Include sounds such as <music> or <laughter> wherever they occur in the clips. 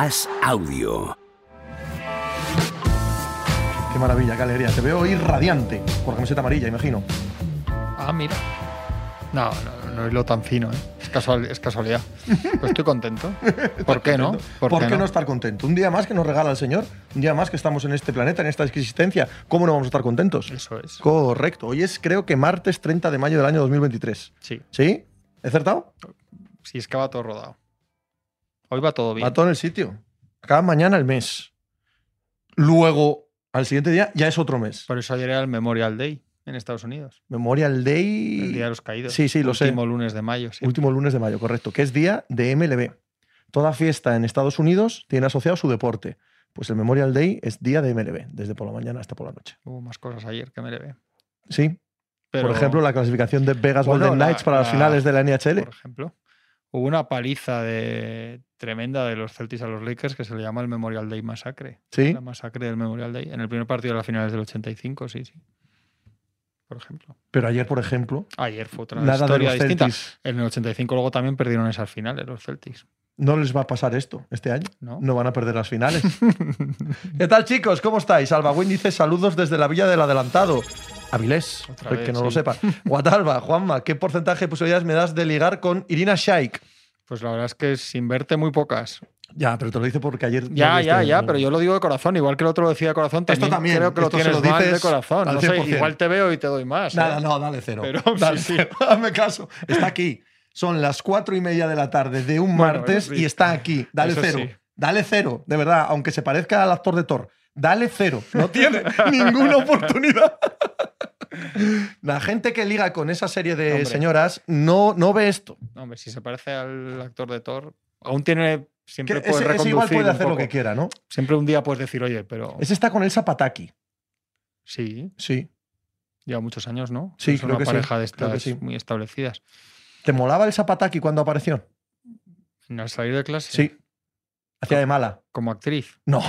As Audio. Qué maravilla, qué alegría. Te veo ir radiante por camiseta amarilla, imagino. Ah, mira. No, no, no hilo tan fino, ¿eh? es, casual, es casualidad. Pues estoy contento. <laughs> ¿Por qué no? ¿Por, qué, no? estar contento? Un día más que nos regala el Señor, un día más que estamos en este planeta, en esta existencia. ¿Cómo no vamos a estar contentos? Eso es. Correcto. Hoy es, creo que martes 30 de mayo del año 2023. Sí. ¿Sí? ¿He acertado? Sí, es que va todo rodado. Hoy va todo bien. Va todo en el sitio. Cada mañana el mes. Luego, al siguiente día, ya es otro mes. Por eso ayer era el Memorial Day en Estados Unidos. Memorial Day. El Día de los Caídos. Sí, sí, lo sé. Último lunes de mayo. sí. Último lunes de mayo, correcto. Que es día de MLB. Toda fiesta en Estados Unidos tiene asociado su deporte. Pues el Memorial Day es día de MLB, desde por la mañana hasta por la noche. Hubo más cosas ayer que ve. Sí. Pero, por ejemplo, la clasificación de Vegas Bueno, Golden la- Knights para las la- finales de la NHL. Por ejemplo, hubo una paliza de, tremenda de los Celtics a los Lakers que se le llama el Memorial Day Masacre. Sí. La masacre del Memorial Day. En el primer partido de las finales del 85, sí, sí. Por ejemplo. Pero ayer, por ejemplo, Ayer fue otra nada de historia los distinta. Celtics. En el 85 luego también perdieron esas finales los Celtics. No les va a pasar esto este año. ¿No? No van a perder las finales. <laughs> ¿Qué tal, chicos? ¿Cómo estáis? Alba Win dice saludos desde la Villa del Adelantado. Avilés, vez, que no lo sepa. <laughs> Guatalba, Juanma, ¿qué porcentaje de posibilidades me das de ligar con Irina Shaik? Pues la verdad es que sin verte muy pocas. Ya, pero te lo dice porque ayer. Ya, ya, ya, pero yo lo digo de corazón, igual que el otro lo decía de corazón. Esto También, también, creo que lo tienes lo mal de corazón. No sé, 100%. igual te veo y te doy más. Nada, ¿eh? no, dale cero. Pero <laughs> dale sí, sí. cero. Hazme caso. Está aquí. Son las cuatro y media de la tarde de un Bueno, martes sí. y está aquí. Dale Eso cero. sí. Dale cero, de verdad, aunque se parezca al actor de Thor. Dale cero. No tiene <laughs> ninguna oportunidad. La gente que liga con esa serie de Hombre. señoras no, no ve esto. No, hombre, si se parece al actor de Thor, aún tiene. Siempre ese, puede ese reconducir. igual puede hacer lo que quiera, ¿no? Siempre un día puedes decir, oye, pero. Ese está con Elsa Pataki. Sí, Sí. lleva muchos años, ¿no? Sí, es creo una que sí, pareja de que estas sí. muy establecidas. ¿Te molaba Elsa Pataki cuando apareció? En el salir de clase, Sí. Hacía de mala. como actriz, No.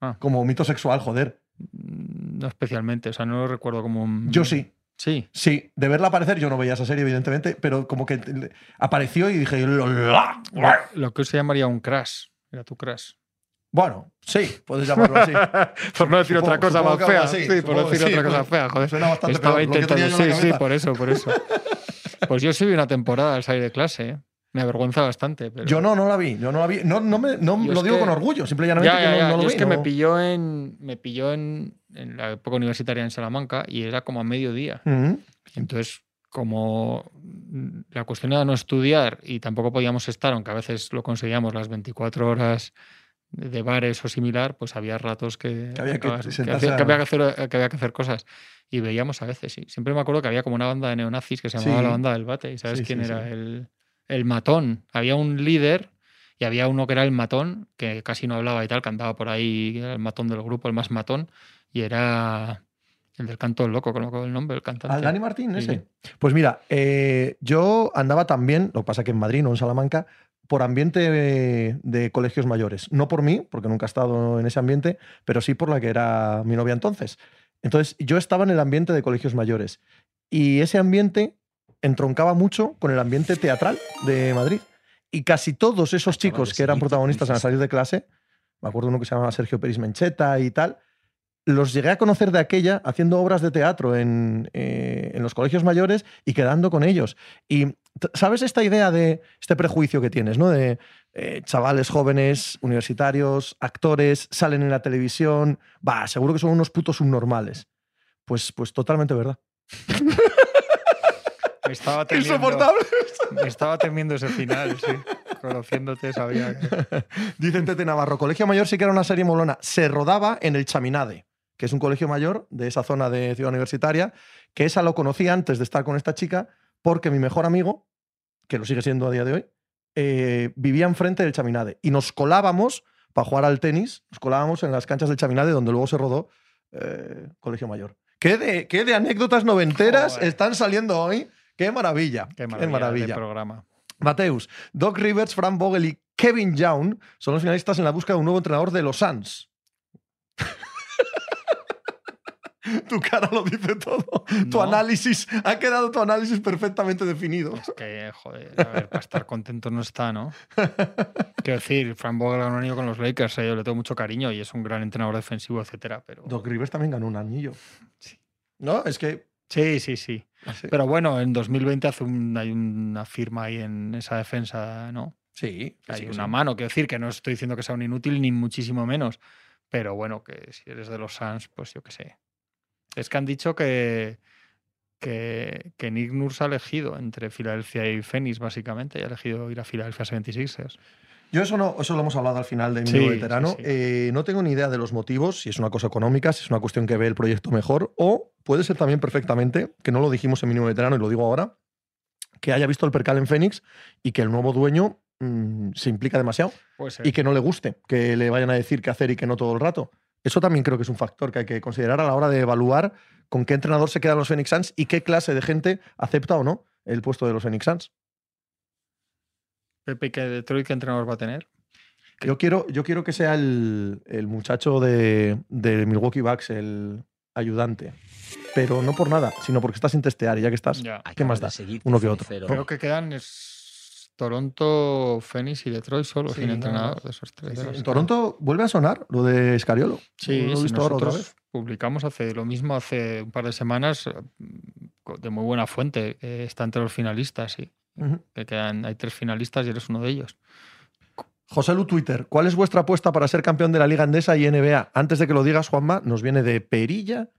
Ah. Como mito sexual, joder. No especialmente. O sea, no lo recuerdo como un. Yo sí. Sí. Sí, de verla aparecer, yo no veía esa serie, evidentemente, pero como que apareció y dije, Lo, "Lola". lo que se llamaría un crash. Era tu crash. bueno, sí, puedes llamarlo así. <laughs> por no decir Supongo- otra cosa más fea. así, Sí, por no decir sí, otra cosa pues, fea, joder. Suena bastante Estaba peor, intentando. Sí, sí, por eso, por eso. <laughs> Pues yo sí vi una temporada al salir de clase. ¿eh? Me avergüenza bastante. Pero... Yo no, no la vi, yo no la vi. No, no, me, no lo digo que- con orgullo, simple y llanamente Ya, no, no lo Yo vi. es que me pilló en me pilló en, en la época universitaria en Salamanca y era como a mediodía. Ujú. Entonces, como la cuestión era no estudiar y tampoco podíamos estar, aunque a veces lo conseguíamos las 24 horas de bares o similar, pues había ratos que, Que había que acabas- que hacía- que había hacer, que había que hacer cosas. Y veíamos a veces, sí. Siempre me acuerdo que había como una banda de neonazis que se llamaba Sí. la banda del bate. ¿Y sabes Sí, quién sí, era? El, el matón. Había un líder y había uno que era el matón, que casi no hablaba y tal, que andaba por ahí, el matón del grupo, el más matón, y era el del canto loco, acuerdo el nombre, el cantante. ¿Al Dani Martín Sí, ese? Pues mira, eh, yo andaba también, lo que pasa que en Madrid, no en Salamanca, por ambiente de, de colegios mayores. No por mí, porque nunca he estado en ese ambiente, pero sí por la que era mi novia entonces. Entonces, yo estaba en el ambiente de colegios mayores. Y ese ambiente entroncaba mucho con el ambiente teatral de Madrid. Y casi todos esos chicos que eran protagonistas en salir de clase, me acuerdo uno que se llamaba Sergio Peris Mencheta y tal, los llegué a conocer de aquella haciendo obras de teatro en, eh, en los colegios mayores y quedando con ellos. Y ¿sabes esta idea de este prejuicio que tienes, ¿no? De eh, chavales jóvenes, universitarios, actores, salen en la televisión, va, seguro que son unos putos subnormales. Pues, pues totalmente verdad. Me estaba <laughs> temiendo, Insoportable. me estaba temiendo ese final, sí. Conociéndote sabía que... <laughs> Dicen Tete Navarro, Colegio Mayor sí que era una serie molona. Se rodaba en el Chaminade, que es un colegio mayor de esa zona de ciudad universitaria, que esa lo conocí antes de estar con esta chica, porque mi mejor amigo, que lo sigue siendo a día de hoy, eh, vivía enfrente del Chaminade. Y nos colábamos para jugar al tenis, nos colábamos en las canchas del Chaminade, donde luego se rodó eh, Colegio Mayor. ¿Qué de, qué de anécdotas noventeras Joder. están saliendo hoy? ¡Qué maravilla! Qué maravilla, de programa. Mateus, Doc Rivers, Frank Vogel y Kevin Young son los finalistas en la búsqueda de un nuevo entrenador de los Suns. <laughs> tu cara lo dice todo. Tu análisis, ha quedado tu análisis perfectamente definido. Es que, joder, a ver, para estar contento no está, ¿no? <laughs> Quiero decir, Frank Vogel ganó un anillo con los Lakers, eh, yo le tengo mucho cariño y es un gran entrenador defensivo, etcétera. Pero... Doc Rivers también ganó un anillo. Sí. No, es que. Sí, sí, sí. sí. Pero bueno, en 2020 hace un- hay una firma ahí en esa defensa, ¿no? Sí, Hay sí, una sí. mano, quiero decir que no estoy diciendo que sea un inútil ni muchísimo menos, pero bueno, que si eres de los Suns, pues yo qué sé. Es que han dicho que, que, que Nick Nurse ha elegido entre Filadelfia y Phoenix, básicamente, y ha elegido ir a Filadelfia 76ers. Yo eso no, eso lo hemos hablado al final de mi Sí, veterano. sí. Eh, no tengo ni idea de los motivos, si es una cosa económica, si es una cuestión que ve el proyecto mejor, o puede ser también perfectamente, que no lo dijimos en mi veterano y lo digo ahora, que haya visto el percal en Phoenix y que el nuevo dueño mm, se implica demasiado y que no le guste, que le vayan a decir qué hacer y que no todo el rato. Eso también creo que es un factor que hay que considerar a la hora de evaluar con qué entrenador se quedan los Phoenix Suns y qué clase de gente acepta o no el puesto de los Phoenix Suns. Pepe, ¿qué Detroit qué entrenador va a tener? Yo quiero, yo quiero que sea el, el muchacho de, de Milwaukee Bucks, el ayudante. Pero no por nada, sino porque estás sin testear y ya que estás. Ya. ¿Qué más da? Uno que otro. Creo que quedan es Toronto, Phoenix y Detroit solo Sí, sin entrenador de esos tres. Sí, sí. En Toronto vuelve a sonar lo de Escariolo. Sí, lo he visto otra vez. publicamos hace lo mismo hace un par de semanas eh, de muy buena fuente. que está entre los finalistas, sí. Que quedan, hay tres finalistas y eres uno de ellos. José Lu Twitter, ¿cuál es vuestra apuesta para ser campeón de la Liga Andesa y NBA? Antes de que lo digas, Juanma, nos viene de Perilla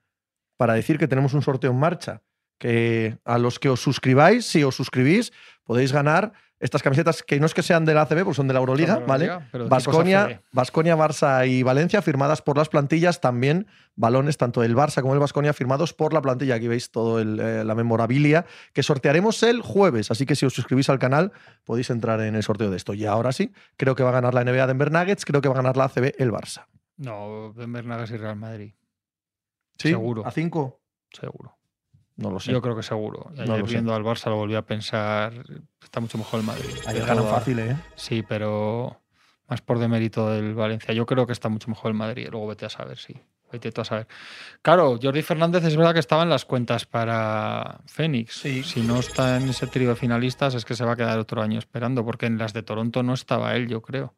para decir que tenemos un sorteo en marcha. Que a los que os suscribáis, si os suscribís, podéis ganar estas camisetas que no es que sean de la ACB, porque son de la Euroliga, Son de la ¿vale? Euroliga, Basconia. Basconia, Barça y Valencia firmadas por las plantillas, también balones tanto del Barça como del Basconia firmados por la plantilla. Aquí veis todo el, eh, la memorabilia que sortearemos el jueves, así que si os suscribís al canal podéis entrar en el sorteo de esto. Y ahora sí, creo que va a ganar la NBA Denver Nuggets, creo que va a ganar la ACB el Barça. No, Denver Nuggets y Real Madrid. ¿Sí? Seguro. ¿A cinco? Seguro. No lo sé. Yo creo que seguro. No Ayer lo sé. viendo al Barça lo volví a pensar. Está mucho mejor el Madrid. Ayer ganan fácil, ¿eh? Sí, pero más por demérito del Valencia. Yo creo que está mucho mejor el Madrid. Luego vete a saber, sí. Vete tú a saber. Claro, Jordi Fernández es verdad que estaba en las cuentas para Fénix. Sí. Si no está en ese trío de finalistas, es que se va a quedar otro año esperando, porque en las de Toronto no estaba él, yo creo.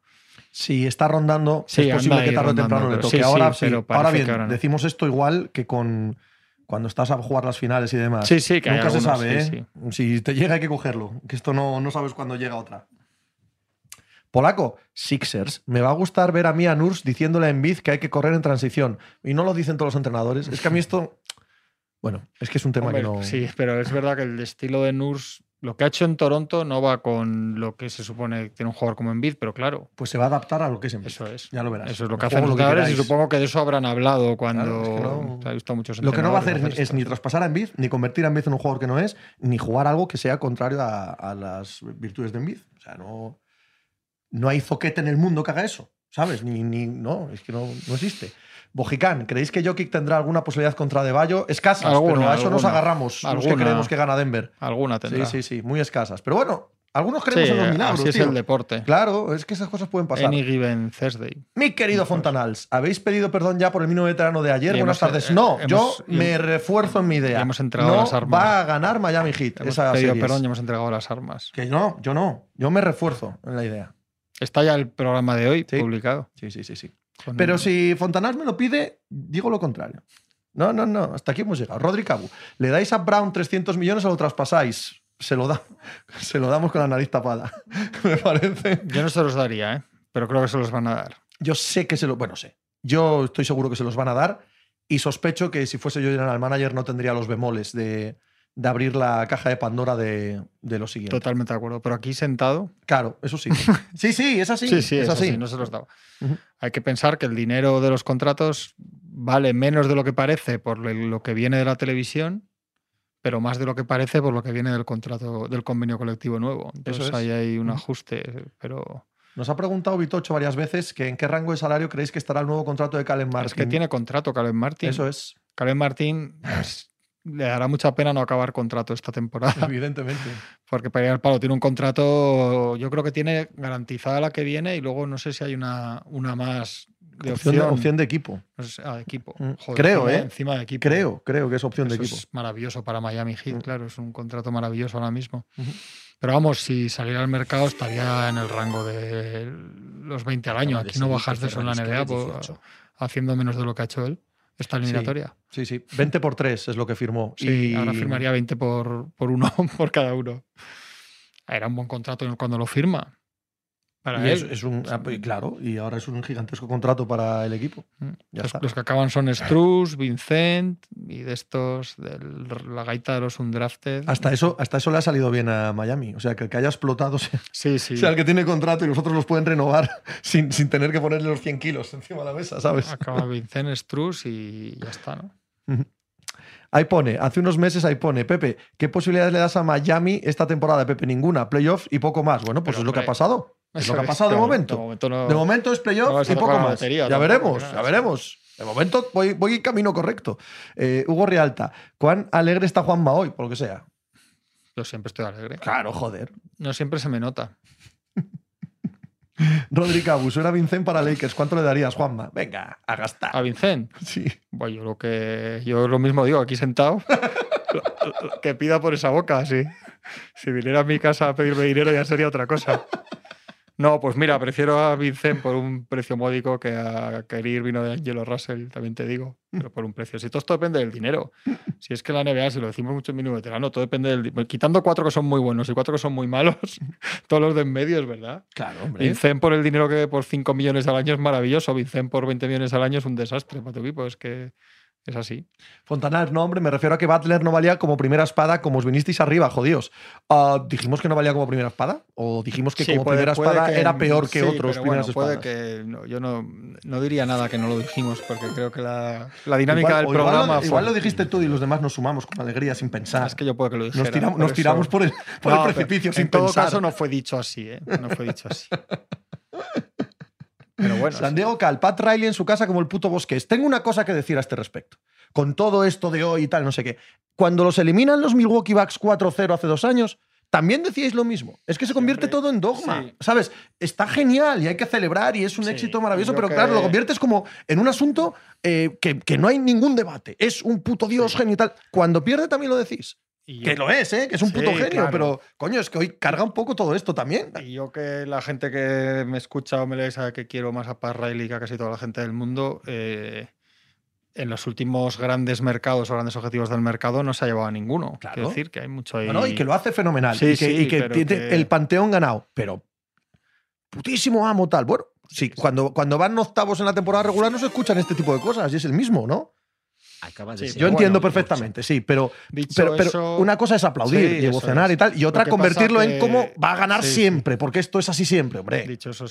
Si está rondando, Sí, es posible que tarde o temprano le toque. sí, ahora sí. pero Ahora bien, que ahora no. decimos esto igual que con cuando estás a jugar las finales y demás. Sí, sí, que Nunca se sabe, sí, ¿eh? Si te llega hay que cogerlo, que esto no, no sabes cuándo llega otra. Polaco, Sixers. Me va a gustar ver a mí a Nurs diciéndole a Embiid que hay que correr en transición. Y no lo dicen todos los entrenadores. Es que a mí esto... Bueno, es que es un tema Hombre, que no... Sí, pero es verdad que el estilo de Nurs, lo que ha hecho en Toronto no va con lo que se supone que tiene un jugador como Embiid, pero claro, Pues se va a adaptar a lo que es Embiid. eso es. Ya lo verás. Eso es lo que hacen los entrenadores y supongo que de eso habrán hablado cuando Claro, es que no- se ha visto muchos Lo que no va a hacer es ni traspasar a Embiid, ni convertir a Embiid en un jugador que no es, ni jugar algo que sea contrario a, a las virtudes de Embiid. O sea, no, no hay zoquete en el mundo que haga eso, ¿sabes? Ni, ni, no, es que no, no existe. Bojicán, ¿creéis que Jokic tendrá alguna posibilidad contra De Bayo? Escasas, Alguna, pero a eso nos alguna. agarramos los que Alguna. creemos que gana Denver. Alguna tendrá. Sí, sí, sí, muy escasas. Pero bueno, algunos creemos Sí, en los milagros, así es el deporte. Claro, es que esas cosas pueden pasar. Any given Thursday. Mi querido Fontanals, ¿habéis pedido perdón ya por el mínimo veterano de ayer? Y Buenas hemos, tardes. eh, No, hemos- yo y- me refuerzo en mi idea. hemos entregado no las armas. va a ganar Miami Heat. Hemos esa pedido series. perdón y hemos entregado las armas. Que no, yo no. Yo me refuerzo en la idea. Está ya el programa de hoy Sí. publicado. Sí, sí, sí, sí. Pero si Fontanals me lo pide, digo lo contrario. No, no, no. Hasta aquí hemos llegado. Rodri Cabu, ¿le dais a Brown 300 millones o lo traspasáis? Se lo, da, <laughs> se lo damos con la nariz tapada. <laughs> me parece. Yo no se los daría, ¿eh? pero creo que se los van a dar. Yo sé que se lo. Bueno, sé. Yo estoy seguro que se los van a dar y sospecho que si fuese yo general manager no tendría los bemoles de, de abrir la caja de Pandora de, de lo siguiente. Totalmente de acuerdo. Pero aquí sentado, Claro, eso sí. <laughs> Sí, sí, es así. sí, sí, es, así. así, no se los daba. Hay que pensar que el dinero de los contratos vale menos de lo que parece por lo que viene de la televisión, pero más de lo que parece por lo que viene del contrato, del convenio colectivo nuevo. Entonces es. ahí hay un ajuste, pero Nos ha preguntado Vitocho varias veces que en qué rango de salario creéis que estará el nuevo contrato de Calen Martin. es que tiene contrato Caleb Martin. Eso es, Caleb Martin pues, le dará mucha pena no acabar contrato esta temporada. <laughs> evidentemente. Porque para ir al palo tiene un contrato, yo creo que tiene garantizada la que viene y luego no sé si hay una, una más de Opción opción. de, opción de equipo. no sé, ah, equipo. Mm, Joder, creo, encima, ¿eh? Encima de equipo. Creo, creo que es opción de equipo. es maravilloso para Miami Heat, Mm. claro, es un contrato maravilloso ahora mismo. Pero vamos, si saliera al mercado estaría en el rango de los 20 al año. Aquí no bajas de eso en la NBA pues, 18. haciendo menos de lo que ha hecho él esta eliminatoria. Sí, sí. 20 por 3 es lo que firmó. Sí, y ahora firmaría 20 por, por uno <laughs> por cada uno. Era un buen contrato cuando lo firma. Para y es, él. es un, ah, pues, claro, y ahora es un gigantesco contrato para el equipo. Mm. Ya los, está. los que acaban son Struz, Vincent y de estos, de la gaita de los undrafted. Hasta eso, hasta eso le ha salido bien a Miami. O sea, que el que haya explotado <laughs> sea, Sí, sí. sea el que tiene contrato y los otros los pueden renovar <laughs> sin, sin tener que ponerle los 100 kilos encima de la mesa, ¿sabes? Acaba <laughs> Vincent, Struz y ya está, ¿no? Ahí pone, hace unos meses ahí pone, Pepe, ¿qué posibilidades le das a Miami esta temporada, Pepe? Ninguna, playoffs y poco más. Bueno, pues Pero, es lo que ha pasado. Es lo que ha pasado de momento. De momento no. De momento es playoff y poco más. ya veremos, ya veremos. De momento voy, voy camino correcto. Eh, Hugo Rialta, ¿cuán alegre está Juanma hoy? Por lo que sea. Yo siempre estoy alegre. Claro, joder. No siempre se me nota. <laughs> Rodri Cabus, era Vincent para Lakers. ¿Cuánto le darías, Juanma? Venga, a gastar. A Vincent. Sí. Bueno, yo lo que. Yo lo mismo digo, aquí sentado. <laughs> que pida por esa boca, sí. Si viniera a mi casa a pedirme dinero ya sería otra cosa. No, pues mira, prefiero a Vincent por un precio módico que a querer vino de Angelo Russell, también te digo, pero por un precio. Si todo esto depende del dinero. <laughs> Si es que la NBA, si lo decimos mucho en mínimo veterano, todo depende del. di- Quitando cuatro que son muy buenos y cuatro que son muy malos, <laughs> todos los de en medio es verdad. Claro, hombre. Vincent por el dinero que por 5 millones al año es maravilloso. Vincent por 20 millones al año es un desastre para tu equipo. Es que es así. Fontanar, no, hombre, me refiero a que Butler no valía como primera espada como os vinisteis arriba, jodíos. Ah, ¿Dijimos que no valía como primera espada? ¿O dijimos que Sí, como puede- primera puede espada que- era peor que sí, otros pero primeras bueno, puede espadas? que no, yo no, no diría nada que no lo dijimos, porque creo que la, la dinámica Igual- del igual programa Igual, fue. lo dijiste tú y los demás nos sumamos con alegría sin pensar. Es que yo puedo que lo dijera. nos tiramos, por nos tiramos por el, por No, el precipicio sin En todo pensar. caso, no fue dicho así, ¿eh? No fue dicho así. <laughs> Pero bueno, San. Diego Cal, Pat Riley en su casa como el puto Bosques. Tengo una cosa que decir a este respecto. Con todo esto de hoy y tal, no sé qué. Cuando los eliminan los Milwaukee Bucks 4-0 hace dos años, también decíais lo mismo. Es que se convierte todo en dogma. Sí. ¿Sabes? Está genial y hay que celebrar y es un Sí, éxito maravilloso, pero que- claro, lo conviertes como en un asunto eh, que, que no hay ningún debate. Es un puto dios Sí. tal. Cuando pierde también lo decís. Y Que yo- lo es, ¿eh? Que es un Sí, puto genio, claro. pero coño, es que hoy carga un poco todo esto también. Y yo que la gente que me escucha o me lee sabe que quiero más a Pat Riley que a casi toda la gente del mundo, eh, en los últimos grandes mercados o grandes objetivos del mercado no se ha llevado a ninguno. Claro. Quiero decir que hay mucho ahí. No, no, y que lo hace fenomenal. Sí, y que, sí, y que pero tiene que- el panteón ganado. Pero putísimo amo tal. Bueno, sí, cuando, cuando van octavos en la temporada regular no se escuchan este tipo de cosas y es el mismo, ¿no? Acaba de Sí, ser Yo entiendo bueno, perfectamente, sí, pero, Dicho pero, pero eso- una cosa es aplaudir Sí, y emocionar es. y tal, y otra que convertirlo en cómo va a ganar sí. siempre, porque esto es así siempre, hombre. Dicho eso,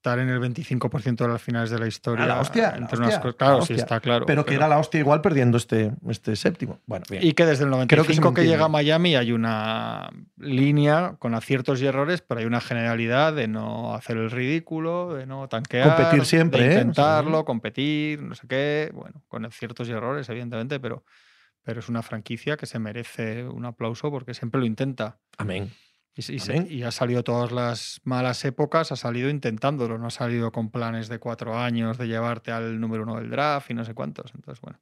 estar en el 25% de las finales de la historia. Ah, la hostia, entre unas cosas- la claro, hostia. sí, está claro. pero que era la hostia igual perdiendo este, este séptimo. Bueno, bien. Y que desde el Creo que 95 se que, me llega a. Miami hay una línea con aciertos y errores, pero hay una generalidad de no hacer el ridículo, de no tanquear, Competir siempre, de ¿eh? intentarlo, Sí. competir, no sé qué, bueno, con aciertos y errores, evidentemente, pero, pero es una franquicia que se merece un aplauso porque siempre lo intenta. Amén. Y, se- y se- Amén. y ha salido todas las malas épocas, ha salido intentándolo, no ha salido con planes de cuatro años de llevarte al número uno del draft y no sé cuántos. Entonces, bueno.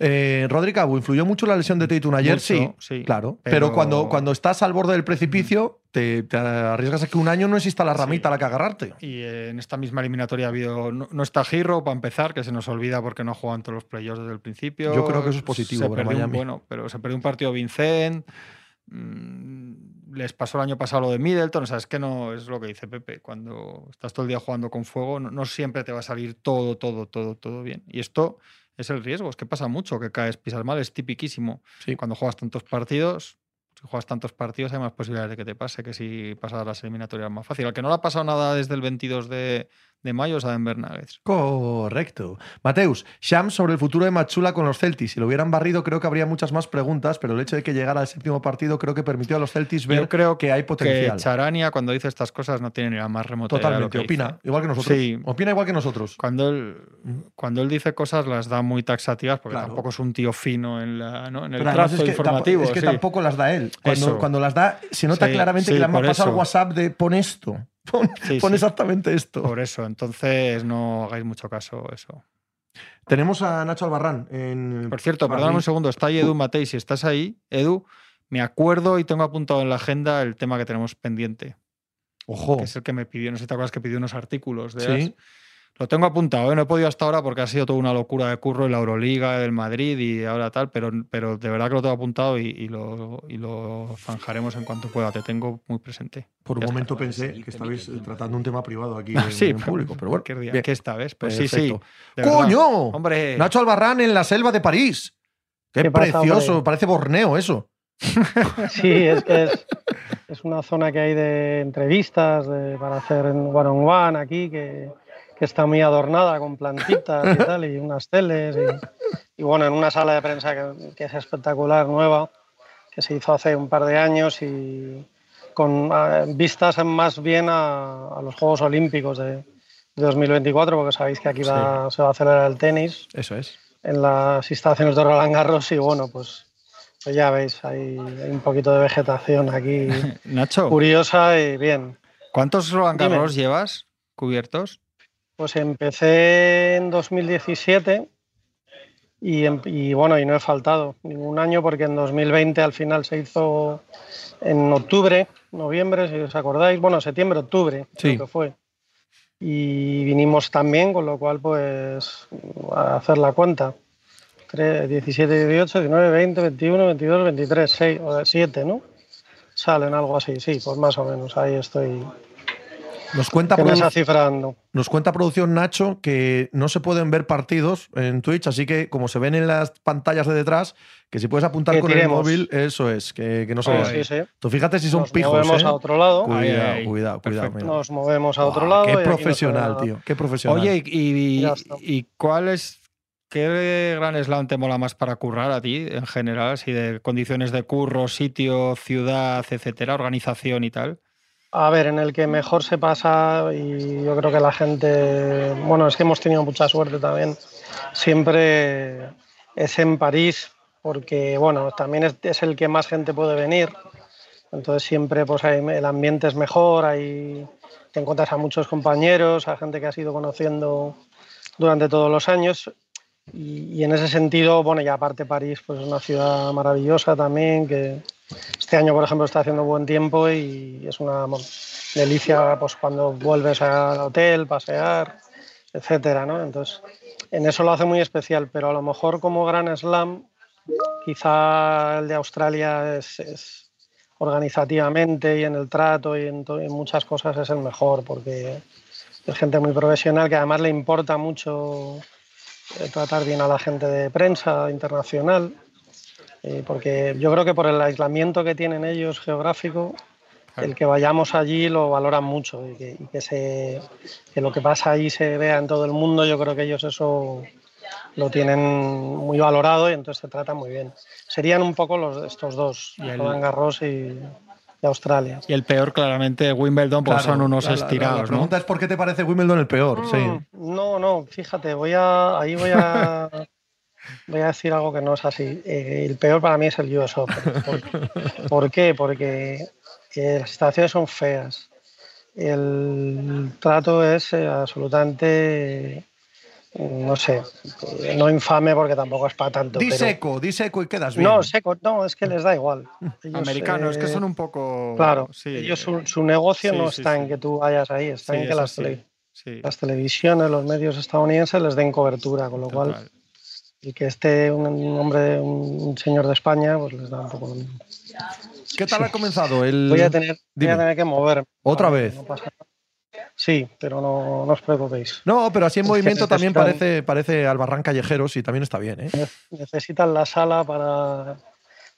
Eh, Rodri Cabo, ¿influyó mucho la lesión de Tatum ayer? Mucho, sí, sí, claro. Pero, pero- cuando, cuando estás al borde del precipicio, te, te arriesgas a que un año no exista la ramita a la que agarrarte. Y en esta misma eliminatoria ha habido. No, no está Giro para empezar, que se nos olvida porque no juegan todos los playoffs desde el principio. Yo creo que eso es positivo Se para un- bueno, pero se perdió un partido Vincent. mm, Les pasó el año pasado lo de Middleton. O sea, es que no es lo que dice Pepe. Cuando estás todo el día jugando con fuego, no, no siempre te va a salir todo, todo, todo, todo bien. Y esto es el riesgo. Es que pasa mucho que caes, pisas mal. Es tipiquísimo. Sí. Cuando juegas tantos partidos, si juegas tantos partidos hay más posibilidades de que te pase que si pasas las eliminatorias más fácil. Al que no le ha pasado nada desde el 22 de, de mayo es a Denver Nuggets. Correcto. Mateus, Shams sobre el futuro de Machula con los Celtics. Si lo hubieran barrido, creo que habría muchas más preguntas, pero el hecho de que llegara al séptimo partido creo que permitió a los Celtics ver Yo creo que hay Que potencial. Charania, cuando dice estas cosas, no tiene ni la más remota idea de lo Totalmente, que opina, dice. igual que nosotros. Sí. Opina igual que nosotros. Cuando él, cuando él dice cosas, las da muy taxativas, porque Claro. tampoco es un tío fino en, la, ¿no? en el trazo es que, informativo. es que sí. tampoco las da él. Cuando, las da, se nota Sí, claramente que le han pasado el eso. WhatsApp de pon esto. Pon, Sí, pon sí. exactamente esto. Por eso, entonces no hagáis mucho caso eso. Tenemos a Nacho Albarrán en. Por cierto, perdóname un segundo, está ahí Edu Matei, si estás ahí, Edu, me acuerdo y tengo apuntado en la agenda el tema que tenemos pendiente. Ojo. Que es el que me pidió, no sé si te acuerdas que pidió unos artículos de Sí. Lo tengo apuntado, ¿eh? no he podido hasta ahora porque ha sido toda una locura de curro en la Euroliga, el Madrid y ahora tal, pero, pero de verdad que lo tengo apuntado y, y lo, y lo zanjaremos en cuanto pueda. Te tengo muy presente. Por un Ya está. momento pensé que estabais tratando un tema privado aquí <laughs> Ah, en, sí, en público, pero bueno. cualquier día. bien. Que esta vez, pues sí, sí. ¡Coño! Hombre, Nacho Albarrán en la selva de París. Qué, ¿Qué pasa, precioso, parece Borneo eso. <laughs> Sí, es que es, es una zona que hay de entrevistas de- para hacer en one on one aquí, que, que está muy adornada con plantitas y <laughs> tal, y unas teles. Y, y bueno, en una sala de prensa que, que es espectacular, nueva, que se hizo hace un par de años y con ah, vistas más bien a, a los Juegos Olímpicos de, de 2024, porque sabéis que aquí va- se va a celebrar el tenis Eso es. en las instalaciones de Roland Garros y bueno, pues, pues ya veis, hay, un poquito de vegetación aquí <laughs> Nacho, curiosa y bien. ¿cuántos Roland. Garros llevas cubiertos? Pues empecé en 2017 y, em- y bueno, y no he faltado ningún año porque en 2020 al final se hizo en octubre, noviembre, si os acordáis, bueno, septiembre, octubre, Sí. creo que fue. Y vinimos también, con lo cual pues a hacer la cuenta. Tre- 17, 18, 19, 20, 21, 22, 23, 6 o 7, ¿no? Salen algo así, sí, pues más o menos, ahí estoy Nos cuenta, esa cifra nos cuenta producción Nacho que no se pueden ver partidos en Twitch, así que como se ven en las pantallas de detrás, que si puedes apuntar Que con el móvil, eso es, que, que no se. Sí, sí. Tú fíjate si son Nos pijos, movemos ¿eh? a otro lado. Cuidado, Ay, cuidado, cuidado. mira. Nos movemos a otro lado. y Qué no profesional, tío. Qué profesional. Oye, y cuál es, qué gran slam te mola más para currar a ti en general? Así de condiciones de curro, sitio, ciudad, etcétera, organización y tal. A ver, en el que mejor se pasa y yo creo que la gente, bueno, es que hemos tenido mucha suerte también, siempre es en París, porque bueno, también es, es el que más gente puede venir, entonces siempre pues hay- el ambiente es mejor, hay, te encuentras a muchos compañeros, a gente que has ido conociendo durante todos los años. Y, y en ese sentido, bueno, y aparte París pues es una ciudad maravillosa también que este año, por ejemplo, está haciendo buen tiempo y es una delicia pues, cuando vuelves al hotel, pasear, etcétera, ¿no? Entonces, en eso lo hace muy especial, pero a lo mejor como Gran Slam, quizá el de Australia es, organizativamente y en el trato y en, en muchas cosas es el mejor, porque es gente muy profesional que además le importa mucho eh, tratar bien a la gente de prensa internacional. Eh, porque yo creo que por el aislamiento que tienen ellos geográfico, el que vayamos allí lo valoran mucho y que, y que se, que lo que pasa allí se vea en todo el mundo, yo creo que ellos eso lo tienen muy valorado y entonces se tratan muy bien. Serían un poco los estos dos, Roland Garros y, y Australia. Y el peor, claramente, Wimbledon, pues Claro, son unos la- la- la- estirados, La, ¿no? pregunta es por qué te parece Wimbledon el peor. Sí. Mm, No, no, fíjate, voy a, ahí voy a, <laughs> voy a decir algo que no es así. Eh, el peor para mí es el US Open. ¿Por, <laughs> por qué? Porque eh, las instalaciones son feas. El trato es eh, absolutamente, no sé, no infame porque tampoco es para tanto. Di pero- seco, di seco y quedas bien. no, seco, no, es que les da igual. Ellos, Americanos, es que son un poco. Claro, sí, ellos su, su negocio sí, no sí, está sí. en que tú vayas ahí, está sí, en que las, sí, tele- sí, las televisiones, los medios estadounidenses les den cobertura, con lo cual. Y que esté un, hombre, un señor de España, pues les da un poco lo mismo. ¿Qué tal ha comenzado? El... Voy a tener, voy a tener que moverme. ¿Otra vez? no pasa nada. Sí, pero no, no os preocupéis. No, pero así en Es movimiento también parece, parece Albarrán Callejeros y también está bien, ¿eh? Necesitan la sala para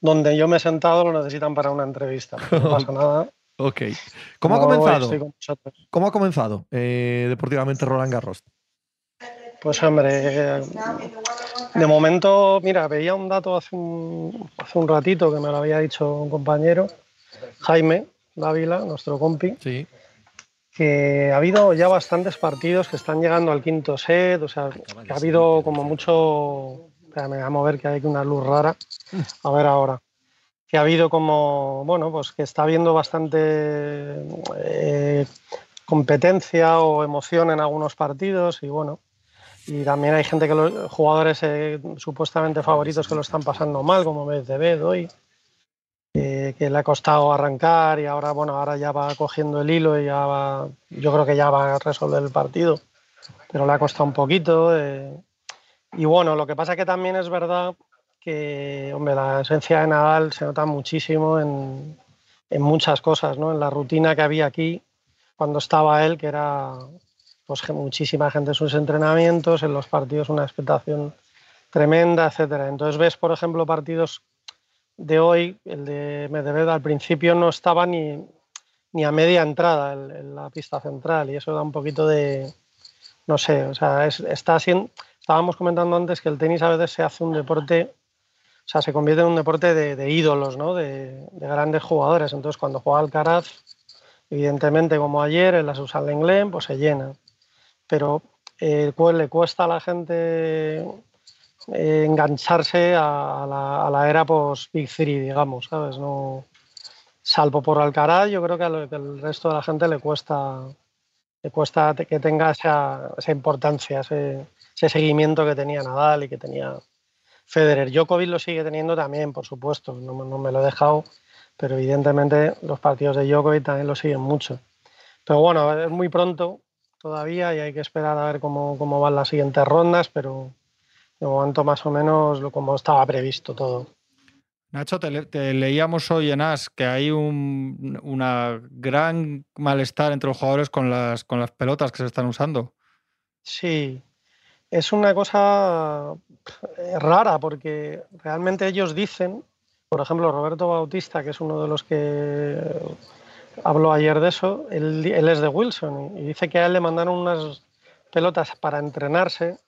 donde yo me he sentado, lo necesitan para una entrevista. No <laughs> pasa nada. Ok. ¿Cómo ha comenzado? ¿Cómo ha comenzado eh, deportivamente Roland Garros? Pues hombre, de momento, mira, veía un dato hace un, hace un ratito que me lo había dicho un compañero, Jaime Dávila, nuestro compi, Sí. que ha habido ya bastantes partidos que están llegando al quinto set, o sea, que ha habido como mucho... Espera, me voy a mover que hay una luz rara. A ver ahora. Que ha habido como, bueno, pues que está habiendo bastante eh, competencia o emoción en algunos partidos y bueno. Y también hay gente que los jugadores eh, supuestamente favoritos que lo están pasando mal, como BCB, Doy. Eh, que, le ha costado arrancar y ahora, bueno, ahora ya va cogiendo el hilo y ya va, yo creo que ya va a resolver el partido, pero le ha costado un poquito. Eh. y bueno, lo que pasa que también es verdad que, hombre, la esencia de Nadal se nota muchísimo en, en muchas cosas, ¿no? En la rutina que había aquí cuando estaba él, que era pues muchísima gente en sus entrenamientos, en los partidos una expectación tremenda, etcétera. Entonces ves, por ejemplo, partidos de hoy, el de Medvedev al principio no estaba ni, ni a media entrada en, la pista central y eso da un poquito de, no sé, o sea, está haciendo, estábamos comentando antes que el tenis a veces se hace un deporte, o sea, se convierte en un deporte de, ídolos, ¿no? De, grandes jugadores. Entonces, cuando juega Alcaraz, evidentemente, como ayer, en la Susan Lenglen, pues se llena. Pero eh, le cuesta a la gente eh, engancharse a, la, era post Big Three, digamos, ¿sabes? No, salvo por Alcaraz, yo creo que al resto de la gente le cuesta, le cuesta que tenga esa, importancia, ese, seguimiento que tenía Nadal y que tenía Federer. Djokovic lo sigue teniendo también, por supuesto, no, me lo he dejado, pero evidentemente los partidos de Djokovic también lo siguen mucho. Pero bueno, es muy pronto todavía y hay que esperar a ver cómo, cómo van las siguientes rondas, pero de momento más o menos como estaba previsto todo. Nacho, te, leíamos hoy en AS que hay un una gran malestar entre los jugadores con las, con las pelotas que se están usando. Sí, es una cosa eh, rara porque realmente ellos dicen, por ejemplo, Roberto Bautista, que es uno de los que habló ayer de eso, él, él es de Wilson y dice que a él le mandaron unas pelotas para entrenarse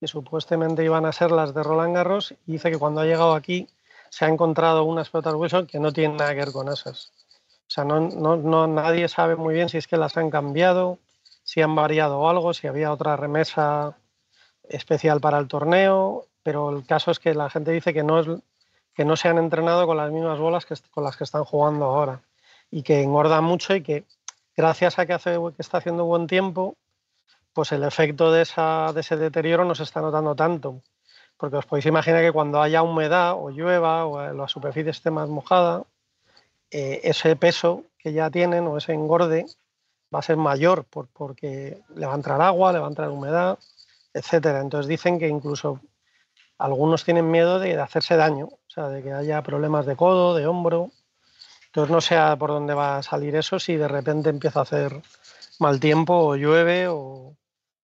que supuestamente iban a ser las de Roland Garros y dice que cuando ha llegado aquí se ha encontrado unas pelotas Wilson que no tienen nada que ver con esas. O sea, no, no, nadie sabe muy bien si es que las han cambiado, si han variado algo, si había otra remesa especial para el torneo, pero el caso es que la gente dice que no, es, que no se han entrenado con las mismas bolas que, con las que están jugando ahora y que engordan mucho y que gracias a que, hace, que está haciendo buen tiempo, pues el efecto de, esa, de ese deterioro no se está notando tanto. Porque os podéis imaginar que cuando haya humedad o llueva o la superficie esté más mojada, eh, ese peso que ya tienen o ese engorde va a ser mayor por, porque le va a entrar agua, le va a entrar humedad, etcétera. Entonces dicen que incluso algunos tienen miedo de, hacerse daño, o sea, de que haya problemas de codo, de hombro. Entonces no sé por dónde va a salir eso si de repente empieza a hacer mal tiempo o llueve o,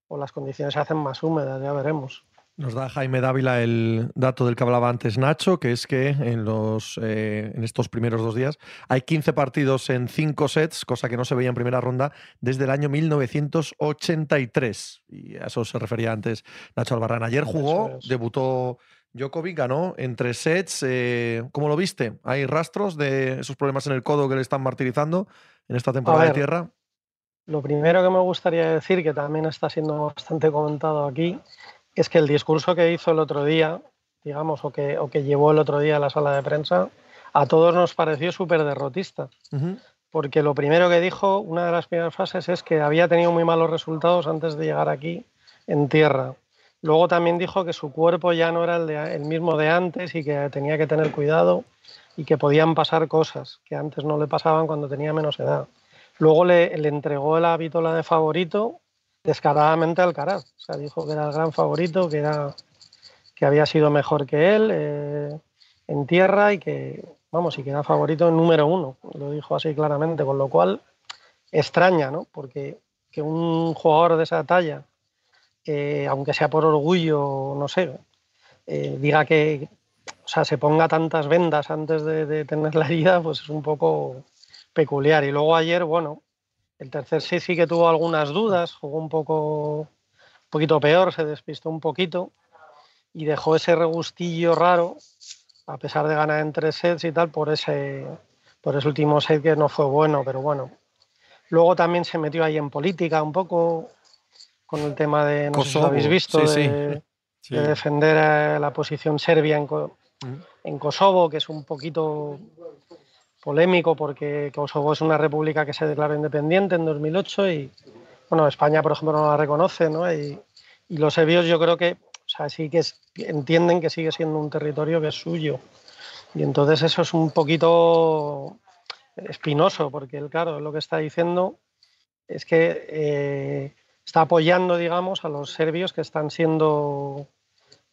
o las condiciones se hacen más húmedas, ya veremos. Nos da Jaime Dávila el dato del que hablaba antes Nacho, que es que en, los, eh, en estos primeros dos días hay 15 partidos en 5 sets, cosa que no se veía en primera ronda desde el año 1983. Y a eso se refería antes Nacho Albarrán. Ayer jugó, debutó Djokovic, ganó en tres sets. Eh, ¿Cómo lo viste? ¿Hay rastros de esos problemas en el codo que le están martirizando en esta temporada de tierra? Lo primero que me gustaría decir, que también está siendo bastante comentado aquí, es que el discurso que hizo el otro día, digamos, o que, o que llevó el otro día a la sala de prensa, a todos nos pareció súper derrotista. Porque lo primero que dijo, una de las primeras frases, es que había tenido muy malos resultados antes de llegar aquí en tierra. Luego también dijo que su cuerpo ya no era el, mismo de antes y que tenía que tener cuidado y que podían pasar cosas que antes no le pasaban cuando tenía menos edad. Luego le, entregó la vitola de favorito descaradamente al Caraz. O sea, dijo que era el gran favorito, que, era, que había sido mejor que él eh, en tierra y que, vamos, y que era favorito número uno. Lo dijo así claramente, con lo cual extraña, ¿no? Porque que un jugador de esa talla, eh, aunque sea por orgullo, no sé, eh, diga que, o sea, se ponga tantas vendas antes de, tener la herida, pues es un poco peculiar. Y luego ayer, bueno, el tercer sí sí que tuvo algunas dudas, jugó un poco un poquito peor, se despistó un poquito y dejó ese regustillo raro, a pesar de ganar en tres sets y tal, por ese, por ese último set que no fue bueno, pero bueno. Luego también se metió ahí en política un poco, con el tema de, no sé si lo habéis visto, de, defender la posición serbia en, en Kosovo, que es un poquito polémico porque Kosovo es una república que se declaró independiente en 2008 y, bueno, España, por ejemplo, no la reconoce, ¿no? Y, los serbios yo creo que, o sea, sí que entienden que sigue siendo un territorio que es suyo. Y entonces eso es un poquito espinoso, porque él, claro, lo que está diciendo es que eh, está apoyando, digamos, a los serbios que están siendo,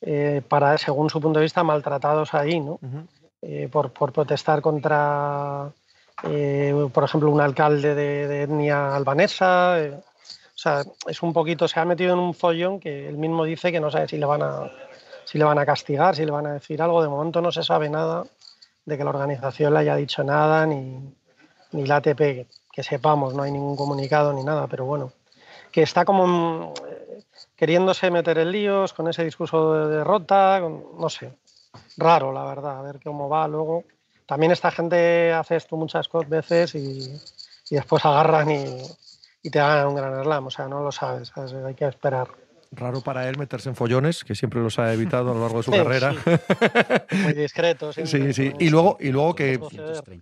eh, para, según su punto de vista, maltratados ahí, ¿no? Eh, por, protestar contra, por ejemplo, un alcalde de, etnia albanesa. o sea, es un poquito, se ha metido en un follón que él mismo dice que no sabe si le van a si le van a castigar, si le van a decir algo. De momento no se sabe nada de que la organización le haya dicho nada, ni, ni la ATP, que, sepamos, no hay ningún comunicado ni nada, pero bueno, que está como eh, queriéndose meter en líos con ese discurso de derrota, no sé, raro la verdad, a ver cómo va luego. También esta gente hace esto muchas veces y, después agarran y, y, te ganan un gran slam, o sea, no lo sabes, hay que esperar. Raro para él meterse en follones, que siempre los ha evitado a lo largo de su <laughs> carrera. Muy discreto. <laughs> Sí, sí. Y luego, y luego que,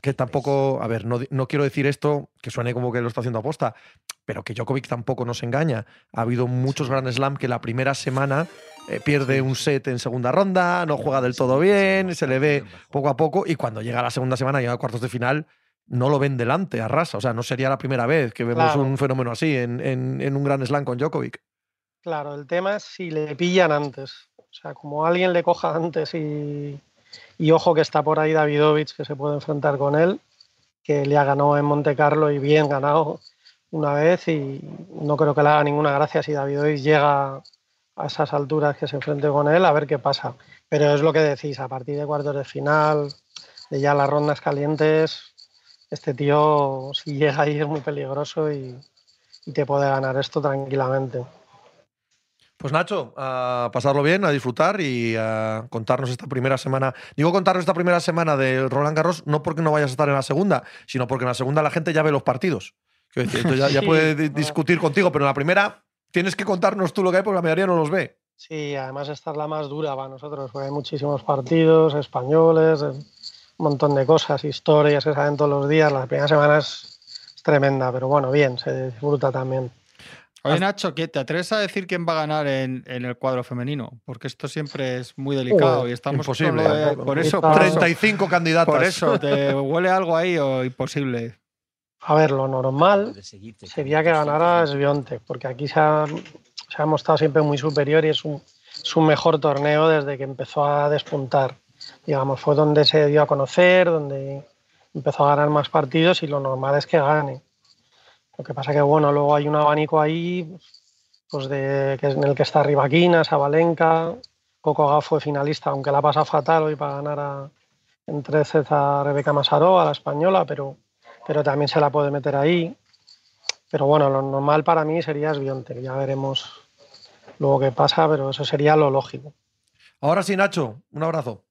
que tampoco, a ver, no, no, quiero decir esto que suene como que lo está haciendo aposta, pero que Djokovic tampoco nos engaña. Ha habido muchos Grand Slam que la primera semana eh, pierde un set en segunda ronda, no juega del todo bien, se le ve poco a poco y cuando llega la segunda semana, llega a cuartos de final, no lo ven delante, arrasa. O sea, no sería la primera vez que vemos un fenómeno así en, en, en un Grand Slam con Djokovic. Claro, el tema es si le pillan antes. O sea, como alguien le coja antes y, ojo que está por ahí Davidovich que se puede enfrentar con él, que le ha ganado en Monte Carlo y bien ganado una vez y no creo que le haga ninguna gracia si Davidovich llega a esas alturas que se enfrente con él, a ver qué pasa. Pero es lo que decís, a partir de cuartos de final, de ya las rondas calientes, este tío si llega ahí es muy peligroso y te puede ganar esto tranquilamente. Pues Nacho, a pasarlo bien, a disfrutar y a contarnos esta primera semana. Digo contarnos esta primera semana de Roland Garros no porque no vayas a estar en la segunda, sino porque en la segunda la gente ya ve los partidos. ya, <laughs> puede discutir contigo, pero en la primera tienes que contarnos tú lo que hay porque la mayoría no los ve. Sí, además esta es la más dura para nosotros, porque hay muchísimos partidos españoles, un montón de cosas, historias que salen todos los días. La primera semana es tremenda, pero bueno, bien, se disfruta también. Oye, Nacho, ¿te atreves a decir quién va a ganar en, el cuadro femenino? Porque esto siempre es muy delicado y estamos imposible. por eso, 35 candidatos. Por eso, ¿te <laughs> huele algo ahí o imposible? A ver, lo normal sería que ganara Sviontek, porque aquí se ha, se ha, mostrado siempre muy superior y es un, es un mejor torneo desde que empezó a despuntar. Digamos, fue donde se dio a conocer, donde empezó a ganar más partidos y lo normal es que gane. Lo que pasa que, bueno, luego hay un abanico ahí, pues de, que en el que está Rivaquina, Sabalenka, Coco Gauff fue finalista, aunque la pasa fatal hoy para ganar a, en 13 a Rebeca Masaró, a la española, pero, pero también se la puede meter ahí. Pero bueno, lo normal para mí sería Sbionte, ya veremos luego qué pasa, pero eso sería lo lógico. Ahora sí, Nacho, un abrazo.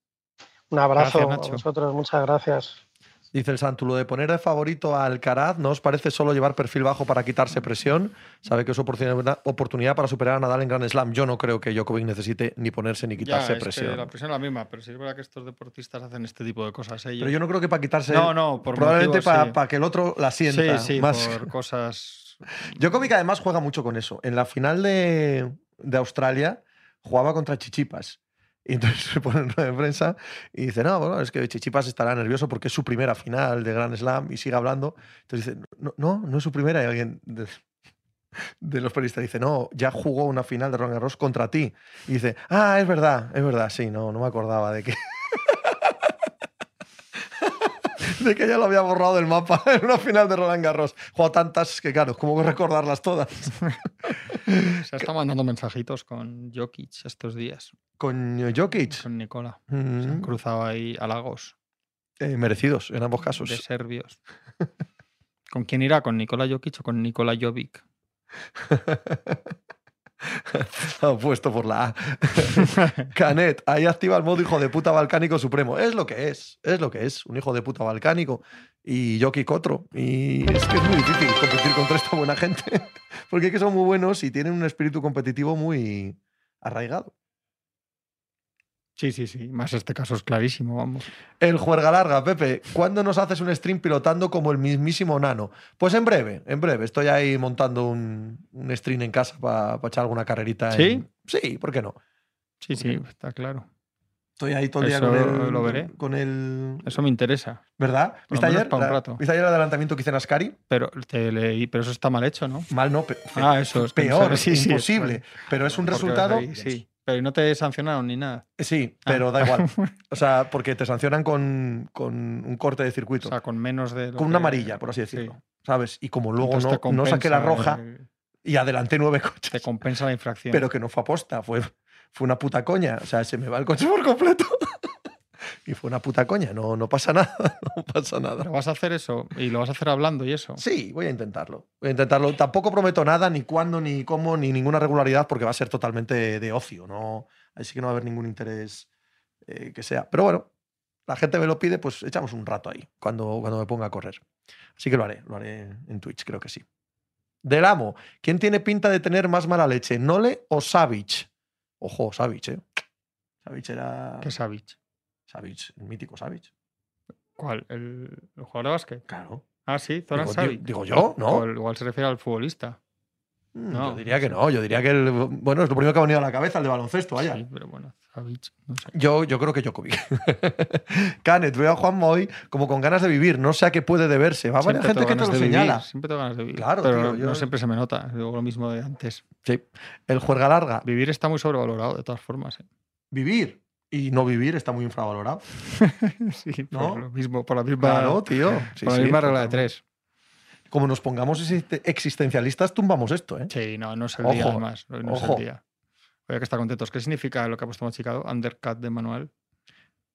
Un abrazo a vosotros, muchas gracias. Dice el Santo, lo de poner de favorito a Alcaraz no os parece solo llevar perfil bajo para quitarse presión. Sabe que es oportunidad, oportunidad para superar a Nadal en Grand Slam. Yo no creo que Djokovic necesite ni ponerse ni quitarse presión. la presión es la misma, pero sí es verdad que estos deportistas hacen este tipo de cosas. Pero yo no creo que para quitarse. No, no, por Probablemente para, que el otro la sienta. Sí, sí, más. por cosas. <laughs> Djokovic además juega mucho con eso. En la final de, de Australia jugaba contra Chichipas <laughs> y entonces se pone en rueda de prensa y dice, no, bueno, es que Chichipas estará nervioso porque es su primera final de Grand Slam y sigue hablando. Entonces dice, no, no, no es su primera. Y alguien de, los periodistas dice, no, ya jugó una final de Roland Garros contra ti. Y dice, ah, es verdad, es verdad, sí, no, no me acordaba de que... <laughs> de que ya lo había borrado del mapa <laughs> en una final de Roland Garros. Jugó tantas que, claro, ¿cómo recordarlas todas? Se está mandando mensajitos con Jokic estos días. ¿Con Jokic? Con Nicola. Se han mm. cruzado ahí halagos. Eh, merecidos, en ambos casos. De serbios. <laughs> ¿Con quién irá? ¿Con Nicola Jokic o con Nicola Jovic? <laughs> puesto por la A. <laughs> Canet, ahí activa el modo hijo de puta balcánico supremo. Es lo que es, es lo que es, un hijo de puta balcánico. Y Jokic otro. Y es que es muy difícil competir contra esta buena gente, porque es que son muy buenos y tienen un espíritu competitivo muy arraigado. Sí, sí, sí. Más este caso es clarísimo, vamos. El juerga larga, Pepe. ¿Cuándo nos haces un stream pilotando como el mismísimo Nano? Pues en breve, en breve. Estoy ahí montando un, stream en casa para echar alguna carrerita. ¿Sí? Sí, ¿por qué no? Sí, sí, está claro. Estoy ahí todo el día Eso con el. lo veré. Con el. Eso me interesa. ¿Verdad? ¿Viste ayer, un la-. ¿Viste ayer el adelantamiento que hice en Ascari? Pero te leí, pero eso está mal hecho, ¿no? Mal no, pe- Ah, eso es peor, sé. <laughs> Sí, sí, imposible. pero es un resultado. sí. Pero no te sancionaron ni nada. Sí, Ah. pero da igual. <laughs> O sea, porque te sancionan con, con un corte de O circuito. sea, con menos de. con una que- amarilla, por así decirlo. sí. ¿Sabes? Y como luego Entonces te no, no saqué la compensa roja y adelanté nueve Te coches. compensa la infracción. Pero que no fue aposta, fue, fue una puta coña. O sea, se me va el coche por completo. Y fue una puta coña. No, no pasa nada. <laughs> No pasa nada. Pero vas a hacer eso y lo vas a hacer hablando y eso. Sí, voy a intentarlo. Voy a intentarlo. Tampoco prometo nada, ni cuándo, ni cómo, ni ninguna regularidad, porque va a ser totalmente de ocio. ¿no? Así que no va a haber ningún interés eh, que sea. Pero bueno, la gente me lo pide, pues echamos un rato ahí, cuando, cuando me ponga a correr. Así que lo haré, lo haré en Twitch, creo que sí. Del amo, ¿quién tiene pinta de tener más mala leche, Nole o Savage? Ojo, Savage, ¿eh? Savage era. ¿Qué Savage? Savage, el mítico Savage. ¿Cuál? ¿El, el jugador de básquet? Claro. Ah, sí, Zoran Digo, Savic. di- digo yo, ¿no? O igual se refiere al futbolista. Mm, No, yo diría que no, yo diría que el, bueno, es lo primero que ha venido a la cabeza, el de baloncesto, vaya. Sí, pero bueno, Savic, no sé. Yo, yo creo que Djokovic. <laughs> Canet, veo a Juan hoy como con ganas de vivir, no sé a qué puede deberse. Va a haber gente que te lo vivir, señala. Siempre tengo ganas de vivir. Claro, pero tío, yo- no siempre se me nota. Digo lo mismo de antes. Sí. El juerga larga, Vivir está muy sobrevalorado, de todas formas. ¿eh? vivir y no vivir está muy infravalorado. <laughs> sí, ¿No? por lo mismo, por la misma, Claro, tío. Sí, por la sí, misma regla de tres. Como nos pongamos existe- existencialistas, tumbamos esto, ¿eh? Sí, no, no es el día Ojo, además. No es ojo. el día. Voy a que está contentos. ¿Qué significa lo que ha puesto Machicado? Undercut de manual.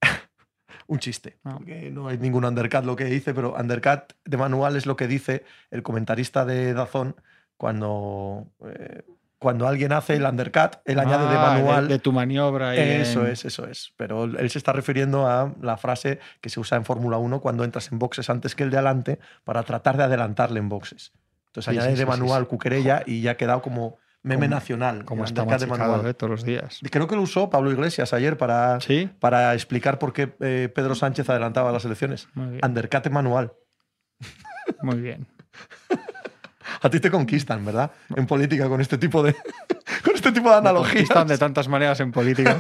<laughs> Un chiste. Ah. porque no hay ningún undercut lo que dice, pero undercut de manual es lo que dice el comentarista de Dazón cuando, eh, cuando alguien hace el undercut, él añade de Ah, manual. De, tu maniobra. y Eso en- es, eso es. Pero él se está refiriendo a la frase que se usa en Fórmula 1 cuando entras en boxes antes que el de adelante para tratar de adelantarle en boxes. Entonces Sí, añade sí, de manual sí. cuquerella y ya ha quedado como meme Como- nacional. Como está de manual. eh, todos los días. Creo que lo usó Pablo Iglesias ayer para, para explicar por qué eh, Pedro Sánchez adelantaba las elecciones. Undercut de manual. Muy bien. <laughs> A ti te conquistan, ¿verdad? En política con este tipo de, <laughs> con este tipo de Me analogías. conquistan de tantas maneras en política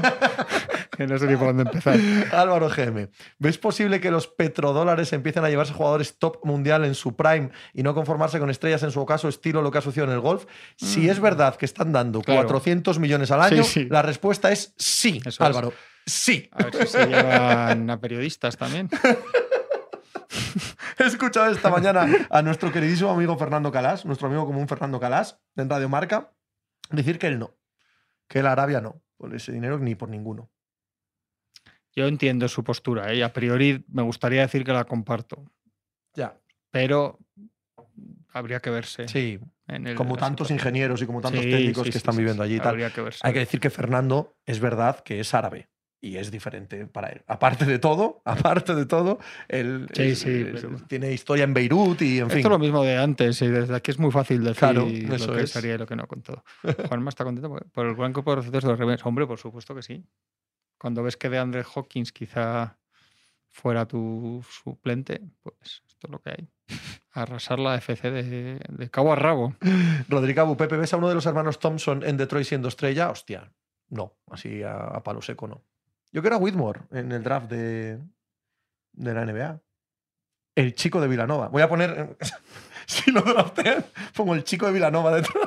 que no sé ni por dónde empezar. Álvaro GM, ¿ves posible que los petrodólares empiecen a llevarse jugadores top mundial en su prime y no conformarse con estrellas en su ocaso, estilo lo que ha sucedido en el golf? Si es verdad que están dando Mm. Claro. 400 millones al año, Sí, sí. la respuesta es sí, Eso es. Álvaro. Sí. A ver si se llevan a periodistas también. <laughs> Escuchado esta mañana a nuestro queridísimo amigo Fernando Calás, nuestro amigo común Fernando Calás, en Radio Marca, decir que él no, que la Arabia no, por ese dinero ni por ninguno. Yo entiendo su postura ¿eh? y a priori me gustaría decir que la comparto, Ya, pero habría que verse. sí, en el- como tantos ingenieros y como tantos Sí, técnicos sí, que sí, están viviendo allí y tal. Habría que verse. Hay que decir que Fernando es verdad que es árabe y es diferente para él. Aparte de todo, <laughs> aparte de todo, él Sí, es- sí, es- pero- tiene historia en Beirut y en fin. Esto es lo mismo de antes y desde aquí es muy fácil decir Claro, lo que es. sería y lo que no con todo. <laughs> Juanma está contento por- por el gran grupo de de los Ravens. Hombre, por supuesto que sí. Cuando ves que de Andre Hawkins quizá fuera tu suplente, pues esto es lo que hay. Arrasar la FC de, de cabo a rabo. <laughs> Rodrigo Abu Pepe, ¿ves a uno de los hermanos Thompson en Detroit siendo estrella? Hostia, no, así a, a palo seco no. Yo quiero a Whitmore en el draft de, de la NBA. El chico de Vilanova. Voy a poner, <laughs> si lo draftean, pongo el chico de Vilanova dentro.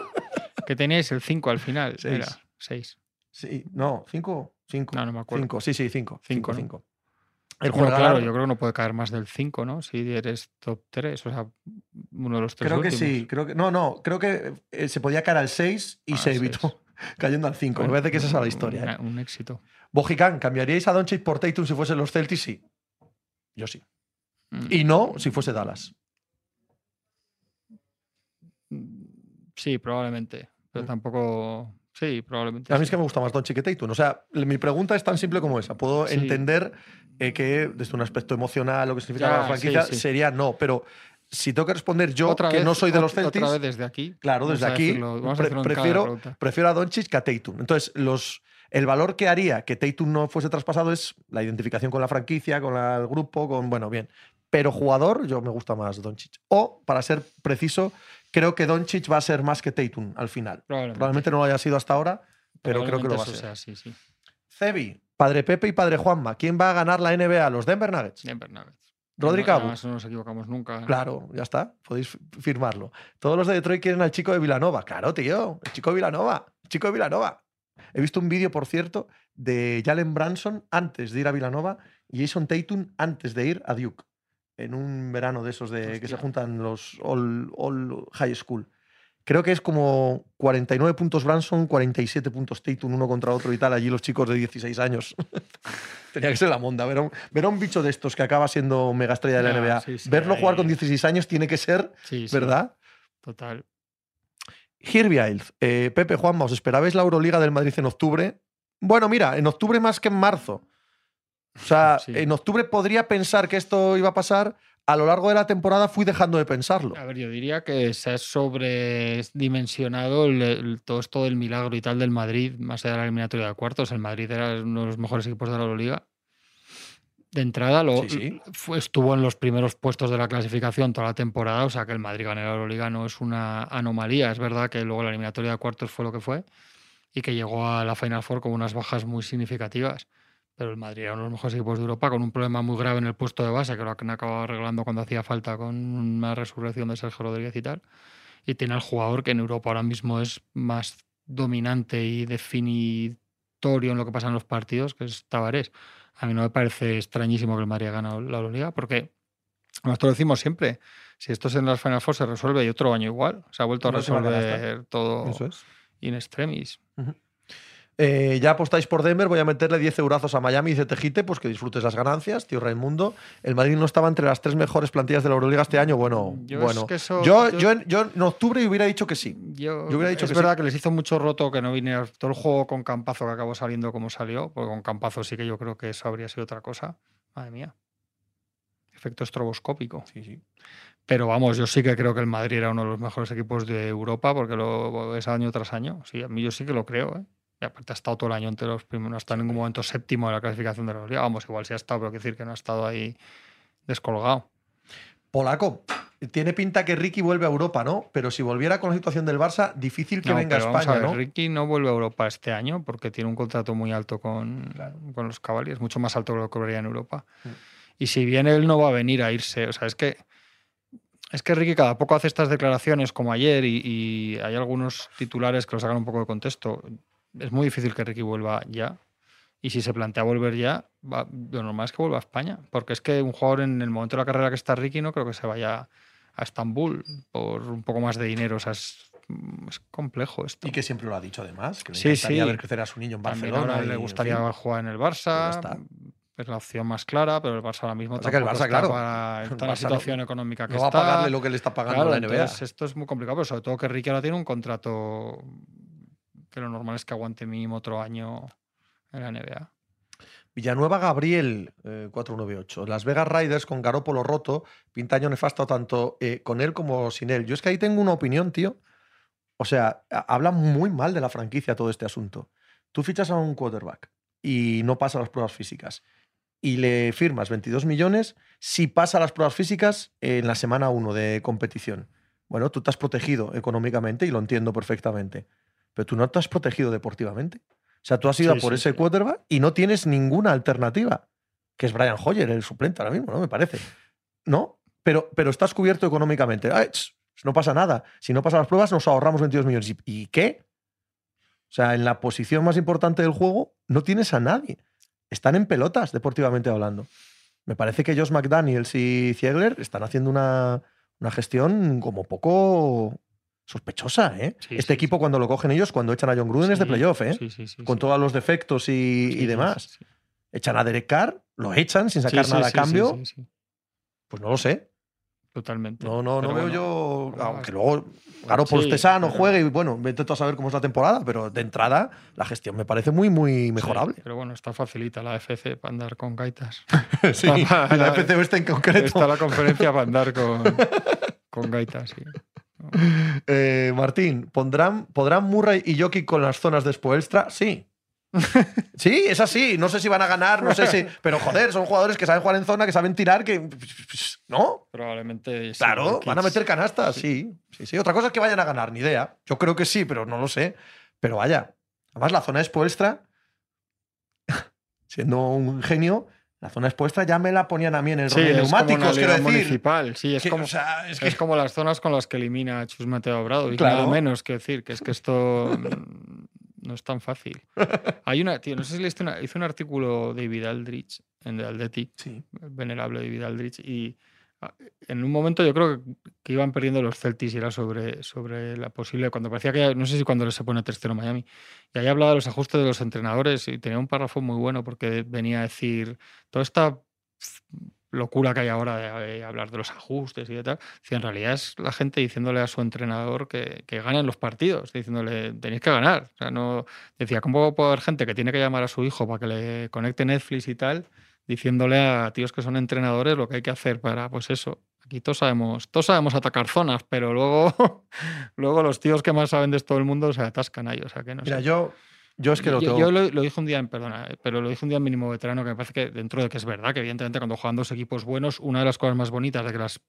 Que teníais el 5 al final. Seis. Era 6. Sí, no, cinco, cinco. No, no me acuerdo. Cinco, sí, sí, cinco. Cinco, Cinco, ¿no? cinco. El Bueno, juega claro, yo creo que no puede caer más del 5, ¿no? Si eres top 3, o sea, uno de los tres Creo que últimos. sí, creo que. No, no, creo que eh, se podía caer al 6 y Ah, se evitó. Cayendo al 5. Me parece que esa es la historia. ¿eh? Un, éxito. Bojican, ¿cambiaríais a Doncic por Tatum si fuesen los Celtics? Sí. Yo sí. Mm. Y no si fuese Dallas. Sí, probablemente. Pero Mm. tampoco. Sí, probablemente. A mí es que me gusta más Doncic que Tatum. O sea, mi pregunta es tan simple como esa. Puedo Sí. entender eh, que desde un aspecto emocional lo que significa Ya, la franquicia sí. sería no, pero si tengo que responder yo, Otra que vez- no soy de los Celtics, Otra vez desde aquí. Claro, desde aquí decirlo- vamos pre- prefiero, prefiero a Doncic que a Tatum. Entonces, los, el valor que haría que Tatum no fuese traspasado es la identificación con la franquicia, con la- el grupo, con. Bueno, bien. Pero jugador, yo me gusta más Doncic. O, para ser preciso, creo que Doncic va a ser más que Tatum al final. Probablemente. Probablemente no lo haya sido hasta ahora, pero creo que lo va a ser. sea así, sí. Cebi, Padre Pepe y Padre Juanma, ¿quién va a ganar la NBA? ¿Los Denver Nuggets? Denver Nuggets. Rodri Cabo. no nos equivocamos nunca. Claro, ya está, podéis fi- firmarlo. Todos los de Detroit quieren al chico de Vilanova. Claro, tío, el chico de Vilanova, el chico de Vilanova. He visto un vídeo, por cierto, de Jalen Branson antes de ir a Vilanova y Jason Tatum antes de ir a Duke. En un verano de esos de que se juntan los all, all high school. Creo que es como 49 puntos Branson, 47 puntos Tatum, uno contra otro y tal, allí los chicos de 16 años. <laughs> Tenía que ser la monda. Ver a, un, ver a un bicho de estos que acaba siendo mega estrella de la NBA, sí, sí, verlo jugar con 16 años tiene que ser, Sí, ¿verdad? Total. Hirviald, eh, Pepe Juanma, ¿os esperabais la Euroliga del Madrid en octubre? Bueno, mira, en octubre más que en marzo. O sea, en octubre podría pensar que esto iba a pasar. A lo largo de la temporada fui dejando de pensarlo. A ver, yo diría que se ha sobredimensionado el- el- todo esto del milagro y tal del Madrid, más allá de la eliminatoria de cuartos. El Madrid era uno de los mejores equipos de la Euroliga. De entrada, lo, Sí, sí. fue- estuvo en los primeros puestos de la clasificación toda la temporada, o sea que el Madrid ganar la Euroliga no es una anomalía. Es verdad que luego la eliminatoria de cuartos fue lo que fue y que llegó a la Final Four con unas bajas muy significativas. Pero el Madrid era uno de los mejores equipos de Europa con un problema muy grave en el puesto de base, que lo han acabado arreglando cuando hacía falta con una resurrección de Sergio Rodríguez y tal. Y tiene al jugador que en Europa ahora mismo es más dominante y definitorio en lo que pasa en los partidos, que es Tavares. A mí no me parece extrañísimo que el Madrid haya ganado la Euroliga, porque nosotros decimos siempre, si esto es en las Final Four se resuelve y otro año igual, se ha vuelto a resolver todo Eso es. in extremis. Eh, ya apostáis por Denver, voy a meterle 10 eurazos a Miami y dice Tejite, pues que disfrutes las ganancias, tío Raimundo. El Madrid no estaba entre las tres mejores plantillas de la Euroliga este año. Bueno, Yo es bueno. que eso- yo, yo- yo, en, yo en octubre hubiera dicho que sí. Yo, Yo hubiera dicho es que verdad sí. que les hizo mucho roto que no viniera todo el juego con Campazo que acabó saliendo como salió, porque con Campazo sí que yo creo que eso habría sido otra cosa. Madre mía. Efecto estroboscópico. Sí, sí. Pero vamos, yo sí que creo que el Madrid era uno de los mejores equipos de Europa, porque lo es año tras año. Sí, a mí yo sí que lo creo. ¿eh? Y aparte ha estado todo el año entre los primeros, no ha estado en ningún momento séptimo de la clasificación de la Liga. Vamos, igual sí ha estado, pero quiero decir que no ha estado ahí descolgado. Polaco, tiene pinta que Ricky vuelve a Europa, ¿no? Pero si volviera con la situación del Barça, difícil que No, venga a vamos España, ver, ¿no? Ricky no vuelve a Europa este año porque tiene un contrato muy alto con, Claro. con los Cavaliers, mucho más alto que lo que cobraría en Europa. Mm. Y si bien él no va a venir a irse, o sea, es que es que Ricky cada poco hace estas declaraciones como ayer y, y hay algunos titulares que lo sacan un poco de contexto. Es muy difícil que Ricky vuelva ya. Y si se plantea volver ya, va- lo normal es que vuelva a España. Porque es que un jugador en el momento de la carrera que está Ricky no creo que se vaya a Estambul por un poco más de dinero. O sea, es, es complejo esto. Y que siempre lo ha dicho además, que le Sí, encantaría sí. ver crecer a su niño en Barcelona. ahora y, le en gustaría fin. jugar en el Barça. está. Es la opción más clara, pero el Barça ahora mismo que el tampoco Barça, está claro, para- el está en la Barça no- situación económica que No va a está. pagarle lo que le está pagando Claro, la NBA. entonces esto es muy complicado, pero sobre todo que Ricky ahora tiene un contrato que lo normal es que aguante mínimo otro año en la NBA. Villanueva Gabriel, eh, 498. Las Vegas Riders con Garópolo roto, pinta año nefasto tanto eh, con él como sin él. Yo es que ahí tengo una opinión, tío. O sea, a- habla muy mal de la franquicia todo este asunto. Tú fichas a un quarterback y no pasa las pruebas físicas y le firmas 22 millones si pasa las pruebas físicas en la semana 1 de competición. Bueno, tú te has protegido económicamente y lo entiendo perfectamente, pero tú no te has protegido deportivamente. O sea, tú has ido a por sí, ese sí. quarterback y no tienes ninguna alternativa, que es Brian Hoyer, el suplente ahora mismo, ¿no? Me parece. ¿No? Pero, pero estás cubierto económicamente. Ay, no pasa nada. Si no pasan las pruebas, nos ahorramos 22 millones. ¿Y, y qué? O sea, en la posición más importante del juego no tienes a nadie. Están en pelotas, deportivamente hablando. Me parece que Josh McDaniels y Ziegler están haciendo una, una gestión como poco sospechosa, ¿eh? Sí, este sí, equipo, cuando lo cogen ellos, cuando echan a John Gruden, es de playoff, ¿eh? Sí, sí, sí, Con todos los defectos y, demás. Echan a Derek Carr, lo echan sin sacar nada a cambio. Pues no lo sé. Totalmente. No, no, no veo yo. Aunque luego Garoppolo Sí, esté sano, pero- juegue y bueno, vete tú a saber cómo es la temporada, pero de entrada la gestión me parece muy, muy mejorable. pero bueno, está facilita la FC para andar con gaitas. <laughs> Sí, en <laughs> la FC Oeste en concreto. Está la conferencia para andar con, con gaitas. sí. <laughs> Eh, Martín, ¿pondrán, ¿podrán Murray y Jokic con las zonas de Spoelstra? Sí. <laughs> Sí, es así. No sé si van a ganar, no sé si. <laughs> Pero joder, son jugadores que saben jugar en zona, que saben tirar, que. ¿No? Probablemente. sí, Claro, van a meter canastas, sí. sí. Sí, Otra cosa es que vayan a ganar, ni idea. Yo creo que sí, pero no lo sé. Pero vaya. Además, la zona de Spoelstra. siendo un genio, la zona expuesta ya me la ponían a mí en el Sí, de neumáticos, quiero decir. municipal. Sí, es Que, como, o sea, es es, que- como las zonas con las que elimina Chus Mateo Obrado. Y Claro. nada menos que decir que es que esto <laughs> no es tan fácil. <laughs> Hay una, tío, no sé si leíste una, hizo un artículo David Aldrich en The Athletic, Sí. el venerable David Aldrich, y en un momento yo creo que, iban perdiendo los Celtics y era sobre, sobre la posible, cuando parecía que, no sé si cuando se pone 3-0 Miami, y ahí hablaba de los ajustes de los entrenadores y tenía un párrafo muy bueno porque venía a decir, toda esta locura que hay ahora de, hablar de los ajustes y de tal, si en realidad es la gente diciéndole a su entrenador que, que ganen los partidos, diciéndole tenéis que ganar. O sea, no decía, ¿cómo puede haber gente que tiene que llamar a su hijo para que le conecte Netflix y tal, diciéndole a tíos que son entrenadores lo que hay que hacer para, pues eso. Aquí todos sabemos, todos sabemos atacar zonas, pero luego, <laughs> luego los tíos que más saben de esto del mundo se atascan ahí. O sea que no Mira, sé. yo, yo es que lo tengo. yo lo, lo dije un día en, perdona, eh, pero lo dije un día en mínimo veterano, que me parece que dentro de que es verdad, que evidentemente cuando juegan dos equipos buenos, una de las cosas más bonitas de que las,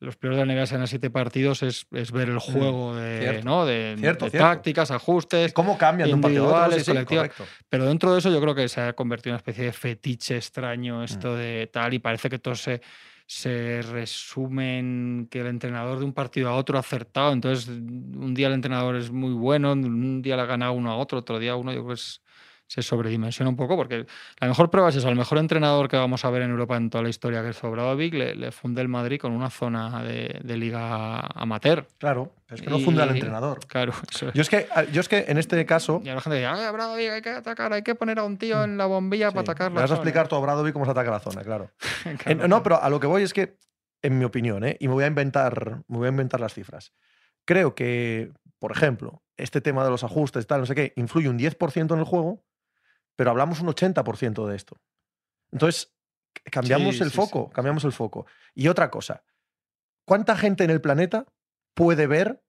los primeros de la NBA sean a siete partidos es, es ver el juego de, Mm, cierto. ¿no? de, Cierto, de cierto. tácticas, ajustes. ¿Cómo cambian de un partido a otro? Sí. Pero dentro de eso yo creo que se ha convertido en una especie de fetiche extraño esto de tal y parece que todo se, se resume en que el entrenador de un partido a otro ha acertado. Entonces un día el entrenador es muy bueno, un día le ha ganado uno a otro, otro día uno, yo creo que es- se sobredimensiona un poco porque la mejor prueba es eso, el mejor entrenador que vamos a ver en Europa en toda la historia que es Obradovic le, le funde el Madrid con una zona de, de liga amateur. Claro, es que no funde al Y- entrenador. Claro, eso es. Yo es que, yo es que en este caso. Y ahora la gente dice, "Ay, Obradovic, hay que atacar, hay que poner a un tío en la bombilla para atacar la vas a zona". explicar tú a Obradovic cómo se ataca la zona, claro. <laughs> Claro. En- no, pero a lo que voy es que, en mi opinión, ¿eh? y me voy a inventar, me voy a inventar las cifras. Creo que, por ejemplo, este tema de los ajustes, tal, no sé qué, influye un 10% en el juego, pero hablamos un 80% de esto. Entonces, cambiamos Sí, el sí, foco, sí. cambiamos el foco. Y otra cosa, ¿cuánta gente en el planeta puede ver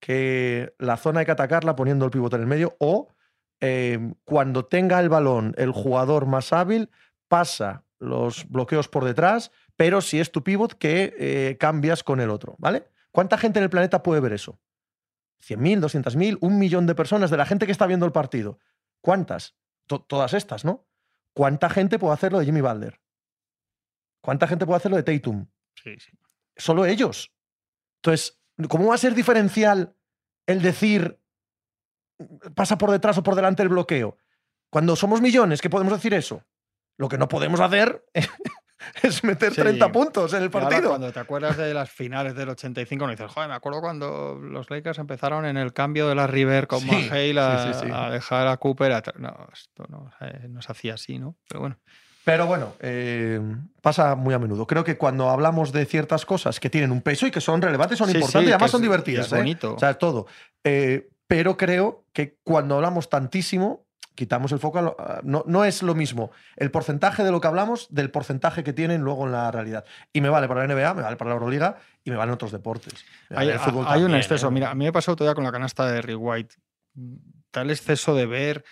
que la zona hay que atacarla poniendo el pivote en el medio o eh, cuando tenga el balón el jugador más hábil pasa los bloqueos por detrás, pero si es tu pivot que eh, cambias con el otro, ¿vale? ¿Cuánta gente en el planeta puede ver eso? ¿100.000, 200.000, un millón de personas de la gente que está viendo el partido? ¿Cuántas? To- todas estas, ¿no? ¿Cuánta gente puede hacerlo de Jimmy Butler? ¿Cuánta gente puede hacerlo de Tatum? Sí, sí. Solo ellos. Entonces, ¿cómo va a ser diferencial el decir pasa por detrás o por delante el bloqueo? Cuando somos millones, ¿qué podemos decir eso? Lo que no podemos hacer <laughs> es meter Sí. 30 puntos en el ahora partido. cuando te acuerdas de las finales del 85, no dices, joder, me acuerdo cuando los Lakers empezaron en el cambio de la River con Sí, McHale a, sí, dejar a Cooper. a No, esto no, eh, no se hacía así, ¿no? Pero bueno. Pero bueno, eh, pasa muy a menudo. Creo que cuando hablamos de ciertas cosas que tienen un peso y que son relevantes, son importantes y además son divertidas. es ¿eh? bonito. O sea, todo. Pero creo que cuando hablamos tantísimo, quitamos el foco. a lo- a- no, no es lo mismo el porcentaje de lo que hablamos del porcentaje que tienen luego en la realidad. Y me vale para la NBA, me vale para la Euroliga y me valen otros deportes. Hay, el fútbol hay un exceso. ¿eh? Mira, a mí me pasó día con la canasta de Rick White. Tal exceso de ver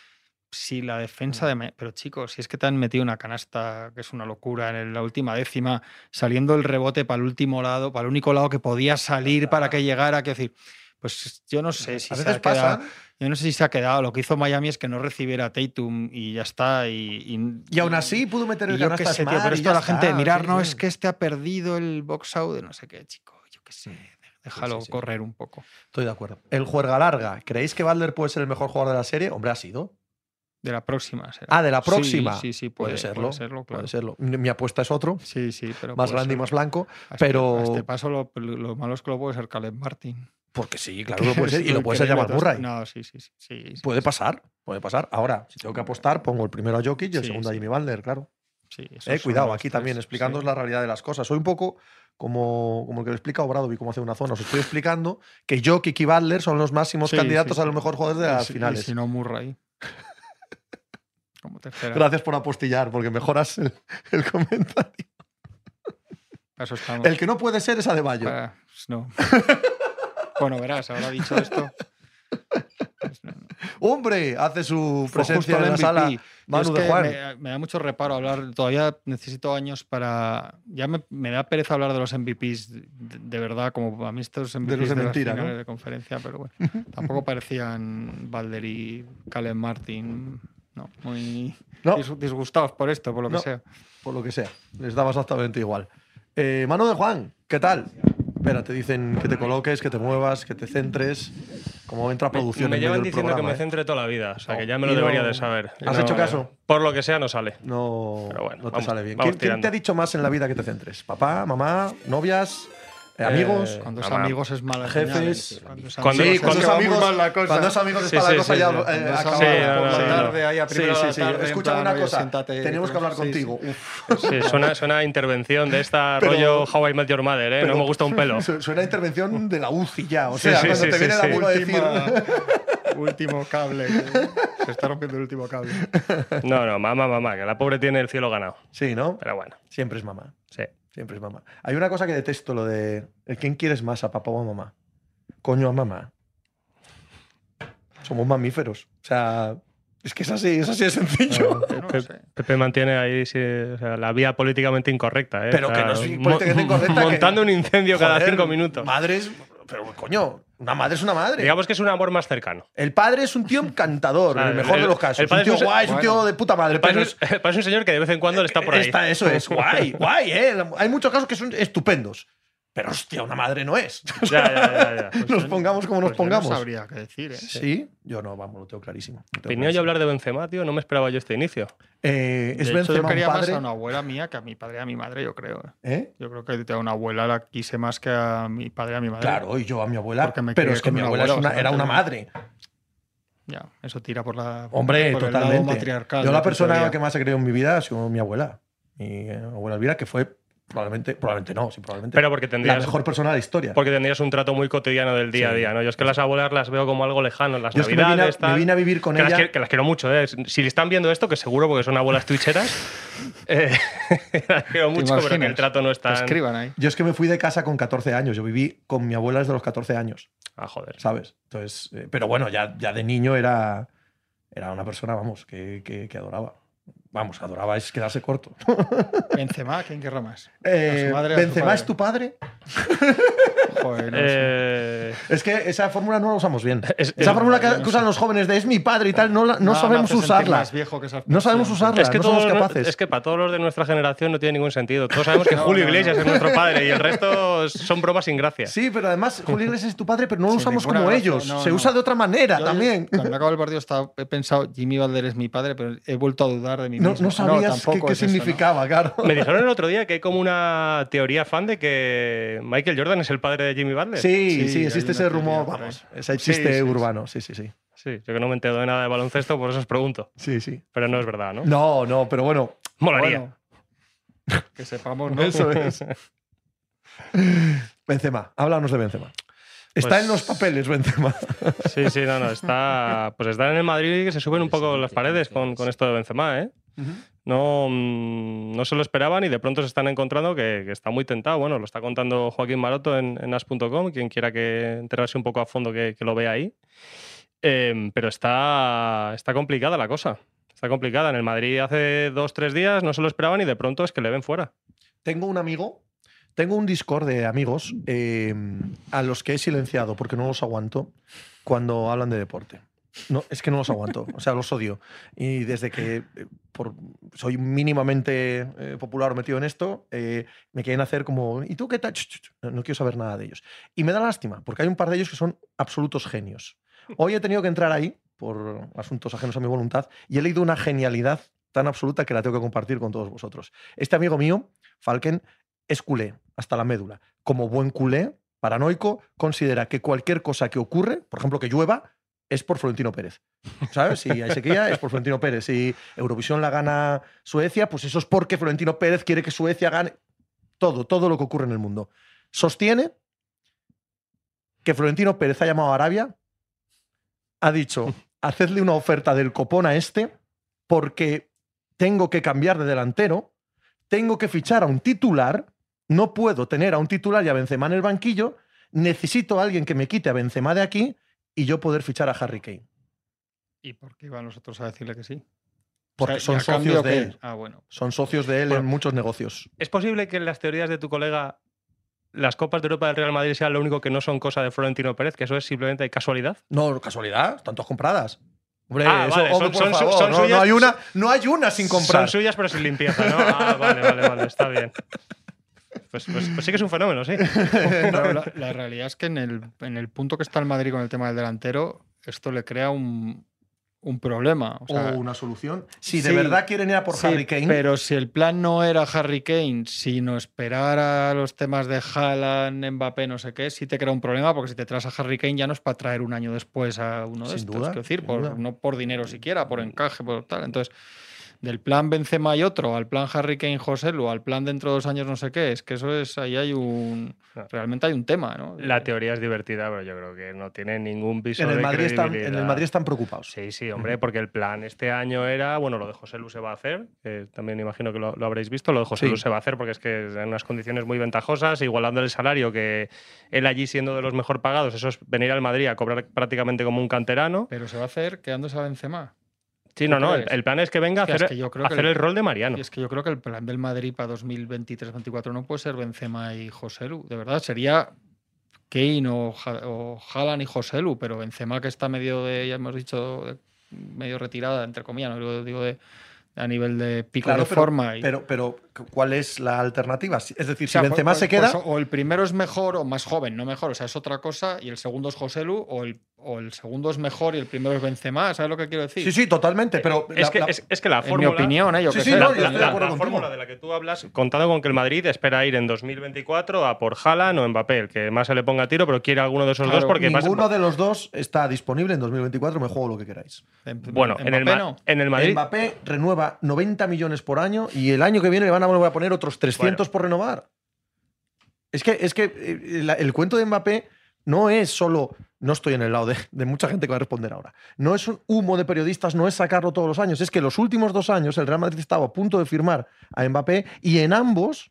si la defensa de... Me- Pero chicos, si es que te han metido una canasta que es una locura en la última décima, saliendo el rebote para el último lado, para el único lado que podía salir para que llegara, que decir... Pues yo no sé si A se veces ha quedado. Yo no sé si se ha quedado. Lo que hizo Miami es que no recibiera Tatum y ya está. Y, y- Y aún así pudo meter el yo canasta sé, tío, pero esto la gente de mirar, sí, no, sí. es que este ha perdido el box out de no sé qué, chico. Yo qué sé, déjalo sí. correr un poco. Estoy de acuerdo. El juerga larga. ¿Creéis que Butler puede ser el mejor jugador de la serie? Hombre, ha sido. De la próxima será. Ah, de la próxima. Sí, sí, Puede puede, serlo, Puede serlo, claro. Puede serlo. Mi apuesta es otro, Sí, sí, pero. más grande y más blanco. A este- pero- A este paso, lo, lo malo es que lo puede ser Caleb Martin. Porque sí, <laughs> claro que lo puede ser. Y lo puede ser esto. Murray. No, sí, sí, sí. sí, sí, Puede sí, pasar, puede pasar. Ahora, si tengo que apostar, pongo el primero a Jokic y el segundo a. Jimmy Butler, claro. sí, Eh, cuidado, aquí tres, también explicándoos la realidad de las cosas. Soy un poco como, como el que le explica a Obradovic cómo hace una zona. Os estoy explicando que Jokic y Butler son los máximos candidatos a los mejores jugadores de las y finales. Si no, Murray. Como tercera. Gracias por apostillar, porque mejoras el, el comentario. Eso. El que no puede ser es Adebayo. Para- pues no. <laughs> bueno, verás, ahora dicho esto. pues no, no. Hombre, hace su presencia en la sala MVP. Manu es de Juan. Me, me da mucho reparo hablar. Todavía necesito años para. Ya me, me da pereza hablar de los MVPs de, de verdad, como a mí estos MVPs los de las mentira, ¿no? de conferencia, pero bueno. tampoco parecían Balder y Caleb Martin No, muy No. dis- disgustados por esto, por lo que sea. Por lo que sea. Les daba exactamente igual. Eh, mano de Juan, ¿qué tal? Espera, te dicen que te coloques, que te muevas, que te centres. Como entra producción me medio llevan diciendo que me ¿eh? centre toda la vida, o sea que ya me lo no- debería de saber. ¿Has No, hecho caso? Por lo que sea, no sale. No, Pero bueno, no te vamos- sale bien. ¿Quién, quién te ha dicho más en la vida que te centres? ¿Papá, mamá, novias, eh, amigos? Eh, Cuando es Mamá. amigos es mala Jefes. señal, ¿eh? Cuando es Cuando- amigos sí, cuando es es amigos, mal la cosa. cuando es amigos Sí, está sí, la cosa sí, ya eh, es amigos por la tarde, ahí a Sí, primera sí, sí. la tarde, Escucha plan, una cosa. siéntate, Tenemos que hablar contigo. Uf. Sí, suena, suena intervención de esta <laughs> Pero- rollo How I Met Your Mother, ¿eh? Pero- no me gusta un pelo. Su- Suena a intervención de la UCI ya. O sea, sí, cuando sí, te sí, viene el sí. amigo a decir. <laughs> último cable. que- Se está rompiendo el último cable. No, no, mamá, mamá, que la pobre tiene el cielo ganado. Sí, ¿no? Pero bueno, Siempre es mamá. sí. Siempre es mamá. Hay una cosa que detesto, lo de ¿el quién quieres más, a papá o a mamá? Coño, a mamá. Somos mamíferos. O sea, es que es así, es así de sencillo. No Pe- sé. Pepe mantiene ahí sí, o sea, la vía políticamente incorrecta, ¿eh? Pero O que no es políticamente incorrecta <laughs> que- Montando un incendio cada cinco minutos. Madres, pero coño, una madre es una madre. Digamos que es un amor más cercano. el padre es un tío encantador, en el <laughs> mejor el- de los casos. el padre un tío es un- guay, es un tío bueno. de puta madre. El padre Pero es, el padre es un señor que de vez en cuando está por ahí. Está- eso es, guay, guay, ¿eh? Hay muchos casos que son estupendos. Pero hostia, una madre no es. Ya, ya, ya, ya. <laughs> Pues Nos pongamos como nos Pues yo pongamos. No sabría qué decir, ¿eh? Sí, yo no, vamos, lo tengo clarísimo. Lo tengo Venía yo a hablar de Benzema, tío, no me esperaba yo este inicio. Eh, es de hecho, yo Benzema un quería más padre. a una abuela mía que a mi padre y a mi madre, yo creo. ¿eh? ¿eh? Yo creo que a una abuela la quise más que a mi padre y a mi madre. Claro, y yo a mi abuela. Porque me Pero es que mi abuela abuela una- era una madre. Ya, eso tira por la. Hombre, por el lado totalmente. matriarcal Yo la persona que más he creído en mi vida ha sido mi abuela. Mi abuela Elvira, que fue probablemente, probablemente no, sí, probablemente Pero porque la tendrías, mejor persona de la historia. porque tendrías un trato muy cotidiano del día a Sí. día, ¿no? Yo es que las abuelas las veo como algo lejano, las Yo es que me vine, a, navidades, me tal, vine a vivir con que, las ella. quiero, que las quiero mucho, ¿eh? Si están viendo esto, que seguro porque son abuelas twitcheras, <laughs> eh, las quiero mucho, pero que el trato no es Que tan... escriban ahí. Yo es que me fui de casa con 14 años. Yo viví con mi abuela desde los 14 años, Ah, joder. ¿sabes? Entonces, eh, pero bueno, ya, ya de niño era, era una persona, vamos, que, que- que adoraba. Vamos, adoraba es quedarse corto. <laughs> Benzema, ¿quién querrá más? Eh, ¿A su madre o a su ¿Benzema es tu padre? <laughs> Joder, no sé. Eh, Es que esa fórmula no la usamos bien. <laughs> Es- esa es- fórmula que, yo no que usan sé. los jóvenes de es mi padre y tal, no, la- no sabemos usarla. más viejo que esa No sabemos usarla. es, que no somos todos- capaces. es que para todos los de nuestra generación no tiene ningún sentido. Todos sabemos que No, Julio no, Iglesias no. es nuestro padre y el resto son bromas sin gracia. Sí, pero además Julio Iglesias es tu padre, pero no lo Sin usamos como gracia, ellos. no, Se no. usa de otra manera Yo, también. Cuando acabo el partido estaba, he pensado, Jimmy Valder es mi padre, pero he vuelto a dudar de mí No, no sabías qué, qué es eso, ¿no? significaba, claro. Me dijeron el otro día que hay como una teoría fan de que Michael Jordan es el padre de Jimmy Butler. Sí, sí, Sí, existe ese rumor, vamos, ese chiste sí, urbano, sí, sí, sí. Sí, yo que no me entero de nada de baloncesto, por eso os pregunto. Sí, sí. Pero no es verdad, ¿no? No, no, pero bueno, Molaría. Bueno, <laughs> que sepamos, ¿no? eso es. <laughs> Benzema, háblanos de Benzema. Está Pues- en los papeles, Benzema. Sí, sí, no, no. Está, pues está en el Madrid que se suben un poco las paredes con, con esto de Benzema, ¿eh? No, mm, no se lo esperaban y de pronto se están encontrando que, que está muy tentado. Bueno, lo está contando Joaquín Maroto en, en as.com, quien quiera que enterarse un poco a fondo que, que lo vea ahí. Em, pero está, está complicada la cosa. Está complicada. En el Madrid hace dos, tres días no se lo esperaban y de pronto es que le ven fuera. Tengo un amigo, tengo un Discord de amigos eh, a los que he silenciado porque no los aguanto cuando hablan de deporte. No, es que no los aguanto, o sea, los odio. Y desde que eh, soy mínimamente eh, popular metido en esto, eh, me quieren hacer como, ¿y tú qué tal? No, no quiero saber nada de ellos. Y me da lástima, porque hay un par de ellos que son absolutos genios. Hoy he tenido que entrar ahí por asuntos ajenos a mi voluntad y he leído una genialidad tan absoluta que la tengo que compartir con todos vosotros. Este amigo mío, Falken, es culé hasta la médula. Como buen culé, paranoico, considera que cualquier cosa que ocurre, por ejemplo, que llueva, es por Florentino Pérez. ¿Sabes? Si hay sequía, es por Florentino Pérez. Si Eurovisión la gana Suecia, pues eso es porque Florentino Pérez quiere que Suecia gane. Todo, todo lo que ocurre en el mundo. Sostiene que Florentino Pérez ha llamado a Arabia, ha dicho, hacedle una oferta del copón a este, porque tengo que cambiar de delantero, tengo que fichar a un titular, no puedo tener a un titular y a Benzema en el banquillo, necesito a alguien que me quite a Benzema de aquí y yo poder fichar a Harry Kane. ¿Y por qué iban nosotros a decirle que sí? Porque O sea, son ¿y a cambio socios de él. Ah, bueno. Son socios de él Bueno. en muchos negocios. ¿Es posible que en las teorías de tu colega las Copas de Europa del Real Madrid sean lo único que no son cosa de Florentino Pérez, que eso es simplemente casualidad? No, casualidad, están todas compradas. Hombre, Ah, eso, vale, hombre, son- por son su- favor, son no, no suyas, hay una, no hay una sin comprar. Son suyas, pero sin limpieza, ¿no? Ah, vale, vale, vale, está bien. Pues, pues- pues sí que es un fenómeno, sí. <laughs> Pero la, la realidad es que en el, en el punto que está el Madrid con el tema del delantero, esto le crea un, un problema. O sea, o una solución. Si de sí, verdad quieren ir a por sí, Harry Kane, Pero si el plan no era Harry Kane, sino esperar a los temas de Haaland, Mbappé, no sé qué, sí te crea un problema, porque si te traes a Harry Kane ya no es para traer un año después a uno de Sin estos. duda, quiero decir, sin por- duda. no por dinero siquiera, por encaje, por tal. Entonces, del plan Benzema y otro, al plan Harry Kane, José Lu, al plan dentro de dos años no sé qué, es que eso es, ahí hay un, realmente hay un tema, ¿no? La teoría es divertida, pero yo creo que no tiene ningún piso en el, de Madrid están, en el. Madrid están preocupados. Sí, sí, hombre, porque el plan este año era, bueno, lo de José Lu se va a hacer, también imagino que lo, lo habréis visto, lo de José Sí. Lu se va a hacer porque es que es en unas condiciones muy ventajosas, igualando el salario que él allí siendo de los mejor pagados, eso es venir al Madrid a cobrar prácticamente como un canterano. Pero se va a hacer quedándose a Benzema. Sí, no, ¿Tú no, el, plan es que venga a es hacer, que yo creo a que hacer el- el rol de Mariano. Y es que yo creo que el plan del Madrid para 2023-2024 no puede ser Benzema y Joselu. De verdad, sería Kane o, o Haaland y Joselu, pero Benzema que está medio de, ya hemos dicho, de- medio retirada, entre comillas, no digo, digo de, a nivel de pico Claro, de pero, forma. y- pero, pero, ¿cuál es la alternativa? Es decir, o sea, si Benzema pues- se pues queda. o el primero es mejor o más joven, no mejor, o sea, es otra cosa, y el segundo es Joselu, o el, o el segundo es mejor y el primero es Benzema, ¿sabes lo que quiero decir? sí, sí, totalmente. Pero Es, la- que, la- es, es que la en mi fórmula... opinión, ¿eh? Yo Sí, qué sí, sé, no, la- fórmula de la que tú hablas, contando con que el Madrid espera ir en 2024 a por Haaland o Mbappé, el que más se le ponga tiro, pero quiere alguno de esos Claro, dos porque pasa- ninguno de los dos está disponible en 2024. Me juego lo que queráis. Bueno, en el, no. en el Madrid. Mbappé renueva 90 millones por año y el año que viene le van a volver a poner otros 300 por renovar. Es que, es que eh, el cuento de Mbappé no es solo. No estoy en el lado de, de mucha gente que va a responder ahora. No es un humo de periodistas, no es sacarlo todos los años. Es que los últimos dos años el Real Madrid estaba a punto de firmar a Mbappé y en ambos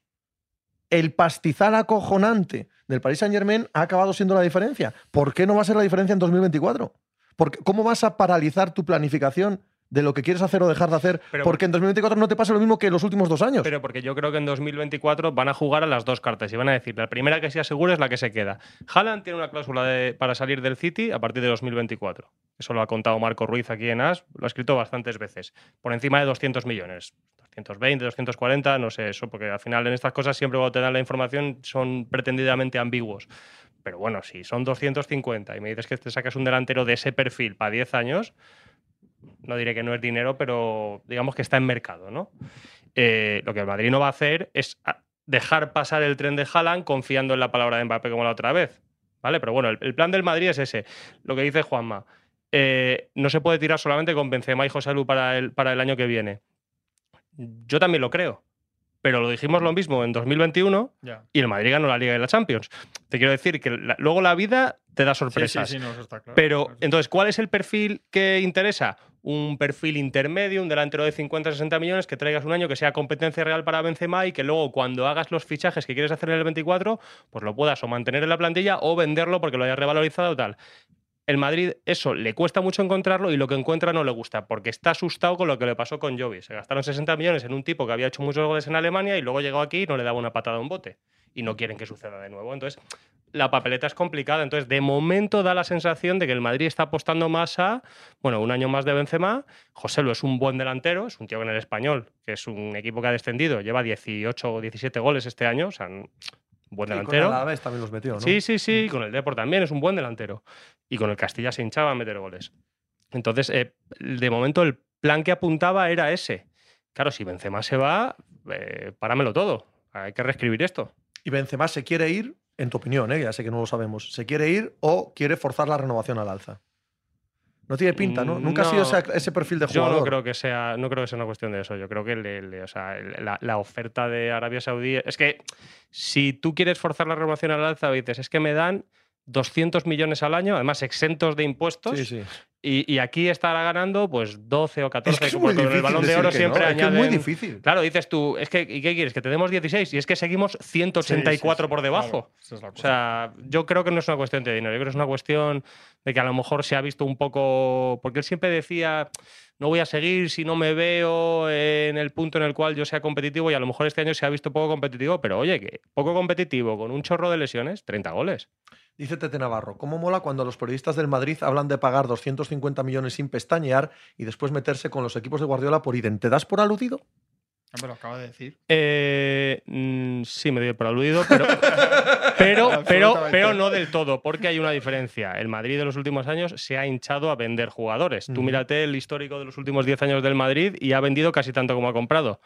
el pastizal acojonante del Paris Saint Germain ha acabado siendo la diferencia. ¿Por qué no va a ser la diferencia en 2024? Porque, ¿Cómo vas a paralizar tu planificación de lo que quieres hacer o dejar de hacer? Pero- porque en 2024 no te pase lo mismo que en los últimos dos años. Pero porque yo creo que en 2024 van a jugar a las dos cartas y van a decir, la primera que se asegura es la que se queda. Haaland tiene una cláusula de- para salir del City a partir de 2024. Eso lo ha contado Marco Ruiz aquí en AS, lo ha escrito bastantes veces. Por encima de 200 millones. 220, 240, no sé eso, porque al final en estas cosas siempre cuando te dan la información son pretendidamente ambiguos. Pero bueno, si son 250 y me dices que te sacas un delantero de ese perfil para 10 años, no diré que no es dinero, pero digamos que está en mercado, ¿no? Eh, lo que el Madrid no va a hacer es a- dejar pasar el tren de Haaland confiando en la palabra de Mbappé como la otra vez. ¿Vale? Pero bueno, el, el plan del Madrid es ese. Lo que dice Juanma. eh, no se puede tirar solamente con Benzema y José Lu para el, para el año que viene. Yo también lo creo. Pero lo dijimos lo mismo en 2021 Ya. y el Madrid ganó la Liga y la Champions. Te quiero decir que la- luego la vida te da Sí, sí, sorpresas. sí, no, eso está claro. Pero, entonces, ¿cuál es el perfil que interesa? Un perfil intermedio, un delantero de 50, 60 millones, que traigas un año que sea competencia real para Benzema y que luego cuando hagas los fichajes que quieres hacer en el 24, pues lo puedas o mantener en la plantilla o venderlo porque lo hayas revalorizado o tal. El Madrid eso le cuesta mucho encontrarlo y lo que encuentra no le gusta porque está asustado con lo que le pasó con Jovi. Se gastaron 60 millones en un tipo que había hecho muchos goles en Alemania y luego llegó aquí y no le daba una patada a un bote. Y no quieren que suceda de nuevo. Entonces, la papeleta es complicada. Entonces, de momento da la sensación de que el Madrid está apostando más a, bueno, un año más de Benzema. José Lu es un buen delantero, es un tío que en el español, que es un equipo que ha descendido, lleva 18 o 17 goles este año, o sea, buen Sí, con delantero. el Alavés también los metió, ¿no? Sí, sí, sí, con el Deport también es un buen delantero. Y con el Castilla se hinchaba a meter goles. Entonces, eh, de momento el plan que apuntaba era ese. Claro, si Benzema se va, eh, páramelo todo. Hay que reescribir esto. Y Benzema se quiere ir, en tu opinión, ¿eh? ya sé que no lo sabemos, ¿se quiere ir o quiere forzar la renovación al alza? No tiene pinta, ¿no? Nunca ha sido ese, ese perfil de Yo jugador. no creo que sea, no creo que sea una cuestión de eso. Yo creo que le- le- o sea, el- la, la oferta de Arabia Saudí. Es que si tú quieres forzar la renovación al alza, dices, es que me dan 200 millones al año, además exentos de impuestos. Sí, sí. Y, y aquí estará ganando pues 12 o 14, Es que es como muy con el balón de oro siempre no, es que es añaden. muy difícil. Claro, dices tú, es que, ¿y qué quieres? Que te demos 16 y es que seguimos 184 por debajo. Claro, esa es la O sea, yo creo que no es una cuestión de dinero, yo creo que es una cuestión de que a lo mejor se ha visto un poco. Porque él siempre decía, no voy a seguir si no me veo en el punto en el cual yo sea competitivo, y a lo mejor este año se ha visto poco competitivo, pero oye, que poco competitivo, con un chorro de lesiones, 30 goles. Dice Tete Navarro, ¿cómo mola cuando los periodistas del Madrid hablan de pagar 250 millones sin pestañear y después meterse con los equipos de Guardiola por idem? ¿Te das por aludido? Ya me lo acaba de decir. Eh, mm, sí, me doy por aludido, pero, <laughs> pero, pero, pero no del todo, porque hay una diferencia. El Madrid de los últimos años se ha hinchado a vender jugadores. Tú Ujú. mírate el histórico de los últimos 10 años del Madrid y ha vendido casi tanto como ha comprado.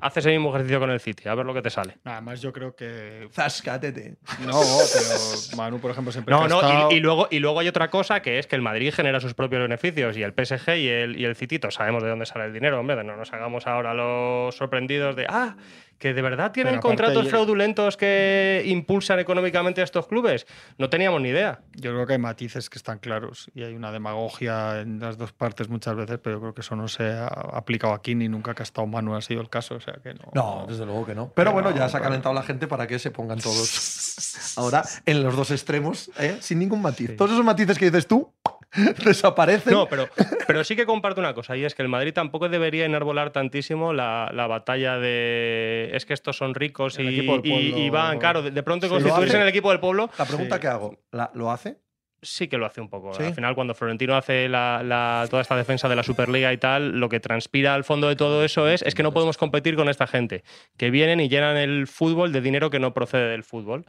Haces el mismo ejercicio con el City, a ver lo que te sale. Nada más yo creo que. Zasca, Tete. No, pero Manu, por ejemplo, siempre. No, no, estado- y, y luego, y luego hay otra cosa que es que el Madrid genera sus propios beneficios y el PSG y el, y el City todos sabemos de dónde sale el dinero, hombre, no nos hagamos ahora los sorprendidos de, ah, que de verdad tienen Pero contratos fraudulentos que impulsan económicamente a estos clubes. No teníamos ni idea. Yo creo que hay matices que están claros y hay una demagogia en las dos partes muchas veces, pero yo creo que eso no se ha aplicado aquí ni nunca que ha estado Manu ha sido el caso. O sea que no. No, desde luego que no. Pero bueno, ya se ha pero- calentado la gente para que se pongan todos <laughs> ahora en los dos extremos, ¿eh? sin ningún matiz. Todos esos matices que dices tú <laughs> desaparecen. No, pero, pero sí que comparto una cosa, y es que el Madrid tampoco debería enarbolar tantísimo la, la batalla de es que estos son ricos y, y- y van, claro, de, de pronto Sí, constituirse en el equipo del pueblo. La pregunta Sí. que hago, ¿la- ¿lo hace? Sí que lo hace un poco. ¿Sí? Al final, cuando Florentino hace la- la- toda esta defensa de la Superliga y tal, lo que transpira al fondo de todo eso es, es que no podemos competir con esta gente, que vienen y llenan el fútbol de dinero que no procede del fútbol.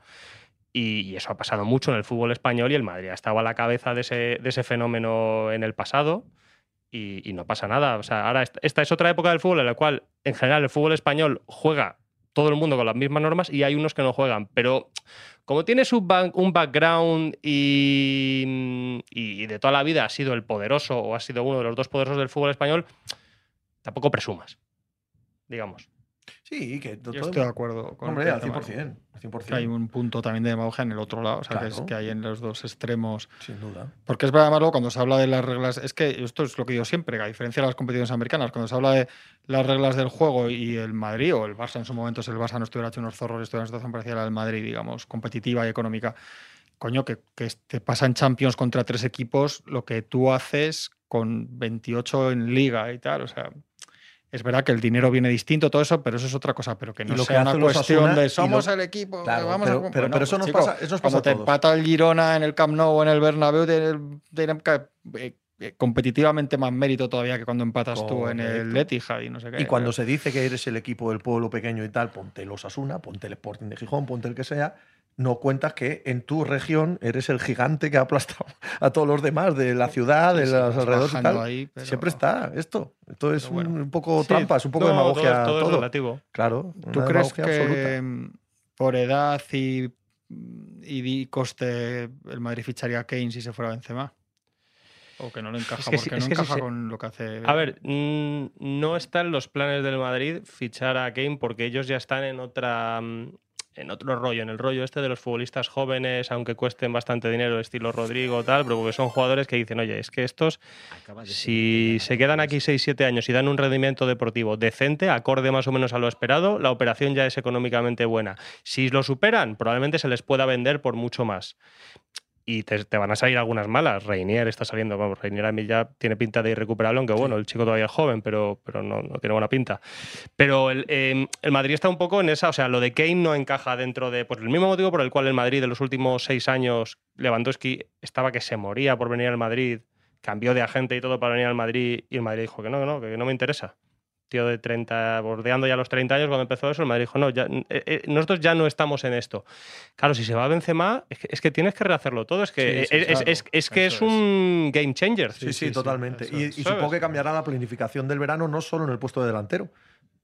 Y, eso ha pasado mucho en el fútbol español y el Madrid ha estado a la cabeza de ese, de ese fenómeno en el pasado. Y, no pasa nada. O sea, ahora esta, es otra época del fútbol en la cual, en general, el fútbol español juega todo el mundo con las mismas normas y hay unos que no juegan. Pero como tienes un, un background y, y de toda la vida has sido el poderoso o has sido uno de los dos poderosos del fútbol español, tampoco presumas, digamos. Sí, que Yo todo- estoy de acuerdo con Hombre, el al tema. 100%. al 100%, Que hay un punto también de demagogia en el otro lado, o sea, que, es que hay en los dos extremos. Sin duda. Porque es verdad, luego cuando se habla de las reglas, es que esto es lo que digo siempre, que a diferencia de las competiciones americanas, cuando se habla de las reglas del juego y el Madrid o el Barça en su momento, si el Barça no estuviera hecho unos zorros, estuviera en una situación parecida a la del Madrid, digamos, competitiva y económica, coño, que, que te pasa en Champions contra tres equipos, lo que tú haces con 28 en Liga y tal, o sea. Es verdad que el dinero viene distinto, todo eso, pero eso es otra cosa. Pero que no lo que sea una los cuestión de lo- somos el equipo. Claro, vamos pero- a... pero- pero eso nos chico, pasa- eso nos cuando pasa a te empata el Girona en el Camp Nou o en el Bernabéu, tiene- tiene que- eh, eh, competitivamente más mérito todavía que cuando empatas tú en el. Etihad y no sé qué. Y cuando se dice que eres el equipo del pueblo pequeño y tal, ponte el Osasuna, ponte el Sporting de Gijón, ponte el que sea, no cuentas que en tu región eres el gigante que ha aplastado <laughs> a todos los demás de la ciudad, de Sí, los alrededores y tal. ahí, pero- Siempre está esto. Esto es bueno. un, poco Sí, trampa, es un poco no, demagogia. Todo, es- todo es todo. relativo. Claro. ¿Tú crees que absoluta. por edad y, y coste el Madrid ficharía a Kane si se fuera Benzema? ¿O que no le encaja? Es que sí, porque no sí encaja con lo que hace. A ver, no están los planes del Madrid fichar a Kane porque ellos ya están en otra mm, en otro rollo, en el rollo este de los futbolistas jóvenes, aunque cuesten bastante dinero, estilo Rodrigo tal, pero porque son jugadores que dicen, oye, es que estos, si se quedan aquí 6-7 años y dan un rendimiento deportivo decente, acorde más o menos a lo esperado, la operación ya es económicamente buena. Si lo superan, probablemente se les pueda vender por mucho más. Y te, te van a salir algunas malas. Reinier está saliendo, vamos, Reinier a mí ya tiene pinta de irrecuperable, aunque bueno, el chico todavía es joven, pero, pero no, no tiene buena pinta. Pero el, eh, el Madrid está un poco en esa, o sea, lo de Kane no encaja dentro de, pues el mismo motivo por el cual el Madrid de los últimos seis años, Lewandowski estaba que se moría por venir al Madrid, cambió de agente y todo para venir al Madrid, y el Madrid dijo que no, que no, que no me interesa. Tío de 30, bordeando ya los 30 años, cuando empezó eso, el Madrid dijo, no, ya, eh, eh, nosotros ya no estamos en esto. Claro, si se va Benzema, es que, es que tienes que rehacerlo todo, es que, Sí, sí, es, es- claro. es- es que Eso es un game changer. Sí, sí, sí, sí, totalmente. y y supongo que cambiará la planificación del verano no solo en el puesto de delantero.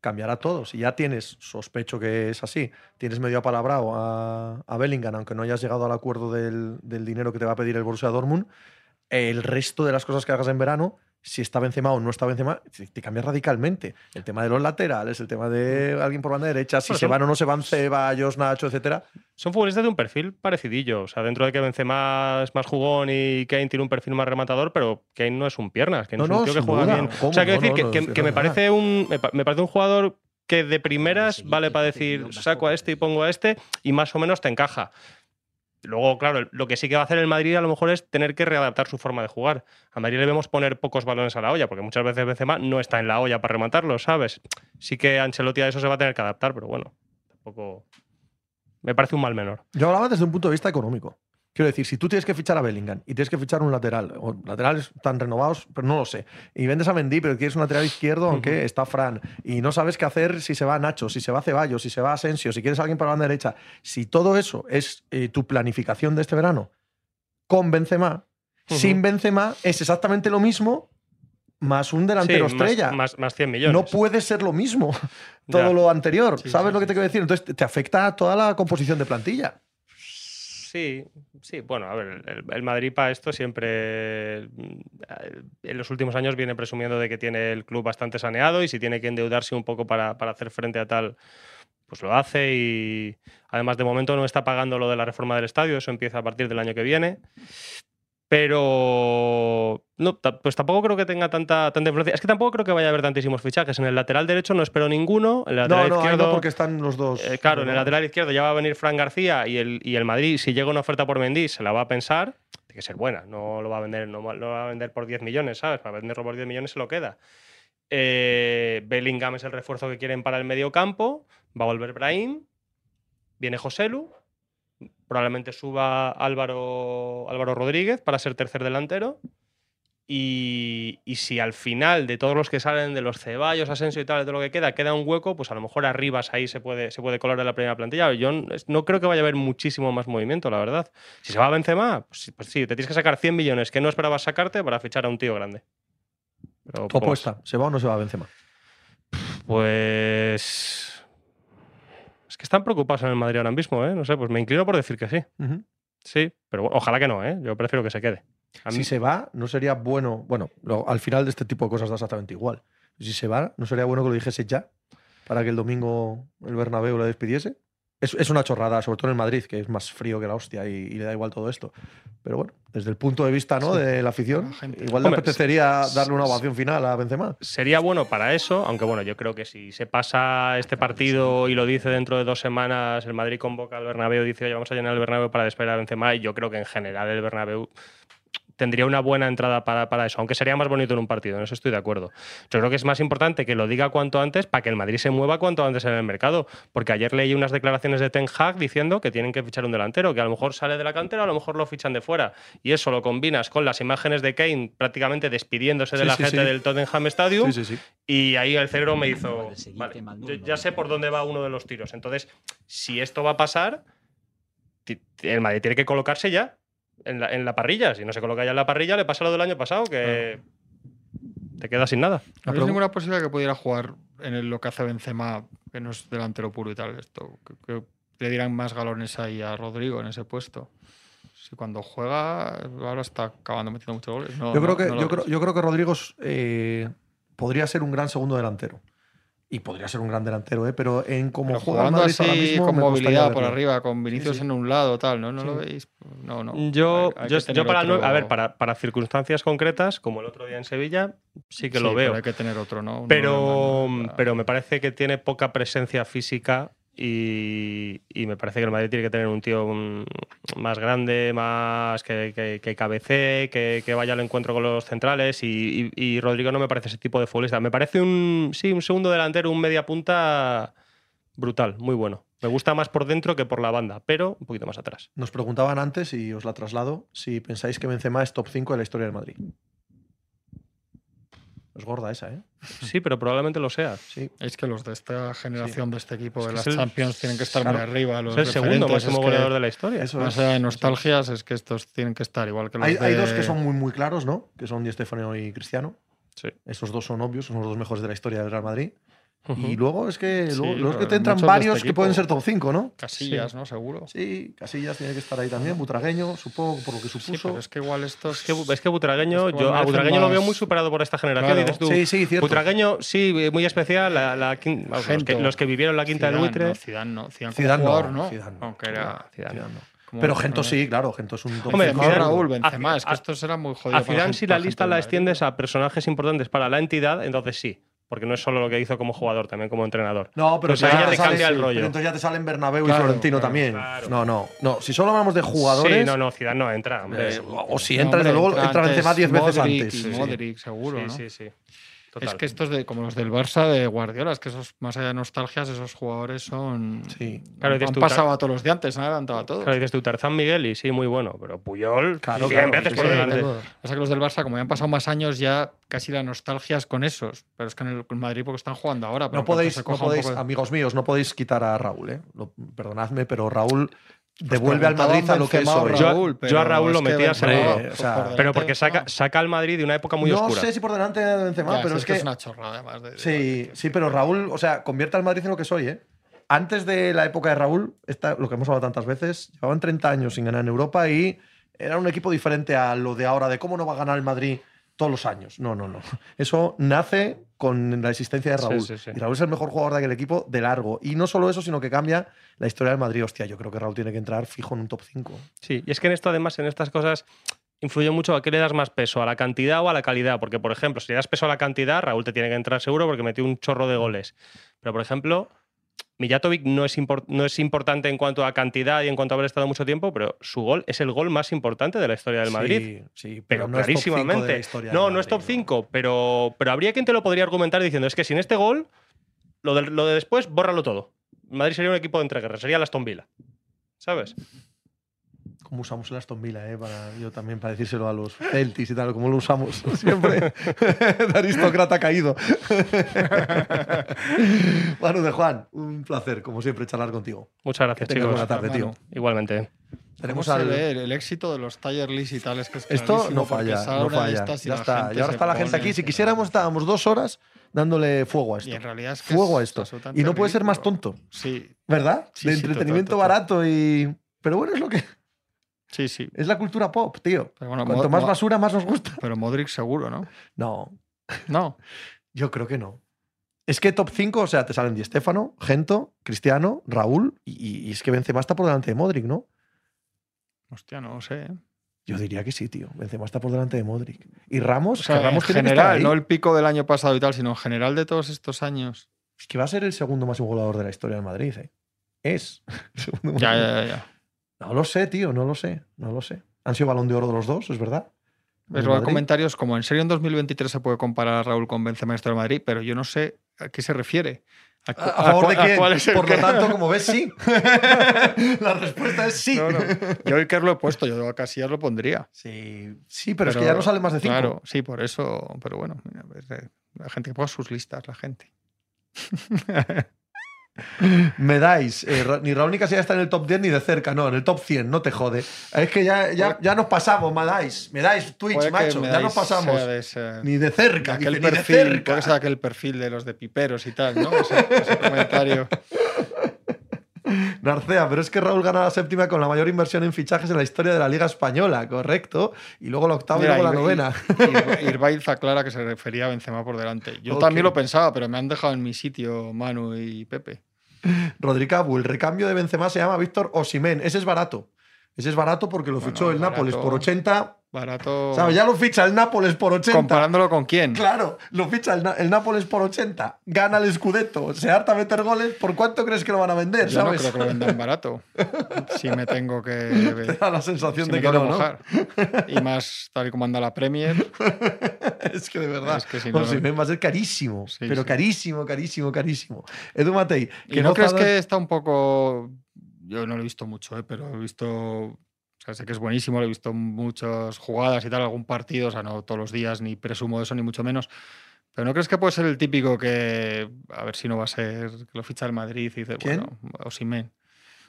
Cambiará todo. Si ya tienes, sospecho que es así, tienes medio apalabrado a, a Bellingham, aunque no hayas llegado al acuerdo del, del dinero que te va a pedir el Borussia Dortmund, el resto de las cosas que hagas en verano, si está Benzema o no está Benzema, te cambia radicalmente. El tema de los laterales, el tema de alguien por banda derecha, si Bueno, se son- van o no se van Ceballos, Nacho, etcétera. Son futbolistas de un perfil parecidillo. O sea, dentro de que Benzema es más jugón y Kane tiene un perfil más rematador, pero Kane no es un piernas. Kane No, es un no, tío que sin juega duda. bien. ¿Cómo? O sea, quiero No, decir no, que, que- que me, parece un, me parece un jugador que de primeras vale para decir saco a este y pongo a este y más o menos te encaja. Luego, claro, lo que sí que va a hacer el Madrid a lo mejor es tener que readaptar su forma de jugar. A Madrid le vemos poner pocos balones a la olla, porque muchas veces Benzema no está en la olla para rematarlo, ¿sabes? Sí que Ancelotti a eso se va a tener que adaptar, pero bueno, tampoco... Me parece un mal menor. Yo hablaba desde un punto de vista económico. Quiero decir, si tú tienes que fichar a Bellingham y tienes que fichar un lateral, o laterales están renovados, pero no lo sé, y vendes a Mendy, pero quieres un lateral izquierdo, aunque está Fran, y no sabes qué hacer si se va Nacho, si se va Ceballos, si se va Asensio, si quieres a alguien para la banda derecha, si todo eso es eh, tu planificación de este verano con Benzema, sin Benzema es exactamente lo mismo más un delantero Sí, estrella. Más, más, más 100 millones. No puede ser lo mismo <laughs> todo Ya. lo anterior. Sí, ¿Sabes sí, lo que te quiero decir? Entonces te- te afecta a toda la composición de plantilla. Sí, sí, bueno, a ver, el, Madrid para esto siempre mm, en los últimos años viene presumiendo de que tiene el club bastante saneado y si tiene que endeudarse un poco para, para hacer frente a tal, pues lo hace y además de momento no está pagando lo de la reforma del estadio, eso empieza a partir del año que viene. Pero no, pues tampoco creo que tenga tanta, tanta influencia. Es que tampoco creo que vaya a haber tantísimos fichajes. En el lateral derecho no espero ninguno. En el No, lateral no, ahí izquierdo, no, porque están los dos. eh, claro, en el lateral izquierdo ya va a venir Fran García y el, y el Madrid, si llega una oferta por Mendy, se la va a pensar. Tiene que ser buena, no lo va a vender, no, lo va a vender por 10 millones, ¿sabes? Para venderlo por 10 millones se lo queda. Eh, Bellingham es el refuerzo que quieren para el medio campo. Va a volver Brahim. Viene Joselu. Probablemente suba Álvaro, Álvaro Rodríguez para ser tercer delantero. Y, y si al final de todos los que salen de los Ceballos, Asensio y tal, de todo lo que queda, queda un hueco, pues a lo mejor Arribas ahí se puede, se puede colar en la primera plantilla. Yo no, creo que vaya a haber muchísimo más movimiento, la verdad. Si se va a Benzema, pues, sí- pues sí, te tienes que sacar 100 millones que no esperabas sacarte para fichar a un tío grande. Pero Tu más. apuesta, ¿se va o no se va Benzema? Pues. Están preocupados en el Madrid ahora mismo, ¿eh? No sé, pues me inclino por decir que sí. Sí, pero bueno, ojalá que no, ¿eh? Yo prefiero que se quede. A mí- Si se va, no sería bueno. Bueno, lo- al final de este tipo de cosas da exactamente igual. Si se va, no sería bueno que lo dijese ya para que el domingo el Bernabéu le despidiese. Es, es una chorrada, sobre todo en el Madrid, que es más frío que la hostia y, y le da igual todo esto. Pero bueno, desde el punto de vista ¿no? Sí, de la afición, la igual le Hombre, apetecería darle una ovación final a Benzema. Sería bueno para eso, aunque bueno, yo creo que si se pasa este partido y lo dice dentro de dos semanas, el Madrid convoca al Bernabéu y dice, oye, vamos a llenar el Bernabéu para despedir a Benzema, y yo creo que en general el Bernabéu tendría una buena entrada para, para eso, aunque sería más bonito en un partido, en eso estoy de acuerdo. Yo creo que es más importante que lo diga cuanto antes para que el Madrid se mueva cuanto antes en el mercado, porque ayer leí unas declaraciones de Ten Hag diciendo que tienen que fichar un delantero, que a lo mejor sale de la cantera, a lo mejor lo fichan de fuera, y eso lo combinas con las imágenes de Kane prácticamente despidiéndose de Sí, la sí, gente sí. del Tottenham Stadium, Sí, sí, sí. y ahí el cerebro me hizo, vale, yo ya sé por dónde va uno de los tiros. Entonces, si esto va a pasar, el Madrid tiene que colocarse ya en la, en la parrilla. Si no se coloca ya en la parrilla, le pasa lo del año pasado, que te quedas sin nada. ¿No hay ninguna posibilidad que pudiera jugar en el- lo que hace Benzema, que no es delantero puro y tal? Esto, que, que le dieran más galones ahí a Rodrigo en ese puesto. Si cuando juega, ahora está acabando metiendo muchos goles. No, Yo creo no- que, yo creo, yo creo que Rodrigo eh, podría ser un gran segundo delantero. Y podría ser un gran delantero, ¿eh? pero en como Pero juega jugando Madrid así, ahora mismo, con movilidad por arriba, con Vinicius sí. en un lado, tal, ¿no? ¿No lo Sí. veis? No, no. Yo, Hay- hay yo, yo para, otro- a ver, para, para circunstancias concretas, como el otro día en Sevilla, sí que Sí, lo pero veo. hay que tener otro, ¿no? Pero, nueve más, ¿no? pero me parece que tiene poca presencia física y, me parece que el Madrid tiene que tener un tío mm, más grande, más que, que, que cabecee, que, que vaya al encuentro con los centrales y, y- y Rodrigo no me parece ese tipo de futbolista. Me parece un, sí, un segundo delantero, un media punta brutal, muy bueno. Me gusta más por dentro que por la banda, pero un poquito más atrás. Nos preguntaban antes, y os la traslado, si pensáis que Benzema es top 5 de la historia del Madrid. Es gorda esa, ¿eh? Sí, pero probablemente lo sea. Sí. Es que los de esta generación de este equipo Es de las el- Champions tienen que estar claro, muy arriba. Los Es el segundo máximo goleador de la historia. Eso Más es. allá de nostalgias, es que estos tienen que estar igual que los Hay, de... hay dos que son muy, muy claros, ¿no? Que son Di Stefano y Cristiano. Sí. Esos dos son obvios, son los dos mejores de la historia del Real Madrid. Ujú. Y luego es que, Sí, luego, luego es que te entran varios este que pueden ser top 5, ¿no? Casillas, ¿no? Seguro. Sí, Casillas tiene que estar ahí también. Butragueño, supongo, por lo que Sí, supuso. pero es que igual estos... Es que, es que Butragueño, Es que yo a Butragueño lo veo más- muy superado por esta generación. Claro. Dices tú, Sí, sí, cierto. Butragueño, sí, muy especial. La, la vamos, los, que, los que vivieron la quinta del buitre. No, Zidane no. Zidane, no, jugador, no. Zidane no. Aunque era... Zidane. No. Pero Gento sí, claro, Gento es un top Hombre, Zidane- Raúl, a- Benzema, es que a- esto será muy jodido. A Zidane, si la lista la extiendes a personajes importantes para la entidad, entonces sí. Porque no es solo lo que hizo como jugador, también como entrenador. No, pero entonces ya te te sale- cambia el sí, rollo. pero entonces ya te salen Bernabéu Claro, y Florentino claro, también. claro. No, no, no. Si solo hablamos de jugadores. Sí, no, no, Zidane no entra. hombre. eh, o si No, entra, hombre, desde luego, entra Benzema 10 veces Modric antes. y Sí. Modric, seguro, sí, ¿no? sí, sí. Total. Es que estos de como los del Barça de Guardiola, es que esos más allá de nostalgias, esos jugadores son. Sí. Claro, han pasado a todos los de antes, han adelantado a todos. Claro, dices tú, Tarzán Miguel y sí, muy bueno, pero Puyol, Claro, 100 claro, veces sí, por sí, delante. Pasa que los del Barça, como ya han pasado más años, ya casi la nostalgia es con esos. Pero es que en el en Madrid porque están jugando ahora. Pero No podéis, no de- amigos míos, no podéis quitar a Raúl, ¿eh? Lo- perdonadme, pero Raúl devuelve al Madrid a lo que es hoy. Yo- a pero Raúl lo es que metía Benzema, seguro. pues O sea, por Pero porque saca, no. saca al Madrid de una época muy no oscura. sé si por delante de Benzema, Ya, pero sí, es que, es una chorrada además. de- de- sí, sí, pero Raúl, o sea, convierte al Madrid en lo que soy, ¿eh? Antes de la época de Raúl, esta, lo que hemos hablado tantas veces, llevaban 30 años sin ganar en Europa y era un equipo diferente a lo de ahora, de cómo no va a ganar el Madrid todos los años. No, no, no. Eso nace con la existencia de Sí, Raúl. sí, sí. Y Raúl es el mejor jugador de aquel equipo de largo. Y no solo eso, sino que cambia la historia del Madrid. Hostia, yo creo que Raúl tiene que entrar fijo en un top 5. Sí, y es que en esto, además, en estas cosas influye mucho a qué le das más peso, a la cantidad o a la calidad. Porque, por ejemplo, si le das peso a la cantidad, Raúl te tiene que entrar seguro porque metió un chorro de goles. Pero, por ejemplo, Mijatovic no es, no es importante en cuanto a cantidad y en cuanto a haber estado mucho tiempo, pero su gol es el gol más importante de la historia del Madrid. Sí, sí, Pero no es top cinco de la clarísimamente. no, no es top Madrid, 5, pero, pero habría quien te lo podría argumentar diciendo, es que sin este gol, lo de, lo de después, bórralo todo. Madrid sería un equipo de entreguerras, sería el Aston Villa. ¿Sabes? ¿Cómo usamos el Aston Villa, eh? Para, yo también para decírselo a los Celtics y tal, como lo usamos <laughs> siempre. <laughs> de aristócrata caído. <laughs> Manu de Juan, un placer, como siempre, charlar contigo. Muchas gracias, Que chicos. buena tarde, tío. Igualmente. Tenemos ¿Cómo se al- el, el éxito de los Tier List y tal? Es que es Esto no falla, no falla. Ya está. Y ahora está la gente aquí. Si quisiéramos, estábamos dos horas dándole fuego a esto. Y en realidad es que Fuego a es esto. absolutamente Y no puede ser más tonto, Sí, ¿verdad? Sí, de sí, entretenimiento total, total. barato y. Pero bueno, es lo que. Sí, sí. Es la cultura pop, tío. Pero, bueno, Cuanto más basura, más nos gusta. <laughs> pero Modric seguro, ¿no? No, No. <laughs> Yo creo que no. Es que top 5, o sea, te salen Di Stefano, Gento, Cristiano, Raúl y, y es que Benzema está por delante de Modric, ¿no? Hostia, no lo sé. ¿eh? Yo diría que sí, tío. Benzema está por delante de Modric. Y Ramos, O sea, que Ramos en tiene general, no el pico del año pasado y tal, sino en general de todos estos años. Es que va a ser el segundo máximo goleador de la historia del Madrid, ¿eh? Es. <laughs> el segundo Ya, ya, ya. ya. No lo sé, tío, no lo sé, no lo sé. Han sido balón de oro de los dos, es verdad. Luego hay Madrid. comentarios como en serio en 2023 se puede comparar a Raúl con Benzema de Madrid, pero yo no sé a qué se refiere. ¿A, cu- ¿A, a a favor de quién? cuál es el Por que- lo tanto, como ves, sí. <laughs> la respuesta es sí. No, no. Yo el que lo he puesto, yo a Casillas lo pondría. Sí, sí, pero, es que ya no sale más de cinco. Claro, sí, por eso. Pero bueno, mira, eh, la gente que ponga sus listas, la gente. <laughs> <laughs> Me dais. eh, ni Raúl ni Casillas está en el top 10 ni de cerca, no, en el top 100, no te jode. Es que ya, ya, Puede- ya nos pasamos, me dais. Me dais Twitch, Puede macho. me Ya dais nos pasamos. de ese- Ni de de cerca, aquel dice, ni de perfil, cerca. puede ser aquel perfil de los de piperos y tal, ¿no? Ese, ese comentario. <laughs> Narcea, pero es que Raúl gana la séptima con la mayor inversión en fichajes en la historia de la Liga Española, correcto. Y luego la octava Mira, y luego la novena. Ir- Irbaiz aclara que se refería a Benzema por delante. Yo también lo pensaba, pero me han dejado en mi sitio Manu y Pepe. Rodrigo el recambio de Benzema se llama Víctor Osimen. Ese es barato. Ese es barato porque lo Bueno, fichó el Nápoles barato. por 80. Barato. ¿Sabes? Ya lo ficha el Nápoles por 80. Comparándolo con quién. Claro, lo ficha el, el Nápoles por 80. Gana el Scudetto. Se harta a meter goles. ¿Por cuánto crees que lo van a vender? Yo no ¿Sabes? creo que lo vendan <laughs> barato. Si me tengo <laughs> Te que. da la sensación si de me que no, ¿no? mojar. Y más tal y como anda la Premier. <laughs> es que de verdad. Es que si no- va a ser carísimo. Sí, pero sí. carísimo, carísimo, carísimo. Edu Matei. ¿Y no crees que está un poco.? Yo no lo he visto mucho, ¿eh? pero he visto. Sea, sé que es buenísimo, lo he visto muchas jugadas y tal, algún partido, o sea, no todos los días, ni presumo de eso, ni mucho menos. Pero ¿no crees que puede ser el típico que, a ver si no va a ser, que lo ficha el Madrid y dice, ¿Quién? bueno, Osimhen.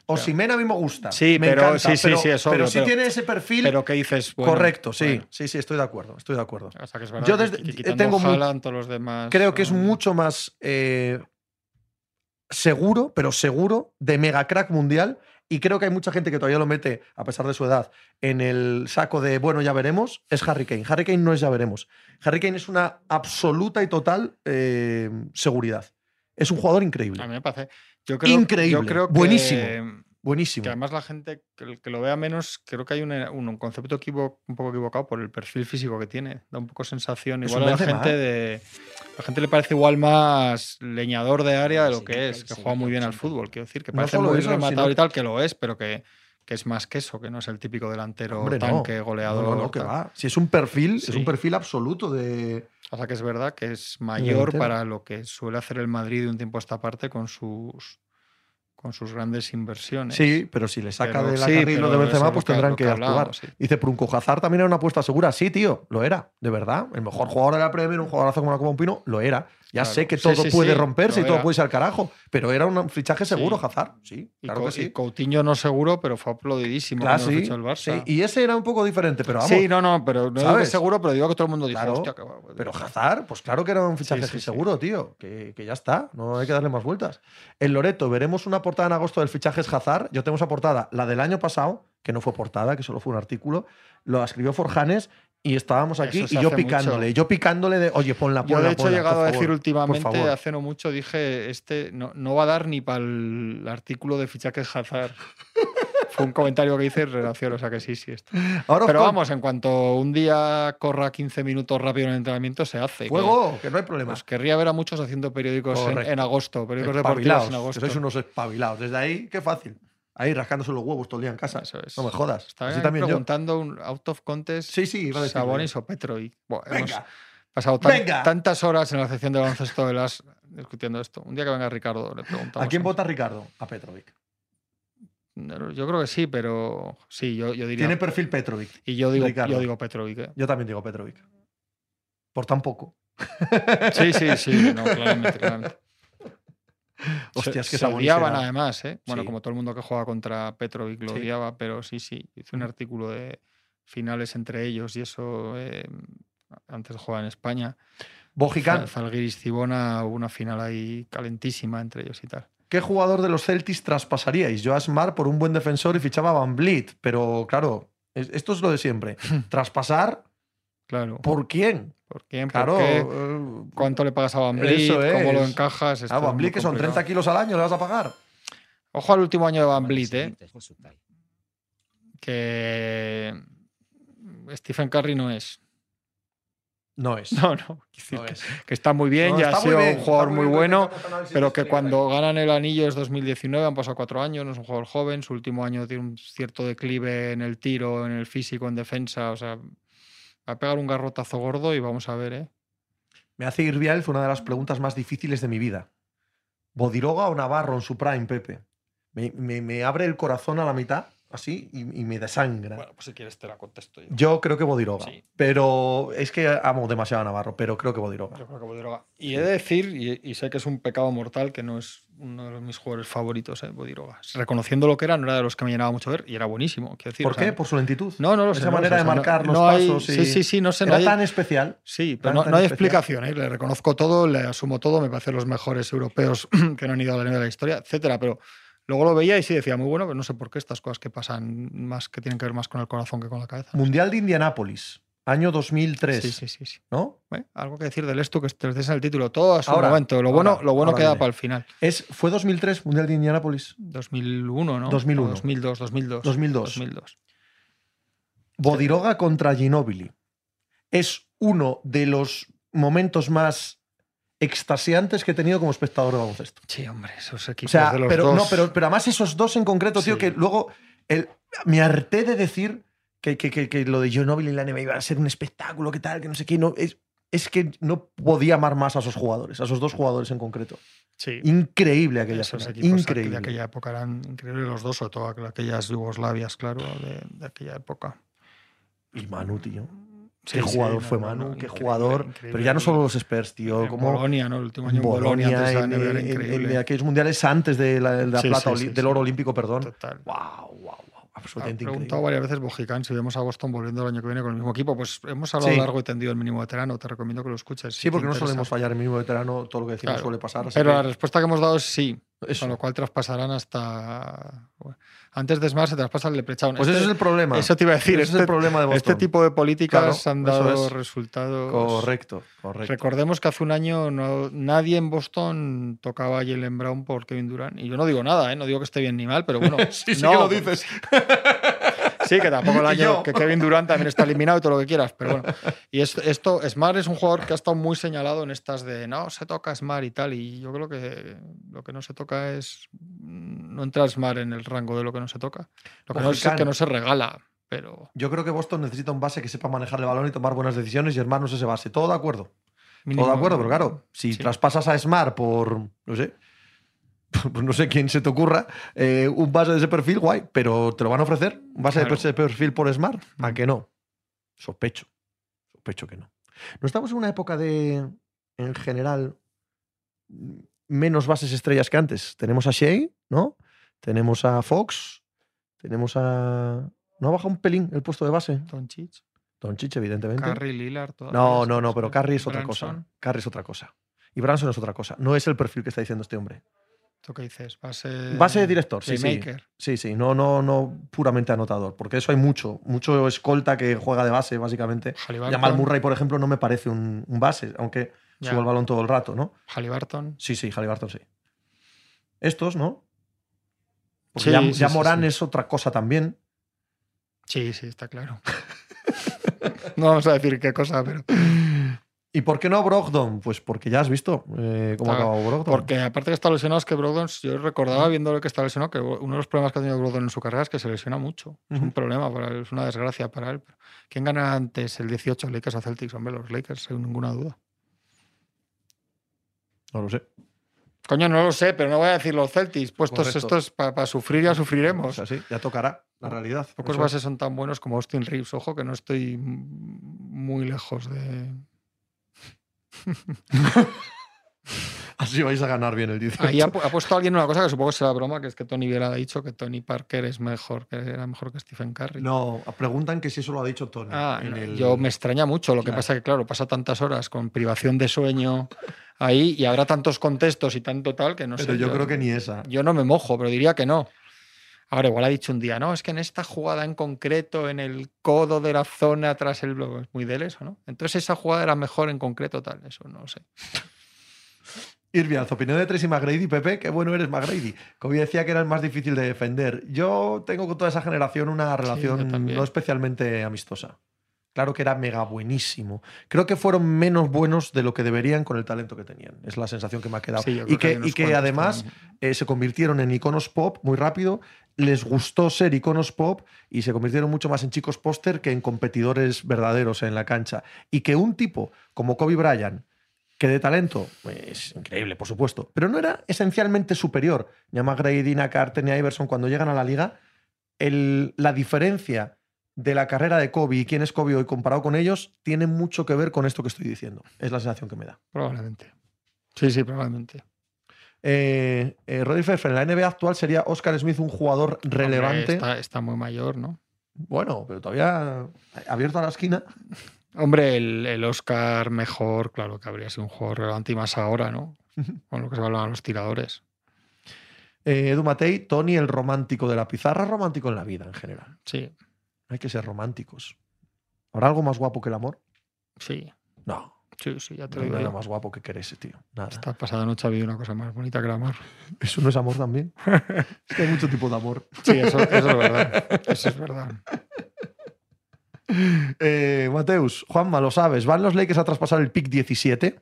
Osimhen a mí me gusta. Sí, me pero- encanta, sí, sí, pero, sí, es pero obvio, sí pero- tiene ese perfil Pero ¿qué dices? Bueno, correcto, sí. bueno, Sí, sí, estoy de acuerdo. Estoy de acuerdo. o sea, que es verdad Yo que- desde- que eh, tengo Haaland, todos los demás. Creo que es mucho más eh, seguro, pero seguro, de mega crack mundial. Y creo que hay mucha gente que todavía lo mete, a pesar de su edad, en el saco de bueno, ya veremos. Es Harry Kane. Harry Kane no es ya veremos. Harry Kane es una absoluta y total eh, seguridad. Es un jugador increíble. A mí me parece. Yo creo, Increíble, Yo creo que, buenísimo. Buenísimo. Que además la gente que, que lo vea menos, creo que hay un, un- un concepto equivo- un poco equivocado por el perfil físico que tiene. Da un poco sensación. Es Igual a la gente de. La gente le parece igual más leñador de área de lo Sí, que es, que sí, juega muy bien al fútbol. Quiero decir, que No parece muy eso, rematador sino- y tal, que lo es, pero que, que es más que eso, que no es el típico delantero Hombre, tanque, No, goleador. no, no, que va. Si es un perfil, es un perfil absoluto de. O sea que es verdad que es mayor para lo que suele hacer el Madrid de un tiempo a esta parte con sus con sus grandes inversiones. Sí, pero si le saca Pero de la sí, carril lo de Benzema, es pues que- tendrán que, actuar. sí. Dice Prunco Hazard también era una apuesta segura. Sí, tío, lo era, de verdad. El mejor jugador de la Premier, un jugadorazo como la Copa Un Pino, lo era. Ya Claro. sé que todo sí, puede sí, romperse y todo era. puede ser al carajo, pero era un fichaje seguro. Hazard. Sí, claro que sí. y Coutinho no seguro, pero fue aplaudidísimo Claro, cuando fichó el Barça. sí. Y ese era un poco diferente, pero vamos. Sí, no, no, pero no ¿sabes? seguro, pero digo que todo el mundo dijo, Claro, hostia, guapo". Pero Hazard, pues claro que era un fichaje seguro, tío. Que, que ya está, no hay que darle más vueltas. En Loreto veremos una portada en agosto del fichaje Hazard. Yo tengo esa portada, la del año pasado, que no fue portada, que solo fue un artículo. Lo escribió Forjanes y estábamos aquí y yo picándole. mucho. Yo picándole de, oye, ponla, ponla, Yo, de hecho, he ponla, llegado por a decir favor, últimamente, hace no mucho, dije, este no, no va a dar ni para el artículo de fichajes Hazard. <laughs> Fue un comentario que hice en relación, o sea que sí, sí. Está. Ahora Pero os vamos, en cuanto un día corra 15 minutos rápido en el entrenamiento, se hace. Fuego, que no hay problema. Pues querría ver a muchos haciendo periódicos en, en agosto, periódicos deportivos espabilados, en que agosto. sois unos espabilados. Desde ahí, qué fácil. Ahí rascándose los huevos todo el día en casa. Eso es. No me jodas. Estaba Así también yo. preguntando un out of contest Sí, sí, iba a Sabonis o Petrovic. Bueno, hemos Venga. pasado tan- Venga. tantas horas en la sección de baloncesto de las discutiendo esto. Un día que venga Ricardo le preguntamos. ¿A quién vota Ricardo? A Petrovic. No, Yo creo que sí, pero sí, yo, yo diría. Tiene perfil Petrovic. y yo digo, Ricardo. yo digo Petrovic. ¿eh? Yo también digo Petrovic. Por tan poco. Sí, sí, sí, no, claramente, claramente. Hostia, es que se, odiaban además, ¿eh? Bueno, Sí. como todo el mundo que juega contra Petrovic lo Sí. odiaba, pero sí, sí. Hice un artículo de finales entre ellos y eso eh, antes de jugar en España. Bojicán. Zal- Zalgiris Cibona, hubo una final ahí calentísima entre ellos y tal. ¿Qué jugador de los Celtics traspasaríais? Yo a Smart por un buen defensor y fichaba a Van Vliet. Pero claro, es- esto es lo de siempre. <laughs> Traspasar, Claro. ¿por quién? ¿Por quién? ¿Por Claro. qué? eh, ¿Cuánto le pagas a Van Vliet? Eso ¿Cómo lo es. encajas? Esto A es Van Vliet, que son 30 complicado. kilos al año, le vas a pagar. Ojo al último año de Van Vliet, ¿eh? Que Stephen Curry no es. No es. <laughs> No, no. es. que, que está muy bien, No, ya ha sido bien, un jugador muy bien, bueno, pero que cuando ganan el anillo es 2019, han pasado cuatro años, no es un jugador joven, su último año tiene un cierto declive en el tiro, en el físico, en defensa, o sea, va a pegar un garrotazo gordo y vamos a ver, ¿eh? Me hace Irvial fue una de las preguntas más difíciles de mi vida. ¿Bodiroga o Navarro en su prime, Pepe? Me, abre el corazón a la mitad, así, y, y me desangra. pues si quieres te la contesto yo. Yo creo que Bodiroga. Sí. Pero es que amo demasiado a Navarro, pero creo que Bodiroga. Yo creo que Bodiroga. Y he de decir, y, y sé que es un pecado mortal, que no es uno de mis jugadores favoritos, eh, Bodiroga. Reconociendo lo que era, no era de los que me llenaba mucho ver y era buenísimo. decir, ¿Por o sea, qué? ¿Por su lentitud? No, no lo sé. Esa no manera sé, de sea, no- marcar los no hay- pasos. y- Sí, sí, sí, no sé. no Era hay- tan especial. Sí, pero no, no hay especial. explicación. ¿eh? Le reconozco todo, le asumo todo, me parecen los mejores europeos <clears throat> que no han ido a la de la historia, etcétera. Pero luego lo veía y sí decía, muy bueno, pero no sé por qué estas cosas que pasan más, que tienen que ver más con el corazón que con la cabeza. Mundial de Indianápolis, año 2003. Sí, sí, sí. sí. ¿No? ¿Eh? Algo que decir del esto que te des el título, todo a su Ahora, momento. Lo ahora, bueno, lo bueno queda para el final. Es, ¿Fue 2003 Mundial de Indianápolis? 2001, ¿no? 2001. O 2002, 2002. 2002. 2002. Bodiroga contra Ginóbili. Es uno de los momentos más extasiantes que he tenido como espectador de baloncesto. Sí, hombre, esos O equipos sea, de los pero, dos. no, pero, pero además esos dos en concreto, tío, Sí. que luego el- me harté de decir que, que- que- que lo de Ginóbili y la NBA iba a ser un espectáculo, que tal, que no sé qué. No, es, es que no podía amar más a esos jugadores, a esos dos jugadores en concreto. Sí. Increíble aquella Esos equipos Increíble. de aquella época eran increíbles los dos, sobre todo aquellas Yugoslavias, claro, de, de aquella época. Y Manu, tío. Sí, qué jugador fue no, Manu, no, qué jugador. increíble. Pero ya no solo los Spurs, tío. En Como Bolonia, ¿no? El último año en Bolonia, Bolonia, antes de en, en- en- aquellos mundiales antes de la, de la Sí, plata, sí, oli- sí, del oro olímco, perdón. Total. Wow, wow, wow. Ha Absolutamente preguntado increíble. varias veces Bojicán si vemos a Boston volviendo el año que viene con el mismo equipo. Pues hemos hablado largo y tendido del mínimo veterano. Te recomiendo que lo escuches. Sí, porque no solemos fallar en mínimo veterano, todo lo que decimos Claro. suele pasar. Pero que la respuesta que hemos dado es sí. Eso. Con lo cual traspasarán hasta. bueno, antes de Smart se traspasa el Leprechaun. Pues Este- ese es el problema. Eso te iba a decir. Ese es Este, el problema de Boston. este tipo de políticas Claro, han dado es. resultados. Correcto, correcto. Recordemos que hace un año no- nadie en Boston tocaba a Jalen Brown por Kevin Durant. Y yo no digo nada, ¿eh? no digo que esté bien ni mal, pero bueno. <laughs> Sí, sí no, que lo dices. <laughs> Sí, que tampoco el <laughs> año que Kevin Durant también está eliminado y todo lo que quieras, pero bueno. Y es- esto, Smart es un jugador que ha estado muy señalado en estas de no, se toca Smart y tal, y yo creo que lo que no se toca es. No entra Smart en el rango de lo que no se toca. Lo que no es que no se regala, pero. Yo creo que Boston necesita un base que sepa manejar el balón y tomar buenas decisiones y Smart no es ese base. Todo de acuerdo. mínimo- Todo de acuerdo, pero claro, si Sí. traspasas a Smart por, no sé, <laughs> no sé quién se te ocurra, eh, un base de ese perfil, guay, pero ¿te lo van a ofrecer? ¿Un base Claro. de ese perfil por Smart? ¿A Mm. que no? Sospecho. Sospecho que no. No estamos en una época de, en general, menos bases estrellas que antes. Tenemos a Shea, ¿no? Tenemos a Fox, tenemos a... ¿No ha bajado un pelín el puesto de base? Doncic, Doncic, evidentemente. Curry, Lillard. No, no, no, pero Carrie es otra cosa. Carrie es otra cosa. Y Branson es otra cosa. No es el perfil que está diciendo este hombre. ¿Tú qué dices? Base. Base de director, sí, sí. Sí, sí, no, no, no puramente anotador. Porque eso hay mucho. Mucho escolta que juega de base, básicamente. Jamal Murray, por ejemplo, no me parece un, un base, aunque Ya. suba el balón todo el rato, ¿no? Halliburton. Sí, sí, Halliburton sí. Estos, ¿no? Porque Sí, ya, sí, ya sí, Morán sí. es otra cosa también. Sí, sí, está claro. <laughs> no vamos a decir qué cosa, pero. ¿Y por qué no Brogdon? Pues porque ya has visto eh, cómo ha acabado Brogdon. Porque aparte que está lesionado, es que Brogdon, yo recordaba viendo lo que está lesionado, que uno de los problemas que ha tenido Brogdon en su carrera es que se lesiona mucho. Es un problema para él, es una desgracia para él. ¿Quién gana antes el 18 Lakers o Celtics? Hombre, los Lakers, sin ninguna duda. No lo sé. Coño, no lo sé, pero no voy a decir los Celtics. Puestos Correcto. estos para sufrir ya sufriremos. O sea, sí, ya tocará la realidad. Pocos bases son tan buenos como Austin Reeves. Ojo que no estoy muy lejos de. <laughs> Así vais a ganar bien el 18. Ahí ha, pu- ha puesto alguien una cosa que supongo que será broma, que es que Tony Vela ha dicho que Tony Parker es mejor, que era mejor que Stephen Curry. No, preguntan que si eso lo ha dicho Tony. Ah, en no, el- yo me extraña mucho. Lo que pasa que, claro, pasa tantas horas con privación de sueño ahí y habrá tantos contextos y tanto tal que no Pero sé. yo creo que ni esa. Yo no me mojo, pero diría que no. Ahora, igual ha dicho un día, no, es que en esta jugada en concreto, en el codo de la zona tras el bloque, es muy de él eso, ¿no? Entonces esa jugada era mejor en concreto, tal, eso no lo sé. <laughs> Irviaz, opinión de Tracy McGrady, Pepe, qué bueno eres McGrady. Como decía que era el más difícil de defender. Yo tengo con toda esa generación una relación no especialmente amistosa. Claro que era mega buenísimo. Creo que fueron menos buenos de lo que deberían con el talento que tenían. Es la sensación que me ha quedado. Sí, y que, y además eh, se convirtieron en iconos pop muy rápido. Les gustó ser iconos pop y se convirtieron mucho más en chicos póster que en competidores verdaderos en la cancha. Y que un tipo como Kobe Bryant, que de talento, pues increíble, por supuesto, pero no era esencialmente superior ni a McGrady, ni a Carter, ni a Iverson cuando llegan a la liga, el- la diferencia de la carrera de Kobe y quién es Kobe hoy comparado con ellos tiene mucho que ver con esto que estoy diciendo. Es la sensación que me da. Probablemente. Sí, sí, probablemente. Eh, eh, Rodri Pfeffer, en la NBA actual sería Oscar Smith un jugador relevante. Está, está muy mayor, ¿no? Bueno, pero todavía abierto a la esquina. Hombre, el, el Oscar mejor, claro que habría sido un juego relevante y más ahora, ¿no? Con lo que se hablaban los tiradores. Eh, Edu Matei, Tony el romántico de la pizarra, romántico en la vida en general. Sí, Hay que ser románticos. ¿Habrá algo más guapo que el amor? sí, No. sí, sí, ya te No hay digo. nada más guapo que quererse, tío. Nada. Esta pasada noche ha habido una cosa más bonita que el amor. <laughs> ¿Eso no es amor también? <laughs> es que hay mucho tipo de amor. Sí, eso, eso es verdad. Eso es verdad. <laughs> Eh, Mateus, Juanma, lo sabes. ¿Van los Lakers a traspasar el pick 17?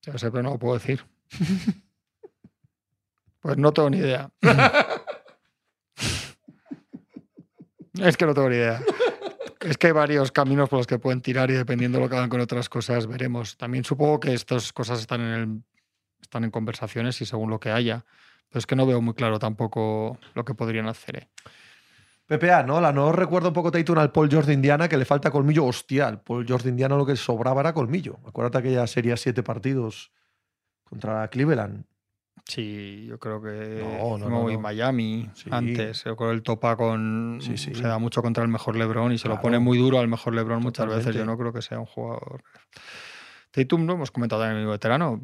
Ya sé, pero no lo puedo decir. Pues no tengo ni idea. Es que no tengo ni idea. Es que hay varios caminos por los que pueden tirar y dependiendo de lo que hagan con otras cosas, veremos. También supongo que estas cosas están en, el, están en conversaciones y según lo que haya. Pero es que no veo muy claro tampoco lo que podrían hacer. ¿eh? PPA, ¿no? La no recuerda un poco Tatum al Paul George Indiana que le falta colmillo. Hostia, al Paul George Indiana lo que sobraba era colmillo. Acuérdate aquella serie a siete partidos contra Cleveland. Sí, yo creo que No, no, no. Miami Sí. antes. Yo creo que el topa con Sí, sí. se da mucho contra el mejor LeBron y se lo pone muy duro al mejor LeBron muchas veces. Yo no creo que sea un jugador. Tatum lo hemos comentado en el veterano.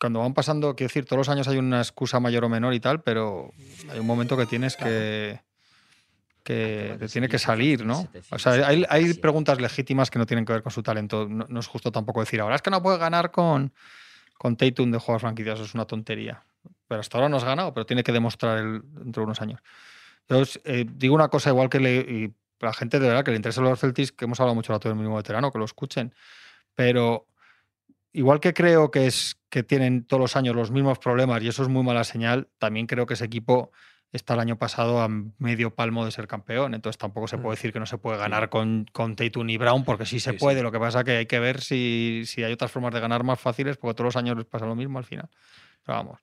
Cuando van pasando, quiero decir, todos los años hay una excusa mayor o menor y tal, pero hay un momento que tienes que que te tiene que salir, ¿no? O sea, hay, hay preguntas legítimas que no tienen que ver con su talento. No, no es justo tampoco decir ahora es que no puede ganar con, con Tatum de juegos franquicias, es una tontería. Pero hasta ahora no has ganado, pero tiene que demostrar el, dentro de unos años. Yo eh, digo una cosa igual que le, y la gente de verdad que le interesa a los Celtics, que hemos hablado mucho rato del mínimo veterano, que lo escuchen, pero igual que creo que es que tienen todos los años los mismos problemas y eso es muy mala señal, también creo que ese equipo está el año pasado a medio palmo de ser campeón, entonces tampoco se Mm. puede decir que no se puede ganar con, con Tatum y Brown, porque sí se Sí, sí. puede, lo que pasa que hay que ver si, si hay otras formas de ganar más fáciles, porque todos los años les pasa lo mismo al final. Pero vamos,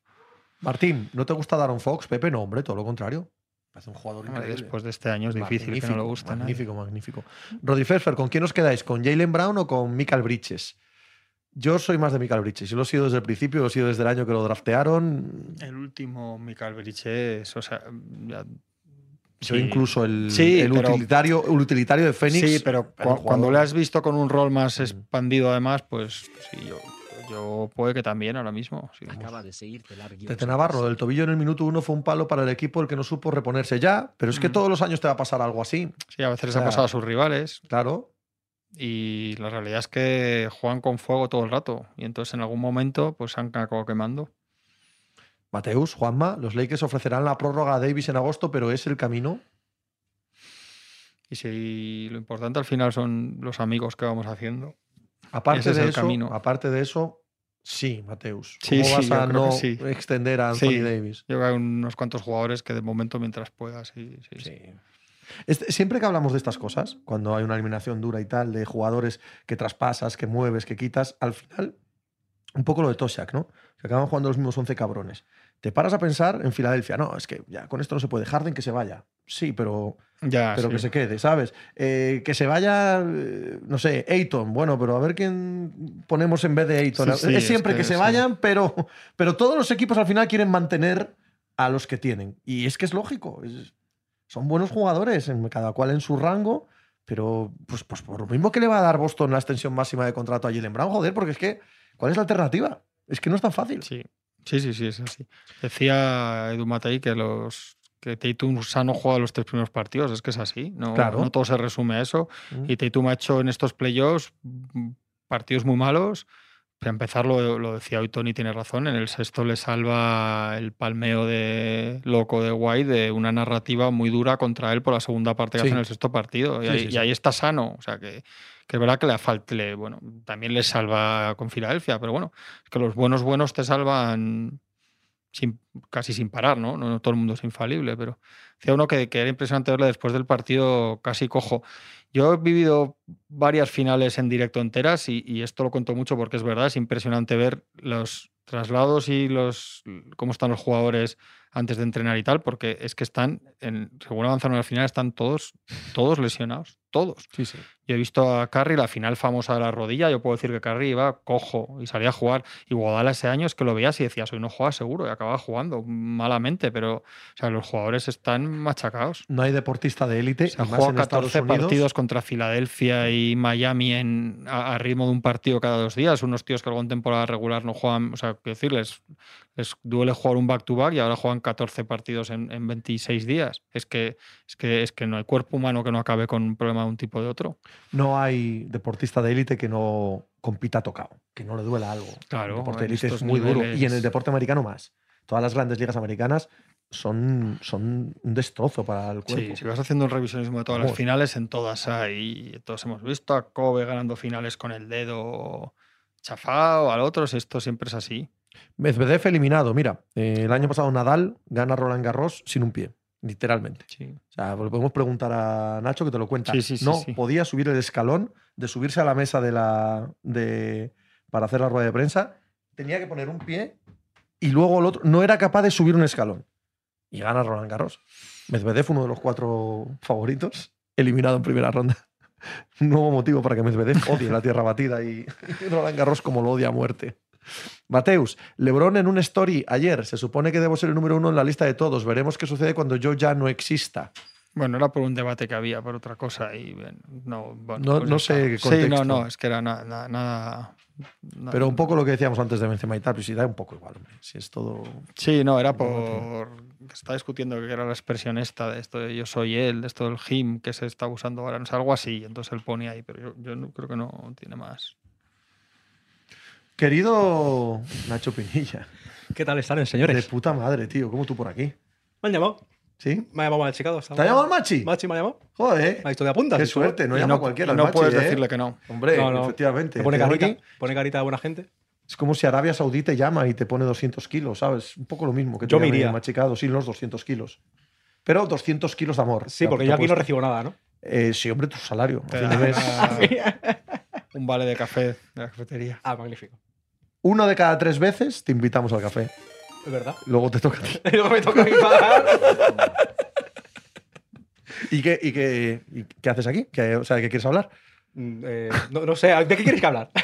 Martín, ¿no te gusta Daron Fox? Pepe, no, hombre, todo lo contrario. Parece un jugador hombre, increíble. después de este año es difícil que no le guste. nadie. Magnífico, magnífico. Roddy Pfeffer, ¿con quién os quedáis? ¿Con Jalen Brown o con Michael Bridges? Yo soy más de Michael Bridges. Yo lo he sido desde el principio, lo he sido desde el año que lo draftearon. El último, Michael Bridges, o sea, ya- Yo sí. incluso el, Sí, el pero- utilitario, el utilitario de Phoenix. Sí, pero cu- cuando le has visto con un rol más Mm. expandido, además, pues sí, yo, yo puede que también ahora mismo. sí. Acaba de seguirte largo. Tete Navarro, del tobillo en el minuto uno fue un palo para el equipo el que no supo reponerse ya, pero es que Mm. todos los años te va a pasar algo así. Sí, a veces les O sea, ha pasado a sus rivales Claro. Y la realidad es que juegan con fuego todo el rato y entonces en algún momento pues han acabado quemando. Mateus, Juanma, los Lakers ofrecerán la prórroga a Davis en agosto, pero es el camino. Y si lo importante al final son los amigos que vamos haciendo. Aparte Ese es de el eso, camino. aparte de eso, sí, Mateus. ¿Cómo sí, vas a no sí. extender a Anthony. Davis? Yo creo que hay unos cuantos jugadores que de momento mientras puedas. Sí. Este- siempre que hablamos de estas cosas, cuando hay una eliminación dura y tal, de jugadores que traspasas, que mueves, que quitas, al final, un poco lo de Toshak, ¿no? Que acaban jugando los mismos 11 cabrones. Te paras a pensar en Filadelfia, no, es que ya con esto no se puede. Harden que se vaya. Sí, pero, Ya, pero sí. que se quede, ¿sabes? Eh, que se vaya, no sé, Ayton. Bueno, pero a ver quién ponemos en vez de Ayton. Sí, sí, es es siempre que, que se vayan, pero, pero todos los equipos al final quieren mantener a los que tienen. Y es que es lógico. es- son buenos jugadores, en, cada cual en su rango, pero pues, pues por lo mismo que le va a dar Boston la extensión máxima de contrato a Jalen Brown, joder, porque es que, ¿cuál es la alternativa? Es que no es tan fácil. Sí, sí, sí, sí, es así. Decía Edu Matei que los que Tatum sano juega los tres primeros partidos, es que es así, no, Claro. no todo se resume a eso. Mm. Y Tatum ha hecho en estos playoffs mm, partidos muy malos. Para empezar, lo, lo decía hoy Tony, tiene razón. En el sexto le salva el palmeo de loco de White de una narrativa muy dura contra él por la segunda parte que Sí. hace en el sexto partido. Y, Sí, ahí, sí, y sí. ahí está sano. O sea que, que es verdad que le falta, le, bueno, también le salva con Filadelfia, pero bueno, es que los buenos buenos te salvan sin, casi sin parar, ¿no? ¿no? no todo el mundo es infalible, pero decía uno que, que era impresionante verle después del partido casi cojo. Yo he vivido varias finales en directo enteras y, esto lo cuento mucho porque es verdad, es impresionante ver los traslados y los cómo están los jugadores antes de entrenar y tal, porque es que están, en, según avanzaron al final, están todos, todos lesionados, todos. Sí, sí. Yo he visto a Curry, la final famosa de la rodilla, yo puedo decir que Curry iba cojo y salía a jugar. Y Guadala ese año es que lo veías y decías, hoy no juega seguro, y acababa jugando malamente, pero o sea, los jugadores están machacados. No hay deportista de élite. Se han jugado en Estados 14 Unidos. partidos contra Filadelfia y Miami en, a, a ritmo de un partido cada dos días. Unos tíos que algo en temporada regular no juegan, o sea, quiero decirles, les duele jugar un back-to-back y ahora juegan 14 partidos en, en 26 días. Es que, es, que, es que no hay cuerpo humano que no acabe con un problema un tipo de otro. No hay deportista de élite que no compita tocado, que no le duela algo. Claro, El deporte de élite es muy duro. Y en el deporte americano más. Todas las grandes ligas americanas son, son un destrozo para el cuerpo. Sí, si vas haciendo un revisionismo de todas las finales, en todas hay. Todos hemos visto a Kobe ganando finales con el dedo chafado, al otro, esto siempre es así. Medvedev eliminado. Mira, eh, el año pasado Nadal gana Roland Garros sin un pie, literalmente. Sí. O sea, le podemos preguntar a Nacho que te lo cuenta. Sí, sí, sí, no podía subir el escalón de subirse a la mesa de la, de, para hacer la rueda de prensa. Tenía que poner un pie y luego el otro. No era capaz de subir un escalón. Y gana Roland Garros. Medvedev, uno de los cuatro favoritos, eliminado en primera ronda. <laughs> Nuevo motivo para que Medvedev odie la tierra batida y, y <laughs> Roland Garros como lo odia a muerte. Mateus, Lebron en un story ayer. Se supone que debo ser el número uno en la lista de todos. Veremos qué sucede cuando yo ya no exista. Bueno, era por un debate que había, por otra cosa. Y no, bueno, No- pues no sé qué Sí, no, contexto. no, es que era na- na- nada. na- Pero un poco lo que decíamos antes de Benzema y tal, pues sí, da un poco igual, hombre. Si es todo... Sí, no, era por. que Está discutiendo que era la expresión esta de esto de yo soy él, de esto del him que se está usando ahora, no sé, algo así. Entonces él pone ahí, pero yo, yo no, creo que no tiene más. Querido Nacho Pinilla, ¿Qué tal están, de señores? puta madre, tío, ¿cómo tú por aquí? ¿Me han llamado? ¿Sí? Me ha llamado mal chicado. ¿Te ha llamado el Machi? Machi me ha llamado. Joder. Me ha visto de apuntas. Qué suerte, no llama no, cualquiera. no Machi, puedes ¿eh? decirle que no. Hombre, No, no. efectivamente. Te pone carita, pone carita de buena gente. Es como si Arabia Saudí te llama y te pone 200 kilos, ¿sabes? Un poco lo mismo que te Yo me iría. machicado, sí, los 200 kilos. Pero 200 kilos de amor. Sí, porque yo aquí no recibo nada, ¿no? Eh, sí, hombre, tu salario. Te de <laughs> <laughs> un vale de café de la cafetería. Ah, magnífico. Uno de cada tres veces te invitamos al café. Es verdad. Luego te toca a ti. Y <laughs> luego me toca a mí pagar. <laughs> ¿Y qué, y qué, y qué haces aquí? ¿Qué, o sea, ¿de qué quieres hablar? Mm, eh, no, no sé, ¿de qué quieres que hablar? <laughs>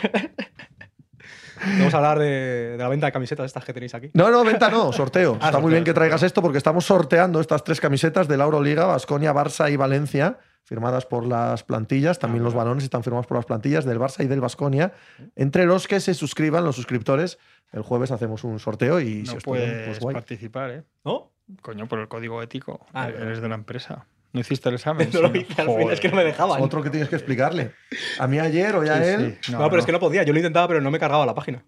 Vamos a hablar de, de la venta de camisetas estas que tenéis aquí. No, no, venta no, sorteo. Ah, Está muy sorteo, bien que traigas esto porque estamos sorteando estas tres camisetas de la Euroliga, Basconia, Barça y Valencia, firmadas por las plantillas. También los balones están firmados por las plantillas del Barça y del Basconia. Entre los que se suscriban, los suscriptores, el jueves hacemos un sorteo y si No os tocan, puedes pues guay. participar, ¿eh? ¿No? Coño, por el código ético. Ah, Eres de la empresa. ¿No hiciste el examen? <laughs> No lo hice al final, es que no me dejaban. Otro que tienes que explicarle. A mí ayer o ya Sí, él. sí. No, pero es que no podía. Yo lo intentaba, pero no me cargaba la página.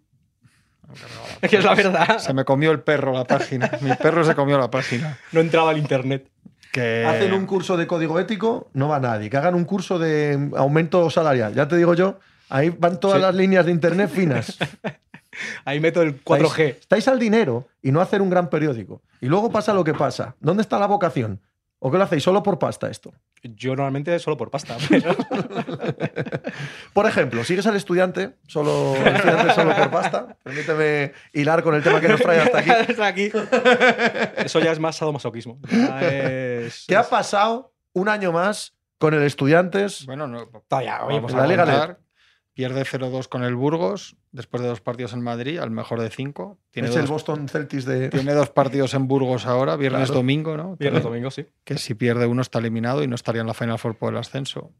No cargaba la <laughs> Es que es la verdad. Se me comió el perro la página. Mi perro se comió la página. No entraba al internet. Que Hacen un curso de código ético, no va nadie. Que hagan un curso de aumento salarial. Ya te digo yo, ahí van todas Sí. las líneas de internet finas. <laughs> Ahí meto el Estáis, 4G. estáis al dinero y no hacer un gran periódico. Y luego pasa lo que pasa. ¿Dónde está la vocación? ¿O qué lo hacéis solo por pasta esto? Yo normalmente solo por pasta. <laughs> pero- Por ejemplo, sigues al estudiante, solo, el estudiante solo por pasta. Permíteme hilar con el tema que nos trae hasta aquí. <laughs> Hasta aquí. Eso ya es más sadomasoquismo. Es- ¿Qué ha pasado un año más con el estudiantes? Bueno, no, Todavía, oye, vamos pues a la Liga. Pierde 0-2 con el Burgos después de dos partidos en Madrid, al mejor de cinco. Tiene, es el dos, Boston Celtics de... tiene dos partidos en Burgos ahora, viernes, Claro. domingo, ¿no? Viernes, domingo, sí. Que si pierde uno está eliminado y no estaría en la Final Four por el ascenso.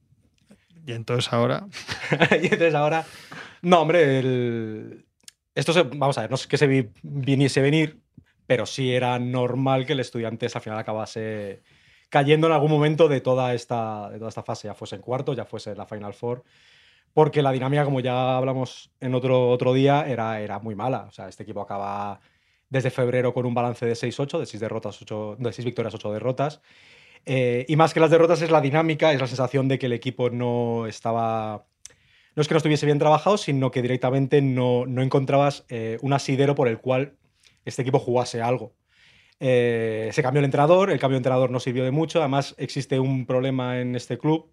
Y entonces ahora <laughs> y entonces ahora. No, hombre, el- esto se... vamos a ver, no es que se vi- viniese venir, pero sí era normal que el estudiante al final acabase cayendo en algún momento de toda esta, de toda esta fase, ya fuese en cuarto, ya fuese en la Final Four. Porque la dinámica, como ya hablamos en otro, otro día, era, era muy mala. O sea, este equipo acaba desde febrero con un balance de 6-8, de 6 derrotas, 8, de 6 victorias, 8 derrotas. Eh, y más que las derrotas es la dinámica, es la sensación de que el equipo no estaba... No es que no estuviese bien trabajado, sino que directamente no, no encontrabas eh, un asidero por el cual este equipo jugase algo. Eh, se cambió el entrenador, el cambio de entrenador no sirvió de mucho, además existe un problema en este club.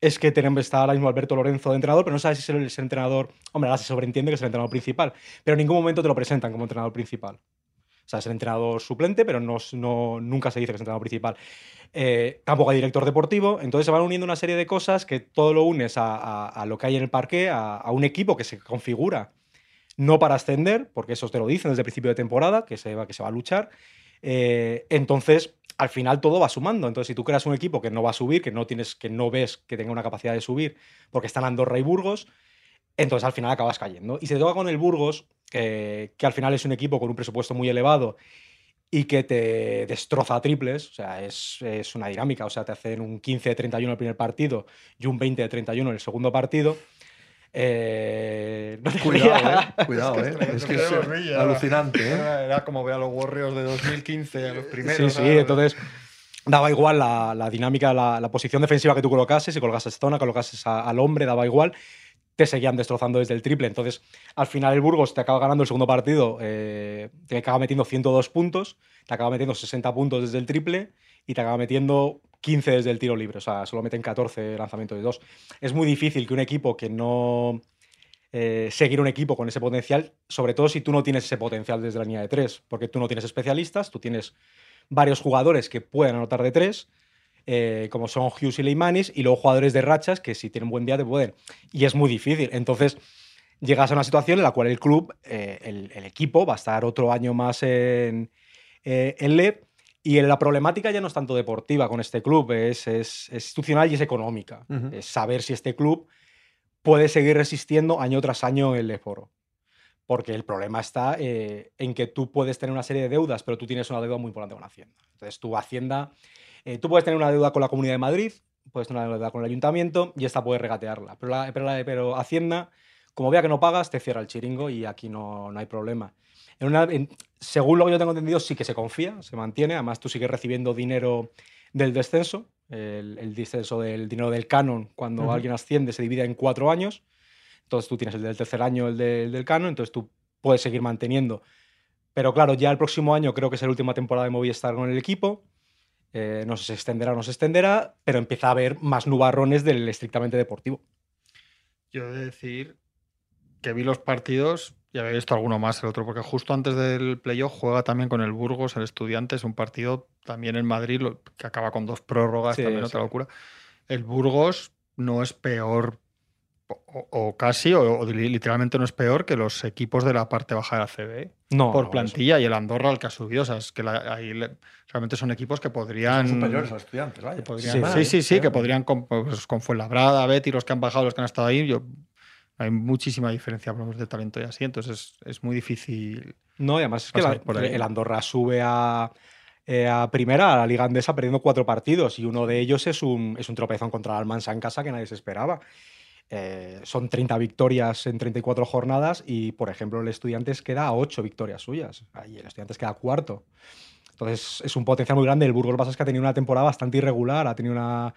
Es que tenemos, está ahora mismo Alberto Lorenzo de entrenador, pero no sabes si es el, entrenador. Hombre, ahora se sobreentiende que es el entrenador principal, pero en ningún momento te lo presentan como entrenador principal. O sea, es el entrenador suplente, pero no, no- nunca se dice que es el entrenador principal. Eh, tampoco hay director deportivo, entonces se van uniendo una serie de cosas que todo lo unes a, a- lo que hay en el parque, a, a un equipo que se configura no para ascender, porque eso te lo dicen desde el principio de temporada, que se va, que se va a luchar. Eh, entonces, al final todo va sumando. Entonces, si tú creas un equipo que no va a subir, que no tienes, que no ves que tenga una capacidad de subir, porque están Andorra y Burgos, entonces al final acabas cayendo. Y se toca con el Burgos, que al final es un equipo con un presupuesto muy elevado y que te destroza a triples, o sea, es, es una dinámica, o sea, te hacen un 15 de 31 el primer partido y un 20 de 31 en el segundo partido. Eh, no Cuidado, eh. <laughs> Cuidado, eh. Es que es alucinante, eh. Era como ve a los Warriors de 2015, a los Sí, sí, entonces daba igual la, la dinámica, la, la posición defensiva que tú colocases, si colocases zona, colocases a- al hombre, daba igual, te seguían destrozando desde el triple. Entonces, al final el Burgos te acaba ganando el segundo partido, eh, te acaba metiendo 102 puntos, te acaba metiendo 60 puntos desde el triple y te acaba metiendo 15 desde el tiro libre, o sea, solo meten 14 lanzamientos de dos. Es muy difícil que un equipo que no... eh, seguir un equipo con ese potencial, sobre todo si tú no tienes ese potencial desde la línea de tres, porque tú no tienes especialistas, tú tienes varios jugadores que pueden anotar de tres, eh, como son Hughes y Leimanis, y luego jugadores de rachas que si tienen buen día te pueden. Y es muy difícil. Entonces, llegas a una situación en la cual el club, eh, el, el equipo, va a estar otro año más en, eh, en LEP. Y la problemática ya no es tanto deportiva con este club, es, es- es institucional y es económica. Ujú. Es saber si este club puede seguir resistiendo año tras año el foro. Porque el problema está eh, en que tú puedes tener una serie de deudas, pero tú tienes una deuda muy importante con Hacienda. Entonces, tu Hacienda, eh, tú puedes tener una deuda con la Comunidad de Madrid, puedes tener una deuda con el Ayuntamiento y esta puedes regatearla. Pero, la- pero, la- pero Hacienda, como vea que no pagas, te cierra el chiringo y aquí no, no hay problema. En una, en- según lo que yo tengo entendido, sí que se confía, se mantiene. Además, tú sigues recibiendo dinero del descenso. El, el descenso del dinero del canon, cuando alguien asciende, se divide en cuatro años. Entonces tú tienes el del tercer año, el del- del canon, entonces tú puedes seguir manteniendo. Pero claro, ya el próximo año creo que es la última temporada de Movistar con el equipo. Eh, no sé si se extenderá o no se extenderá, pero empieza a haber más nubarrones del estrictamente deportivo. Yo he de decir que vi los partidos y había visto alguno más el otro, porque justo antes del playoff juega también con el Burgos, el Estudiantes, un partido también en Madrid que acaba con dos prórrogas, Sí, también otra locura. El Burgos no es peor, o, casi, o, o li- literalmente no es peor que los equipos de la parte baja de la CB No, por no, plantilla y el Andorra al que ha subido. O sea, es que la- ahí le- realmente son equipos que podrían. Son superiores a los estudiantes, vaya. podrían- Sí, sí, vale, sí, sí, sí, que podrían con, pues, con Fuenlabrada, Betty, los que han bajado, los que han estado ahí. Yo, hay muchísima diferencia hablamos de talento y así, entonces es, es muy difícil. No, y además es que la- el Andorra sube a, eh, a primera, a la Liga Andesa, perdiendo cuatro partidos. Y uno de ellos es un, es un tropezón contra el Almansa en casa que nadie se esperaba. Eh, son 30 victorias en 34 jornadas y, por ejemplo, el Estudiantes queda a 8 victorias suyas. Ahí el Estudiantes queda cuarto. Entonces es un potencial muy grande. El Burgos lo que pasa es que ha tenido una temporada bastante irregular, ha tenido una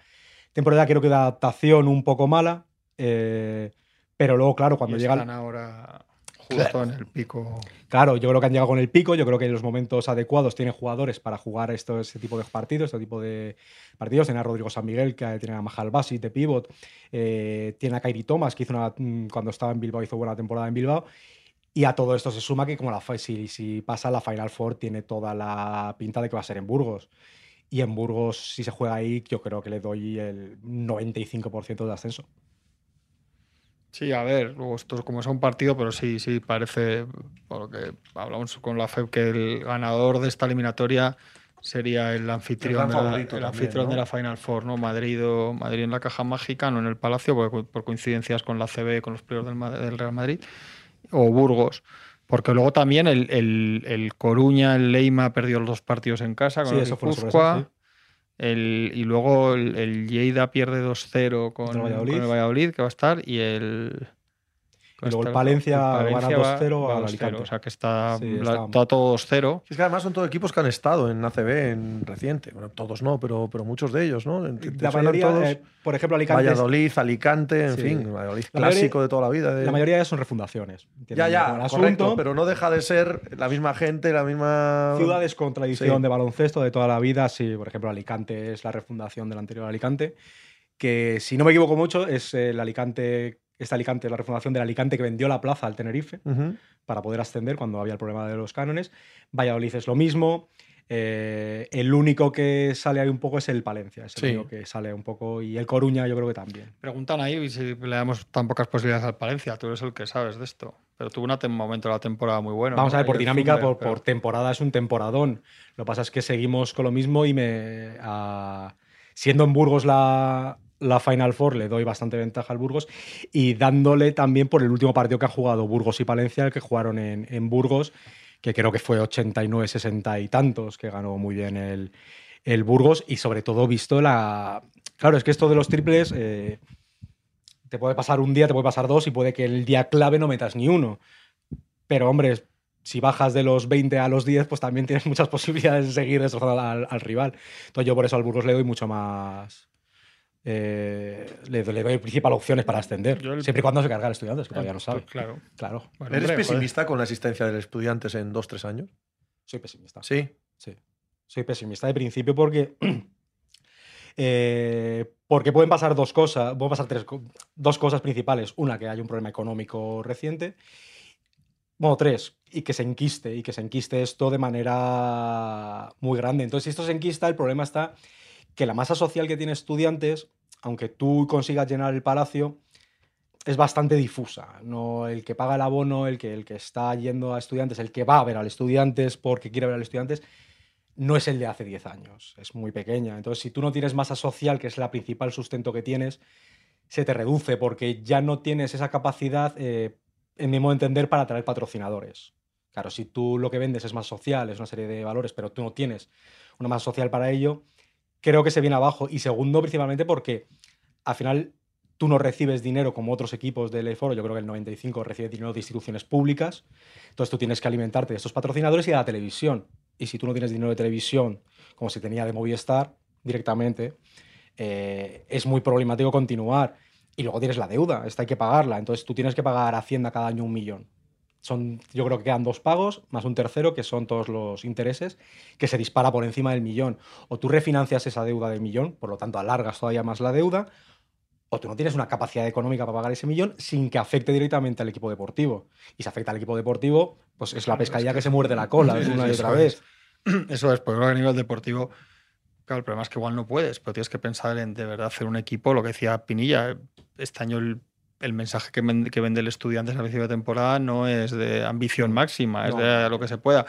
temporada creo que de adaptación un poco mala. eh, pero luego, claro, cuando y llega... el- están ahora justo en el pico. Claro, yo creo que han llegado con el pico, yo creo que en los momentos adecuados tiene jugadores para jugar esto, este tipo de partidos, este tipo de partidos. Tiene a Rodrigo San Miguel, que tiene a Mahal Basit de pivot, eh, tiene a Kairi Thomas, que hizo una, mm, cuando estaba en Bilbao hizo buena temporada en Bilbao. Y a todo esto se suma que como la, si, si pasa la Final Four tiene toda la pinta de que va a ser en Burgos. Y en Burgos, si se juega ahí, yo creo que le doy el 95% de ascenso. Sí, a ver, luego esto es como es un partido, pero sí, sí, parece, por lo que hablamos con la FEB, que el ganador de esta eliminatoria sería el anfitrión, gran de la, favorito el también, anfitrión ¿no? de la Final Four, ¿no? Madrid, o, Madrid en la caja mágica, no en el Palacio, porque por coincidencias con la CB, con los playoffs del, Real Madrid, o Burgos. Porque luego también el, el- el Coruña, el Leima perdió los dos partidos en casa con Sí, el eso El, y luego el, el Lleida pierde 2-0 con, con el Valladolid, que va a estar, y el. Y luego el Palencia gana va- 2-0 va al 2-0, Alicante. O sea que está, Sí, la- está- todo 2-0. Es que además son todos equipos que han estado en ACB en reciente. Bueno, todos no, pero, pero muchos de ellos, ¿no? ¿Te- te La mayoría, todos? eh, por ejemplo, Alicante. Valladolid, Alicante, en Sí. fin, Valladolid La mayoría- clásico de toda la vida. de- La mayoría ya son refundaciones. Ya, ya, el correcto, asunto. pero no deja de ser la misma gente, la misma... Ciudades con tradición Sí. de baloncesto de toda la vida, sí, por ejemplo, Alicante es la refundación del anterior Alicante, que si no me equivoco mucho es el Alicante, este Alicante, la refundación del Alicante que vendió la plaza al Tenerife para poder ascender cuando había el problema de los cánones. Valladolid es lo mismo. eh, el único que sale ahí un poco es el Palencia, es el Sí. único que sale un poco, y el Coruña yo creo que también. Preguntan ahí si le damos tan pocas posibilidades al Palencia. Tú eres el que sabes de esto. Pero tuvo un momento de la temporada muy bueno. Vamos ¿no? a ver, por dinámica, por, pero- por temporada es un temporadón. Lo que pasa es que seguimos con lo mismo y me. a- siendo en Burgos la, la Final Four, le doy bastante ventaja al Burgos y dándole también por el último partido que han jugado Burgos y Palencia, el que jugaron en, en Burgos, que creo que fue 89, 60 y tantos, que ganó muy bien el, el Burgos y sobre todo visto la. Claro, es que esto de los triples. eh, te puede pasar un día, te puede pasar dos y puede que el día clave no metas ni uno. Pero, hombre, si bajas de los 20 a los 10, pues también tienes muchas <laughs> posibilidades de seguir destrozando al, al rival. Entonces, yo por eso al Burgos le doy mucho más. Eh, le, le doy principal opciones para ascender. El- Siempre y cuando se carga el estudiante, que todavía no Pues sabe. claro. Claro, Bueno, ¿Eres hombre, joder. pesimista con la existencia del estudiantes en dos, tres años? soy pesimista. Sí. Sí. Soy pesimista de principio porque. <clears throat> eh, porque pueden pasar dos cosas. Pueden pasar tres, dos cosas principales. Una, que hay un problema económico reciente. Bueno, tres. Y que se enquiste. Y que se enquiste esto de manera muy grande. Entonces, si esto se enquista, el problema está que la masa social que tiene estudiantes, aunque tú consigas llenar el palacio, es bastante difusa. No, el que paga el abono, el que, el que está yendo a estudiantes, el que va a ver al estudiantes porque quiere ver al estudiantes, no es el de hace 10 años. Es muy pequeña. Entonces, si tú no tienes masa social, que es la principal sustento que tienes, se te reduce porque ya no tienes esa capacidad, eh, en mi modo de entender, para atraer patrocinadores. Claro, si tú lo que vendes es más social, es una serie de valores, pero tú no tienes una masa social para ello, creo que se viene abajo. Y segundo, principalmente porque al final tú no recibes dinero como otros equipos del foro, yo creo que el 95 recibe dinero de instituciones públicas, entonces tú tienes que alimentarte de estos patrocinadores y de la televisión. Y si tú no tienes dinero de televisión, como se tenía de Movistar directamente, eh, es muy problemático continuar. Y luego tienes la deuda, esta hay que pagarla, entonces tú tienes que pagar a Hacienda cada año un millón. Son, yo creo que quedan dos pagos, más un tercero, que son todos los intereses, que se dispara por encima del millón. O tú refinancias esa deuda del millón, por lo tanto alargas todavía más la deuda, o tú no tienes una capacidad económica para pagar ese millón sin que afecte directamente al equipo deportivo. Y si afecta al equipo deportivo, pues es la pescadilla que se muerde la cola una y otra vez. Eso es, <clears throat> porque a nivel deportivo, claro, el problema es que igual no puedes, pero tienes que pensar en de verdad hacer un equipo, lo que decía Pinilla, este año el, el mensaje que vende, que vende el estudiante al principio de temporada no es de ambición máxima, es de lo que se pueda.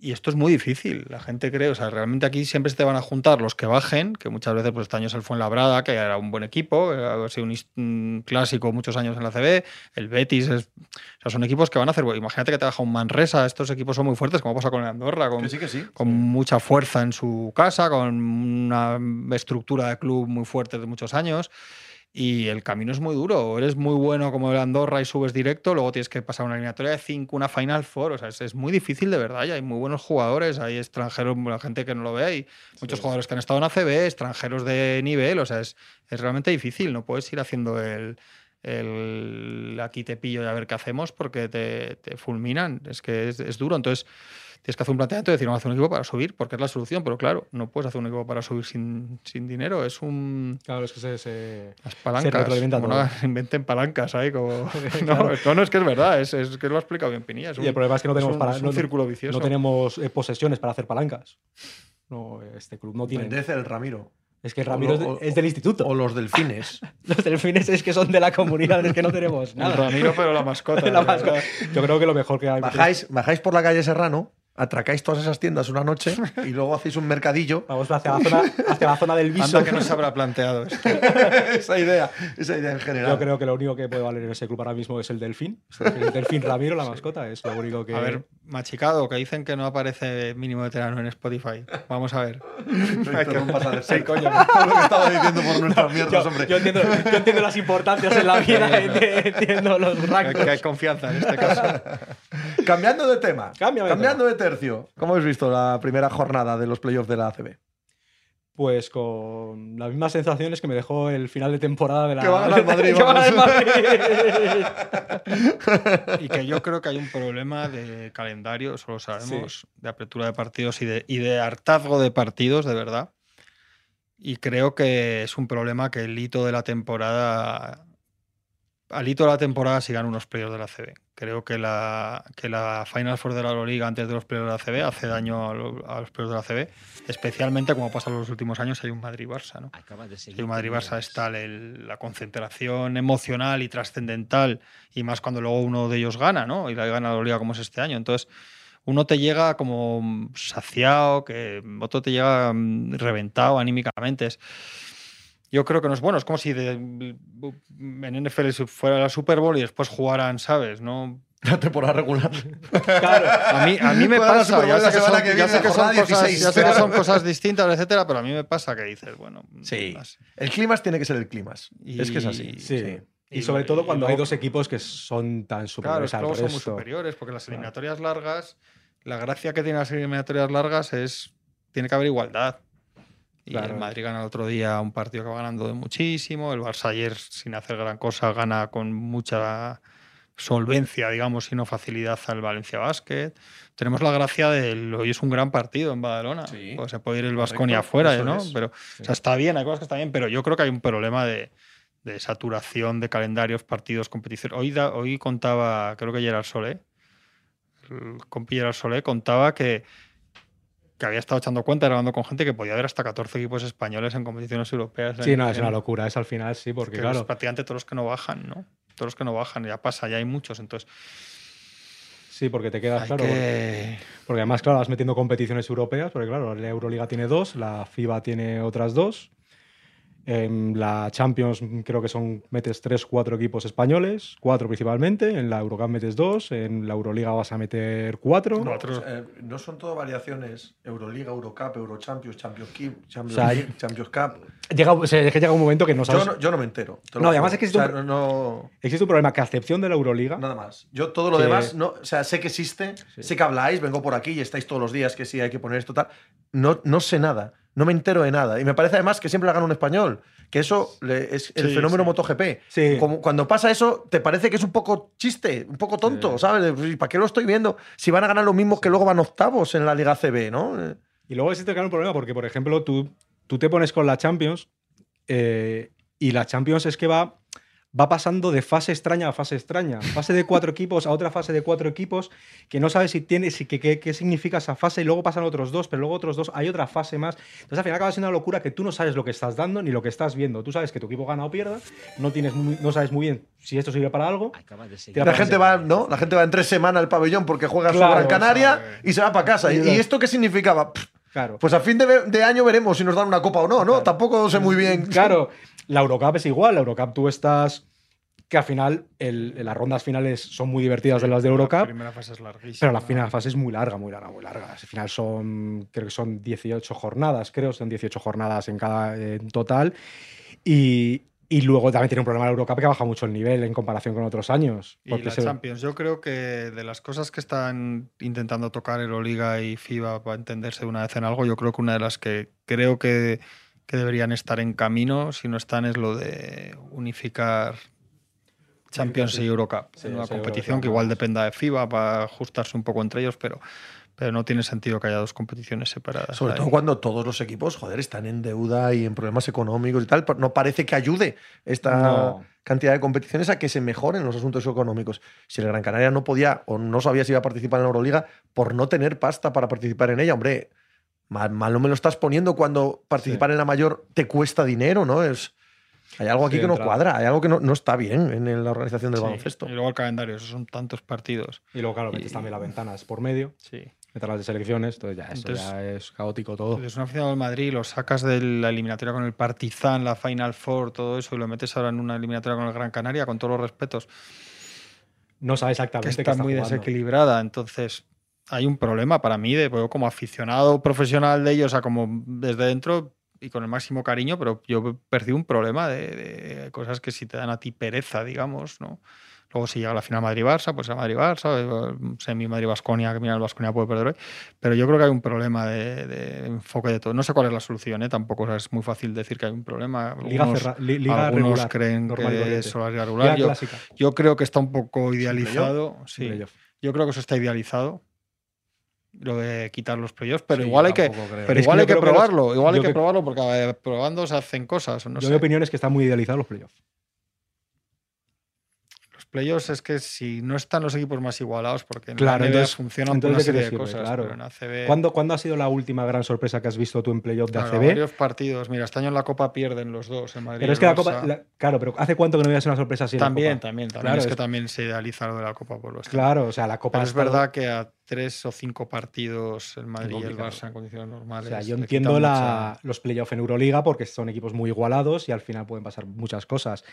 Y esto es muy difícil. La gente cree, o sea, realmente aquí siempre se te van a juntar los que bajen, que muchas veces, pues este año es el Fuenlabrada, que era un buen equipo, ha sido un, clásico muchos años en la CB, el Betis, es- o sea, son equipos que van a hacer. Imagínate que te baja un Manresa, estos equipos son muy fuertes, como pasa con el Andorra, con, Que sí, que sí. con mucha fuerza en su casa, con una estructura de club muy fuerte de muchos años. Y el camino es muy duro. Eres muy bueno como el Andorra y subes directo, luego tienes que pasar una eliminatoria de 5, una Final Four. O sea, es, es muy difícil de verdad. Y hay muy buenos jugadores, hay extranjeros, la gente que no lo ve, hay muchos jugadores que han estado en ACB, extranjeros de nivel. O sea, es, es realmente difícil. No puedes ir haciendo el, el aquí te pillo y a ver qué hacemos porque te, te fulminan. Es que es, es duro. Entonces, tienes que hacer un planteamiento y decir, vamos a hacer un equipo para subir, porque es la solución. Pero claro, no puedes hacer un equipo para subir sin, sin dinero. Es un. Claro, es que se, se- Las palancas. retroalimenta como todo. no <laughs> inventen palancas ahí. Como... <laughs> <laughs> no, Claro. no, no, es que es verdad. Es, es que lo ha explicado bien Pinilla. Es Y el problema es que no tenemos un, para- es un no- círculo vicioso. no tenemos eh, posesiones para hacer palancas. No, este club no tiene. Mendez el Ramiro. Es que Ramiro es, de- o- es del instituto. O los delfines. Los delfines es que son de la comunidad, es que no tenemos El nada. Ramiro, pero la mascota. La de mascota. Yo creo que lo mejor que hay. Bajáis, bajáis por la calle Serrano, atracáis todas esas tiendas una noche y luego hacéis un mercadillo. <laughs> Vamos hacia la zona, hacia la zona del viso. Anda que no se habrá planteado esto. <laughs> esa idea, esa idea en general. Yo creo que lo único que puede valer en ese club ahora mismo es el delfín. El delfín Ramiro, la mascota, es lo único que. A ver, machicado, que dicen que no aparece mínimo veterano en Spotify. Vamos a ver. No Sí, coño. <laughs> Lo que estaba diciendo por nuestras mierdas, yo, hombre. yo entiendo, yo entiendo las importancias en la vida, enti- entiendo los que hay confianza en este caso. Cambiando de tema, Cámbiame cambiando de tercio. ¿Cómo habéis visto la primera jornada de los playoffs de la ACB? Pues con las mismas sensaciones que me dejó el final de temporada de la. Que va a ganar el Madrid, Que va a ganar. Madrid. <laughs> <laughs> Y que yo creo que hay un problema de calendario, eso lo sabemos, de apertura de partidos y de, y de hartazgo de partidos, de verdad. Y creo que es un problema que el hito de la temporada. Al hito de la temporada sigan unos playoffs de la CB. Creo que la, que la Final Four de la Euroliga antes de los playoffs de la CB hace daño a, lo- a los playoffs de la CB, especialmente como pasa en los últimos años, hay un Madrid-Barça. ¿no? De seguir. el Madrid-Barça es tal el- la concentración emocional y trascendental, y más cuando luego uno de ellos gana, ¿no? Y la gana la Liga como es este año. Entonces, uno te llega como saciado, que otro te llega mm, reventado anímicamente. Es- yo creo que no es bueno. Es como si de- en NFL fuera la Super Bowl y después jugaran, ¿sabes? No, <laughs> La temporada regular. Claro. a mí, a mí me pasa, ya sé que son, que ya sé que son cosas, 16, ya sé que son claro. cosas distintas, etcétera, pero a mí me pasa que dices, bueno, Sí. El clima tiene que ser el clima. Es que es así. Y- Sí. Y, Y sobre todo y cuando hay dos equipos que son tan Claro, superiores es que al luego son muy resto. superiores, porque las eliminatorias largas, la gracia que tienen las eliminatorias largas es, tiene que haber igualdad. Y Claro. el Madrid gana el otro día un partido que va ganando de muchísimo, el Barça ayer sin hacer gran cosa gana con mucha solvencia, digamos, y no facilidad al Valencia Basket. Tenemos la gracia de hoy es un gran partido en Badalona. Sí, Pues se puede ir el Vasconia afuera, ¿no? es. Pero o sea, está bien, hay cosas que están bien, pero yo creo que hay un problema de, de saturación de calendarios, partidos, competición. Hoy, da- hoy contaba, creo que Gerard Solé, el compi Gerard Solé contaba que, que había estado echando cuenta, grabando con gente que podía haber hasta 14 equipos españoles en competiciones europeas. Sí, en- no, es una locura. Es al final, sí, porque que claro. es prácticamente todos los que no bajan, ¿no? Todos los que no bajan, ya pasa, ya hay muchos. Entonces, Sí, porque te quedas claro. Porque, que... porque además, claro, vas metiendo competiciones europeas, porque claro, la Euroliga tiene dos, la FIBA tiene otras dos. En la Champions creo que son metes 3, 4 equipos españoles, 4 principalmente. En la Eurocup metes 2. En la Euroliga vas a meter 4. No, pues, eh, no son todo variaciones Euroliga, Eurocup, Eurochampions, Champions Cup, Champions, O sea, hay- League, Champions Cup. Llega, o sea, es que llega un momento que no Yo sabes. no, yo no me entero. No, además juro. es que es O sea, un- no, Existe un problema que a excepción de la Euroliga, Nada más. Yo todo lo Que- demás, no, o sea, sé que existe, sé que habláis, vengo por aquí y estáis todos los días que sí hay que poner esto tal. No, no sé nada, no me entero de nada. Y me parece además que siempre la gana un español, que eso le- es el Sí, fenómeno sí. MotoGP. Sí. Como cuando pasa eso, te parece que es un poco chiste, un poco tonto. ¿sabes? Pues, ¿y ¿Para qué lo estoy viendo? Si van a ganar lo mismo que luego van octavos en la Liga CB, ¿no? Y luego existe claro, un problema porque, por ejemplo, tú, tú te pones con la Champions eh, y la Champions es que va, va pasando de fase extraña a fase extraña. Fase de cuatro equipos a otra fase de cuatro equipos que no sabes si tiene, si, qué, qué- qué significa esa fase y luego pasan otros dos, pero luego otros dos, hay otra fase más. Entonces al final acaba siendo una locura que tú no sabes lo que estás dando ni lo que estás viendo. Tú sabes que tu equipo gana o pierda, no, tienes muy- no sabes muy bien si esto sirve para algo. La gente va, ¿no? La gente va en tres semanas al pabellón porque juega su Claro, Gran Canaria o sea, y se va para casa. ¿Y, y- y esto qué significaba? Pff, Claro. Pues a fin de, de año veremos si nos dan una copa o no, ¿no? Claro. Tampoco sé muy bien. Claro, la Eurocup es igual. La Eurocup tú estás. Que al final el- las rondas finales son muy divertidas de las de La Eurocup. primera fase es larguísima. Pero la final fase es muy larga, muy larga, muy larga. Al final son, creo que son 18 jornadas, creo, son 18 jornadas en cada en total. Y, y luego también tiene un problema la Eurocup que baja mucho el nivel en comparación con otros años. Y la se- Champions, yo creo que de las cosas que están intentando tocar Euroliga y FIBA para entenderse de una vez en algo, yo creo que una de las que creo que, que deberían estar en camino, si no están, es lo de unificar Champions y Eurocup Sí, en una competición Eurocup, que igual dependa de FIBA para ajustarse un poco entre ellos, pero, pero no tiene sentido que haya dos competiciones separadas. Sobre ahí. todo cuando todos los equipos, joder, están en deuda y en problemas económicos y tal. No parece que ayude esta No. cantidad de competiciones a que se mejoren los asuntos económicos. Si el Gran Canaria no podía o no sabía si iba a participar en la Euroliga por no tener pasta para participar en ella, hombre, mal, mal no me lo estás poniendo cuando participar en la mayor te cuesta dinero, ¿no? Es, hay algo aquí Sí, que no cuadra, hay algo que no, no está bien en la organización del Sí, baloncesto. Y luego el calendario, esos son tantos partidos. Y luego, claro, metes Y- también las ventanas por medio, Sí. metes las de selecciones, entonces ya, eso Entonces- ya es caótico todo. Es un aficionado del Madrid, lo sacas de la eliminatoria con el Partizan, la Final Four, todo eso, y lo metes ahora en una eliminatoria con el Gran Canaria, con todos los respetos, No sabes que exactamente está qué muy jugando. desequilibrada. Entonces, hay un problema para mí, de, yo como aficionado profesional de ellos, o sea, como desde dentro y con el máximo cariño, pero yo percibo un problema de, de cosas que si te dan a ti pereza, digamos, ¿no? Luego, si llega la final Madrid-Barça, pues a Madrid-Barça, semi Madrid-Basconia, que mira, el Basconia puede perder hoy. Pero yo creo que hay un problema de, de enfoque de todo. No sé cuál es la solución, ¿eh? tampoco o sea, es muy fácil decir que hay un problema. Liga, Algunos- cerra- li- liga algunos regular. creen que es la liga regular. Liga Yo, yo creo que está un poco idealizado. Sí, yo creo que eso está idealizado. Lo de quitar los playoffs, pero Sí, igual hay que, creo. pero Es que igual hay que los- probarlo. igual hay que que- probarlo porque eh, probando se hacen cosas. No Yo sé. mi opinión es que están muy idealizados los playoffs. Los playoffs es que si no están los equipos más igualados, porque en Claro, la NBA entonces- funcionan por una entonces, ¿de qué serie de cosas. Claro. pero en ACB, ¿Cuándo, cuándo ha sido la última gran sorpresa que has visto tú en playoff de claro, ACB? varios partidos. Mira, este año en la Copa pierden los dos en Madrid. Pero es y que la el Copa. Barça. la- claro, pero ¿hace cuánto que no veías una sorpresa así en la También, Copa? también, también. Claro, es que también se idealiza lo de la Copa por lo Claro, o sea, la Copa. Pero es verdad que a tres o cinco partidos el Madrid y el. Barça en condiciones O normales. sea, yo entiendo la- mucha- los playoffs en Euroliga porque son equipos muy igualados y al final pueden pasar muchas cosas.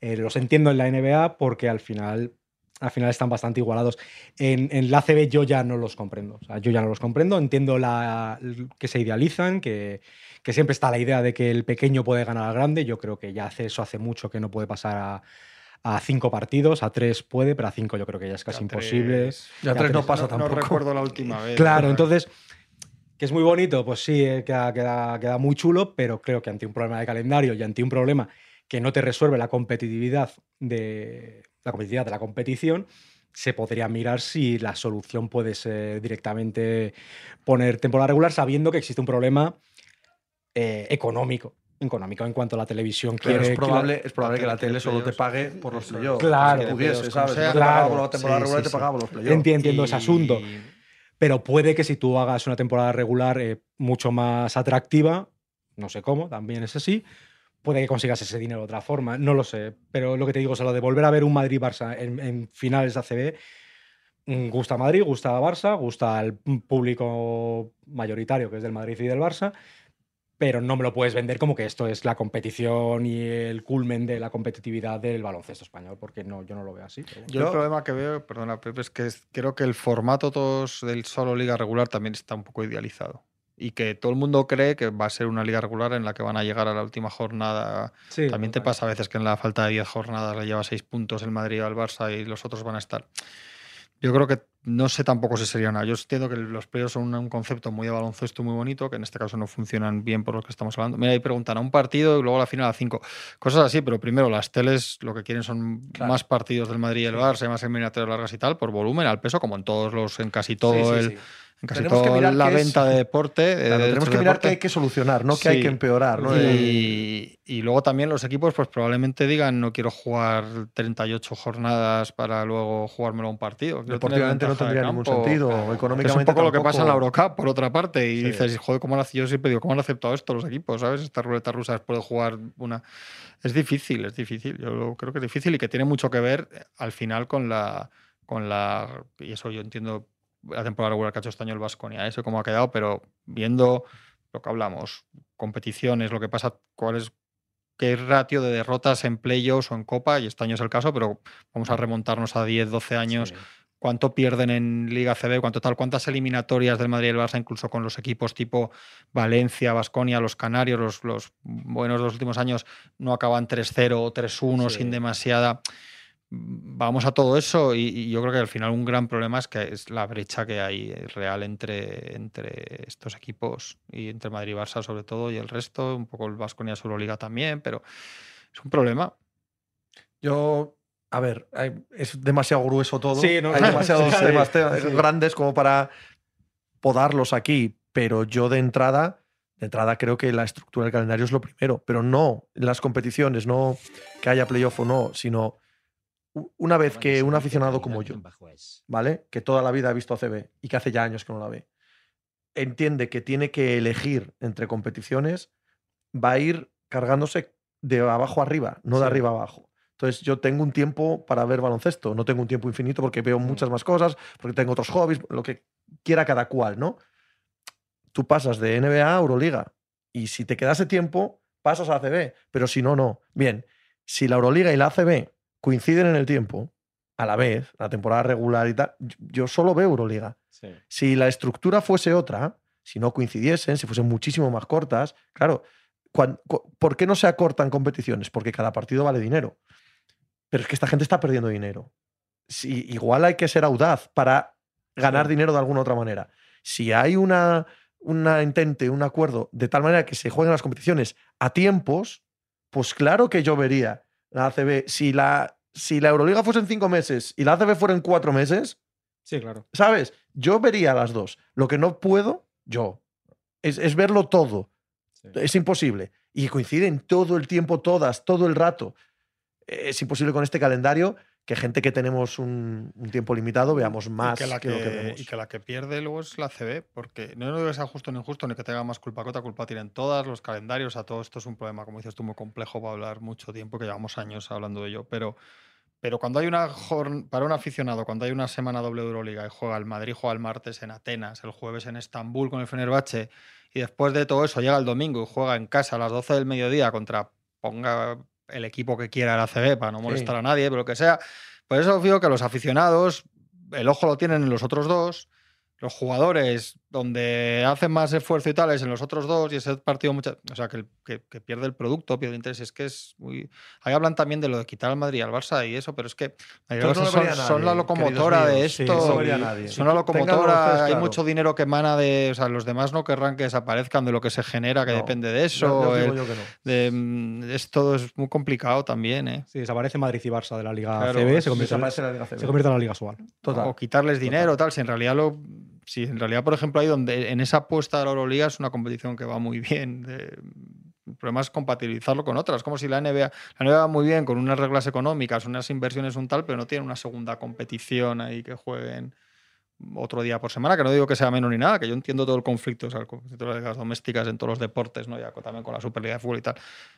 Eh, los entiendo en la NBA porque al final, al final están bastante igualados. En, en la ACB yo ya no los comprendo. O sea, yo ya no los comprendo. Entiendo la, que se idealizan, que, que siempre está la idea de que el pequeño puede ganar al grande. Yo creo que ya hace eso hace mucho que no puede pasar a, a cinco partidos. A tres puede, pero a cinco yo creo que ya es casi Ya imposible. tres- Ya Ya tres no pasa no, no tampoco. recuerdo la <laughs> última vez. Claro, entonces, que es muy bonito, pues sí, eh, queda, queda, queda muy chulo, pero creo que ante un problema de calendario y ante un problema que no te resuelve la competitividad de la competitividad de la competición, se podría mirar si la solución puede ser directamente poner temporada regular sabiendo que existe un problema eh, económico. Económico en cuanto a la televisión Pero quiere. es probable, es probable que la la tele solo te playoffs. pague por los playoffs. claro. Si pudiese, Playoffs, ¿sabes? sea. Por la Claro, temporada sí, regular, sí, te pagaba por los playoffs. Enti- entiendo ese asunto. pero puede que si tú hagas una temporada regular eh, mucho más atractiva, no sé cómo, también es así, puede que consigas ese dinero de otra forma, no lo sé, pero lo que te digo, o sea, lo de volver a ver un Madrid-Barça en, en finales de ACB, mm, gusta Madrid, gusta Barça, gusta al público mayoritario que es del Madrid y del Barça, pero no me lo puedes vender como que esto es la competición y el culmen de la competitividad del baloncesto español, porque no, yo no lo veo así. pero. Yo el problema que veo, perdona Pepe, es que es- creo que el formato todos del solo liga regular también está un poco idealizado. Y que todo el mundo cree que va a ser una liga regular en la que van a llegar a la última jornada. Sí, También te pasa a veces que en la falta de 10 jornadas le lleva 6 puntos el Madrid al Barça y los otros van a estar. Yo creo que no sé tampoco si sería nada. Yo entiendo que los playoffs son un concepto muy de baloncesto muy bonito, que en este caso no funcionan bien por lo que estamos hablando. Mira, ahí preguntan a un partido y luego la final a cinco. Cosas así, pero primero las teles lo que quieren son Claro. más partidos del Madrid y el Barça, más eliminatorias largas y tal, por volumen, al peso, como en todos los, en casi todo Sí, sí, el, sí. En casi Tenemos que toda mirar la es- venta de deporte. <laughs> de Claro, tenemos que mirar qué hay que solucionar, no que hay Sí. que empeorar. ¿no? Eh, Y, y luego también los equipos, pues probablemente digan no quiero jugar 38 jornadas para luego jugármelo un partido. Quiero Deportivamente no tendría ningún sentido. Que Económicamente Es un poco lo que pasa en la Eurocup, por otra parte. Y Sí. dices, joder, ¿cómo han, yo siempre digo, ¿cómo han aceptado esto los equipos? ¿Sabes? Esta ruleta rusa después de jugar una. Es difícil, es difícil. Yo lo- creo que es difícil y que tiene mucho que ver eh, al final con la. con la Y eso yo entiendo la temporada regular que ha hecho este año el Vasconia, eso cómo ha quedado, pero viendo lo que hablamos, competiciones, lo que pasa, cuál es qué ratio de derrotas en playoffs o en Copa, y este año es el caso, pero vamos a remontarnos a 10, 12 años Sí. cuánto pierden en Liga CB, cuánto tal, cuántas eliminatorias del Madrid y el Barça, incluso con los equipos tipo Valencia, Basconia, los Canarios, los, los buenos de los últimos años, no acaban 3-0 o 3-1 Sí. sin demasiada. Vamos a todo eso y, y yo creo que al final un gran problema es que es la brecha que hay real entre, entre estos equipos y entre Madrid y Barça sobre todo y el resto, un poco el Vasconia Euroliga también, pero es un problema. Yo, a ver, hay- es demasiado grueso todo. Sí, no, hay <laughs> demasiados Sí, temas te- sí. grandes como para podarlos aquí, pero yo de entrada, de entrada creo que la estructura del calendario es lo primero, pero no las competiciones, no que haya playoff o no, sino una vez que un aficionado como yo, ¿vale? Que toda la vida ha visto ACB y que hace ya años que no la ve, entiende que tiene que elegir entre competiciones, va a ir cargándose de abajo arriba, no de Sí. arriba abajo. Entonces yo tengo un tiempo para ver baloncesto, no tengo un tiempo infinito porque veo muchas más cosas, porque tengo otros hobbies, lo que quiera cada cual, ¿no? Tú pasas de NBA a Euroliga y si te quedase tiempo, pasas a ACB, pero si no, no. Bien, si la Euroliga y la ACB coinciden en el tiempo, a la vez, la temporada regular y tal, yo- solo veo Euroliga. Sí. Si la estructura fuese otra, si no coincidiesen, si fuesen muchísimo más cortas, claro, ¿por qué no se acortan competiciones? Porque cada partido vale dinero. Pero es que esta gente está perdiendo dinero. Si, igual hay que ser audaz para ganar Sí. dinero de alguna otra manera. Si hay una, una intente, un acuerdo, de tal manera que se jueguen las competiciones a tiempos, pues claro que yo vería la ACB. Si la, si la Euroliga fuese en cinco meses y la ACB fuera en cuatro meses, Sí, claro. ¿Sabes? Yo vería las dos. Lo que no puedo, yo, es, es verlo todo. Sí. Es imposible. Y coinciden todo el tiempo, todas, todo el rato. Es imposible con este calendario que gente que tenemos un, un tiempo limitado veamos más y que, la que, que, lo que vemos. y que la que pierde luego es la CB, porque no digo que sea justo ni injusto, ni que tenga más culpa que otra, culpa tienen todas, los calendarios, a todo esto es un problema, como dices tú, muy complejo para hablar mucho tiempo, que llevamos años hablando de ello, pero, pero cuando hay una para un aficionado, cuando hay una semana doble de Euroliga y juega el Madrid, juega el martes en Atenas, el jueves en Estambul con el Fenerbahce, y después de todo eso llega el domingo y juega en casa a las 12 del mediodía contra, ponga el equipo que quiera el ACB para no molestar a nadie, pero lo que sea, por eso digo que los aficionados, el ojo lo tienen en los otros dos. Los jugadores, donde hacen más esfuerzo y tal, es en los otros dos, y ese partido, mucha, o sea, que, el- que- que pierde el producto, pierde interés. Es que es muy. Ahí hablan también de lo de quitar al Madrid y al Barça y eso, pero es que no son, la locomotora de. Sí, esto. no lo vería y nadie. Son la locomotora, ustedes hay claro. mucho dinero que emana de. O sea, los demás no querrán que desaparezcan de lo que se genera, que No, depende de eso. el- yo que no. de, mm, es todo es muy complicado también, ¿eh? Sí, desaparece Madrid y Barça de la Liga Claro, CB, se convierte, en- la Liga CB. se convierte en la Liga Sual. Total. o quitarles dinero tal si en realidad lo si en realidad por ejemplo ahí donde en esa apuesta de la Euroliga es una competición que va muy bien el problema es compatibilizarlo con otras. Como si la NBA la NBA va muy bien con unas reglas económicas unas inversiones un tal pero no tiene una segunda competición ahí que jueguen otro día por semana, que no digo que sea menos ni nada, que yo entiendo todo el conflicto, o sea, el conflicto de las ligas domésticas en todos los deportes, ¿no? Ya también con la Superliga de Fútbol y tal,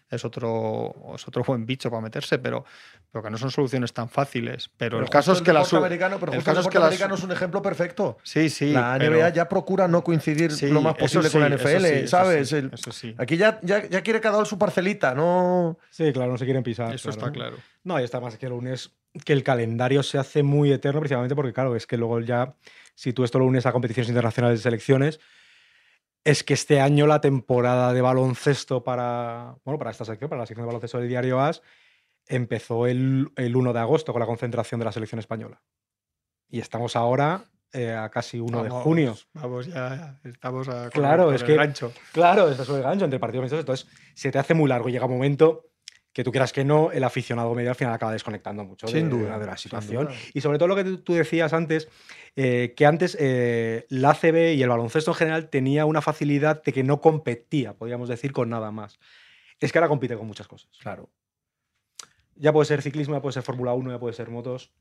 es otro, es otro buen bicho para meterse, pero, pero que no son soluciones tan fáciles. Pero, el caso es que la americano, pero el caso el es que americano es un ejemplo perfecto. Sí, sí. la pero- NBA ya procura no coincidir Sí, lo más eso posible sí, con la eso NFL, sí, eso ¿sabes? sí, El- eso sí. Aquí ya, ya, ya quiere cada uno su parcelita, ¿no? Sí, claro, no se quieren pisar. Eso está claro. No, y está más que lo unes que el calendario se hace muy eterno precisamente porque, claro, es que luego ya, si tú esto lo unes a competiciones internacionales de selecciones, es que este año la temporada de baloncesto para, bueno, para esta sección, para la sección de baloncesto del diario AS, empezó el, el 1 de agosto con la concentración de la selección española. Y estamos ahora eh, a casi 1 de junio. Vamos, ya estamos a Claro, el- es el que- gancho. Claro, está sobre el gancho entre partidos amistosos. Entonces, se te hace muy largo y llega un momento que tú quieras que no, el aficionado medio al final acaba desconectando mucho de, Sin duda, de la sin situación. duda. Y sobre todo lo que tú- tú decías antes, eh, que antes eh, la ACB y el baloncesto en general tenía una facilidad de que no competía, podríamos decir, con nada más. Es que ahora compite con muchas cosas. Claro. Ya puede ser ciclismo, ya puede ser Fórmula 1, ya puede ser motos.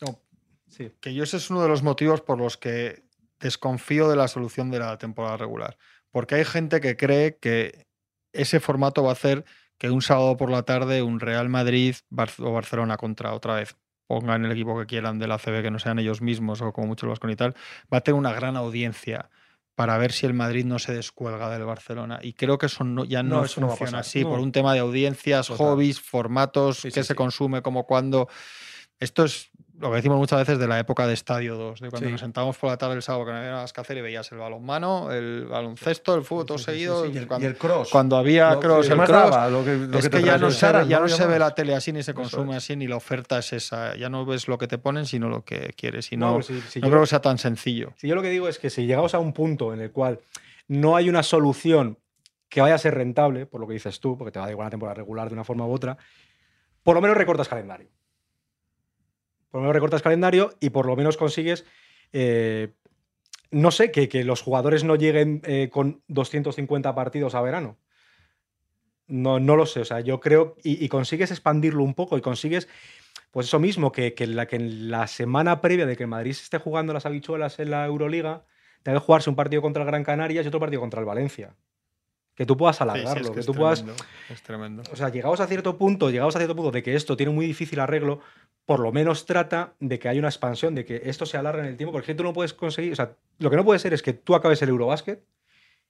No, Sí. que yo ese es uno de los motivos por los que desconfío de la solución de la temporada regular. Porque hay gente que cree que ese formato va a hacer que un sábado por la tarde un Real Madrid Bar- o Barcelona contra otra vez pongan el equipo que quieran de la CB, que no sean ellos mismos o como mucho el Vasconi y tal, va a tener una gran audiencia para ver si el Madrid no se descuelga del Barcelona. Y creo que eso no- ya no, No, eso no va a funciona pasar. así, por No. un tema de audiencias, Total. hobbies, formatos, Sí, qué sí, se sí. consume, cómo, cuándo. Esto es lo que decimos muchas veces de la época de Estadio 2, de cuando Sí. nos sentábamos por la tarde el sábado que no había nada que hacer y veías el balonmano, el baloncesto, el fútbol todo Sí, sí, sí, seguido. y el- cuando, y el cross. cuando había Lo- cross, ¿qué el cross, daba? Lo que, lo es que ya no, se, transmitieran, ya no había se ve la tele así, ni se consume así, ni la oferta es esa. Ya no ves lo que te ponen, sino lo que quieres. Y No, no, pues si- si no yo- creo que sea tan sencillo. Si yo lo que digo es que si llegamos a un punto en el cual no hay una solución que vaya a ser rentable, por lo que dices tú, porque te va a dar igual una temporada regular de una forma u otra, por lo menos recortas calendario. Por lo menos recortas calendario y por lo menos consigues, eh, no sé, que, que los jugadores no lleguen eh, con 250 partidos a verano. No, no lo sé, o sea, yo creo, y, consigues expandirlo un poco y consigues, pues eso mismo, que, que la, que en la semana previa de que el Madrid se esté jugando las habichuelas en la Euroliga, tenga que jugarse un partido contra el Gran Canarias y otro partido contra el Valencia. Que tú puedas Sí, sí, alargarlo, es que que es tú puedas... tremendo, es tremendo. O sea, llegados a cierto punto, llegados a cierto punto de que esto tiene muy difícil arreglo, por lo menos trata de que haya una expansión, de que esto se alargue en el tiempo, porque que tú no puedes conseguir, o sea, lo que no puede ser es que tú acabes el Eurobásquet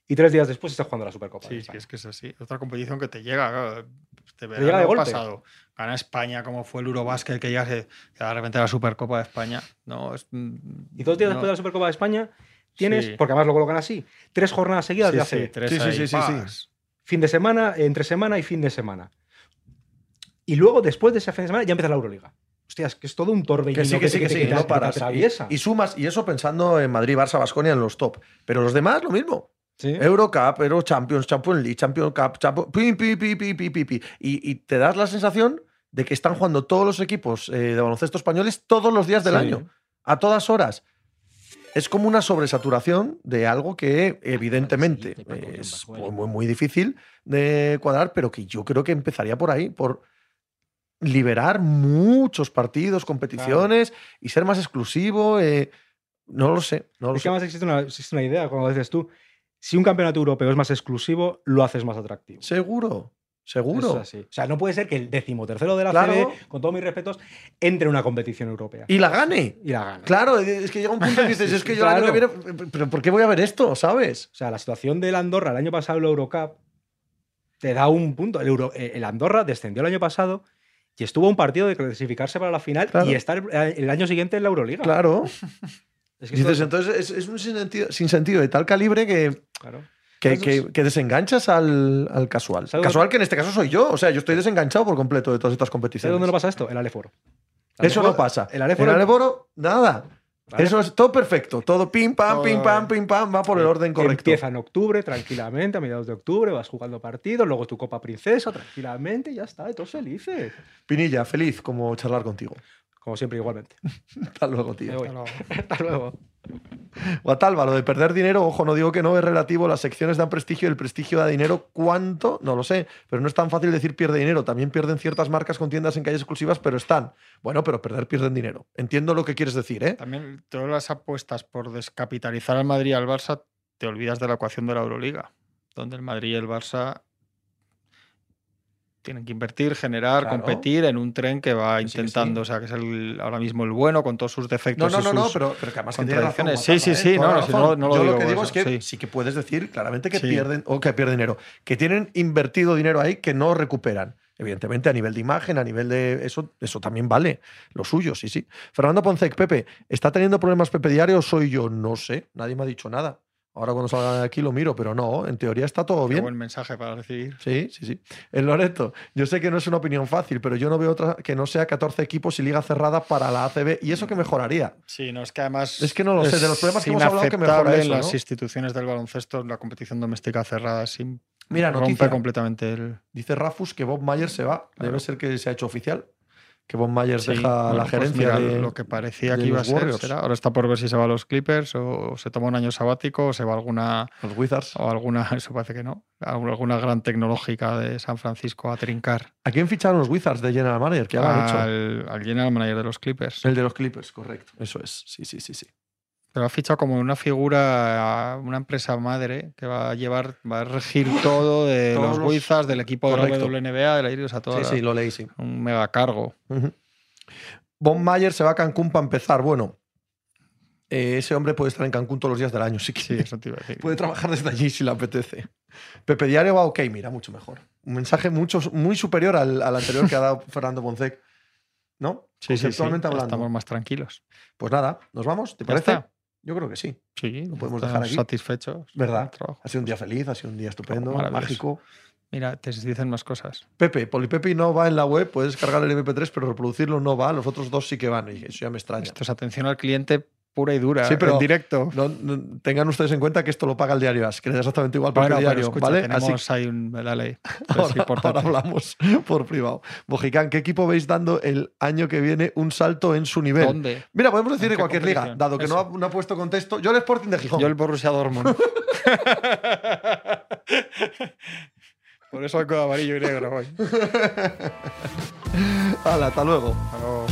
y tres días después estés jugando la Supercopa. Sí, sí, es que es así. Otra competición que te llega, claro, este llega de golpe. pasado. Gana España, como fue el Eurobásquet, que llega de repente la Supercopa de España. No, es, mm, Y dos días no. después de la Supercopa de España tienes, Sí. porque además lo colocan así, tres jornadas seguidas Sí, de sí, ACB. tres Sí, sí, ahí, sí, sí, ¡pas! sí. Fin de semana, entre semana y fin de semana. Y luego, después de ese fin de semana, ya empieza la Euroliga. Hostia, es que es todo un torbellino Que sí, que sí, que sí, no paras. atraviesa. Y, y sumas, y eso pensando en Madrid, Barça, Basconia en los top. Pero los demás, lo mismo. Sí. Eurocup, Euro Champions, Champions League, Champions Cup, Champions, pi, pi, pi, pi, pi, pi, pi. Y, y te das la sensación de que están jugando todos los equipos eh, de baloncesto españoles todos los días del Sí. año, a todas horas. Es como una sobresaturación de algo que evidentemente es muy, muy, muy difícil de cuadrar, pero que yo creo que empezaría por ahí, por liberar muchos partidos, competiciones y ser más exclusivo. eh, no lo sé, no lo Es que además existe una, existe una idea, como dices tú, si un campeonato europeo es más exclusivo, lo haces más atractivo. Seguro, Es seguro. así. O sea, no puede ser que el decimotercero de la Claro. CB, con todos mis respetos, entre en una competición europea. Y la gane. Y la gane. Claro, es que llega un punto que dices, es que yo el año que claro. viene, pero ¿por qué voy a ver esto? ¿Sabes? O sea, la situación del Andorra el año pasado en la Eurocup te da un punto. El, Euro- eh, el Andorra descendió el año pasado y estuvo a un partido de clasificarse para la final Claro. y estar el, el año siguiente en la Euroliga. Claro. <laughs> Es que Dices, entonces es, es un sinsentido, sinsentido de tal calibre que, claro. Que, que- que desenganchas al, al casual. ¿Sabes Casual que en este caso soy yo. O sea, yo estoy desenganchado por completo de todas estas ¿Sabes competiciones. dónde no pasa esto? El Aleforo. Eso no pasa. El Aleforo. Aleforo, nada. Vale. Eso es todo perfecto. Todo pim, pam, Todo pim, pam, pim, pam. Va por el orden correcto. Empieza en octubre, tranquilamente, a mediados de octubre, vas jugando partidos, luego tu Copa Princesa, tranquilamente, y ya está, y todos felices. Pinilla, feliz como charlar contigo. Como siempre, igualmente. <laughs> Hasta luego, tío. Hasta luego. <laughs> Hasta luego. Guatalba, lo de perder dinero, ojo, no digo que no, es relativo, las secciones dan prestigio y el prestigio da dinero. ¿Cuánto? No lo sé, pero no es tan fácil decir pierde dinero. También pierden ciertas marcas con tiendas en calles exclusivas, pero están. Bueno, pero perder pierden dinero. Entiendo lo que quieres decir, ¿eh? También todas las apuestas por descapitalizar al Madrid y al Barça, te olvidas de la ecuación de la Euroliga, donde el Madrid y el Barça tienen que invertir, generar, Claro. competir en un tren que va sí, intentando, o sea, que es el, ahora mismo el bueno con todos sus No, defectos. no, y no, no, sus- pero, pero que además que tiene razón, contradicciones. Sí, sí, sí, ¿eh? No, si no- no lo Yo digo lo que digo eso, es que sí. sí. que puedes decir claramente que pierden o que pierden dinero, que tienen invertido dinero ahí que no recuperan. Evidentemente, a nivel de imagen, a nivel de eso, eso también vale. Lo suyo, sí, sí. Fernando Poncec, Pepe, ¿está teniendo problemas Pepe Diario o soy yo? No sé, nadie me ha dicho nada. Ahora cuando salga de aquí lo miro, pero no, en teoría está todo Qué bien. buen mensaje para recibir. Sí, sí, sí. El Loreto, yo sé que no es una opinión fácil, pero yo no veo otra que no sea 14 equipos y liga cerrada para la ACB. Y eso que mejoraría. Sí, no, es que además. Es que no lo sé, de los problemas que hemos hablado, que mejora eso, en las ¿no? instituciones del baloncesto, la competición doméstica cerrada, sin Mira, rompe noticia. completamente el. Dice Rafus que Bob Myers se va. Debe ser que se ha hecho oficial. Que Bob Myers Sí, deja bueno, la pues gerencia mira, de. lo que parecía de que iba a ser. Será. Ahora está por ver si se va a los Clippers o se toma un año sabático o se va a alguna Los Wizards. o alguna, <laughs> eso parece que no, alguna gran tecnológica de San Francisco a trincar ¿A quién ficharon los Wizards de General Manager? ¿Qué han hecho? al, al general manager de los Clippers. El de los Clippers, correcto. Eso es. Sí, sí, sí, sí. Pero ha fichado como una figura, una empresa madre que va a llevar, va a regir todo de los los- Wizards, del equipo Correcto. de la WNBA, de la Iris, a todo Sí, sí, lo leí, sí. un mega cargo. Ujú. Bob Myers se va a Cancún para empezar. Bueno, eh, ese hombre puede estar en Cancún todos los días del año, sí que Sí, eso te iba a decir. Puede trabajar desde allí si le apetece. Pepe Diario va ok, mira, mucho mejor. Un mensaje mucho, muy superior al, al anterior que ha dado Fernando Poncec. ¿No? Sí, sí, hablando. estamos más tranquilos. Pues nada, ¿nos vamos? ¿Te ¿Ya parece? está? Yo creo que sí. Sí, Lo podemos dejar aquí. satisfechos. ¿Verdad? Ha sido un día feliz, ha sido un día estupendo, Oh, maravilloso. mágico. Mira, te dicen más cosas. Pepe, Polipepi no va en la web, puedes cargar el MP3, pero reproducirlo no va, los otros dos sí que van, y eso ya me extraña. Esto es atención al cliente pura y dura, Sí, pero en directo. No, no- tengan ustedes en cuenta que esto lo paga el diario As, que le da exactamente igual para Bueno, el pero diario, escucha, ¿vale? tenemos Así ahí un, la ley. <laughs> Es Ahora, hablamos por privado. Bojicán, ¿qué equipo veis dando el año que viene un salto en su nivel? ¿Dónde? Mira, podemos decir ¿En de cualquier liga, dado que no ha, Eso. no ha puesto contexto. Yo el Sporting de Gijón. Yo el Borussia Dortmund. <laughs> Por eso vengo de amarillo y negro hoy. <laughs> Hala, hasta luego. Hasta luego.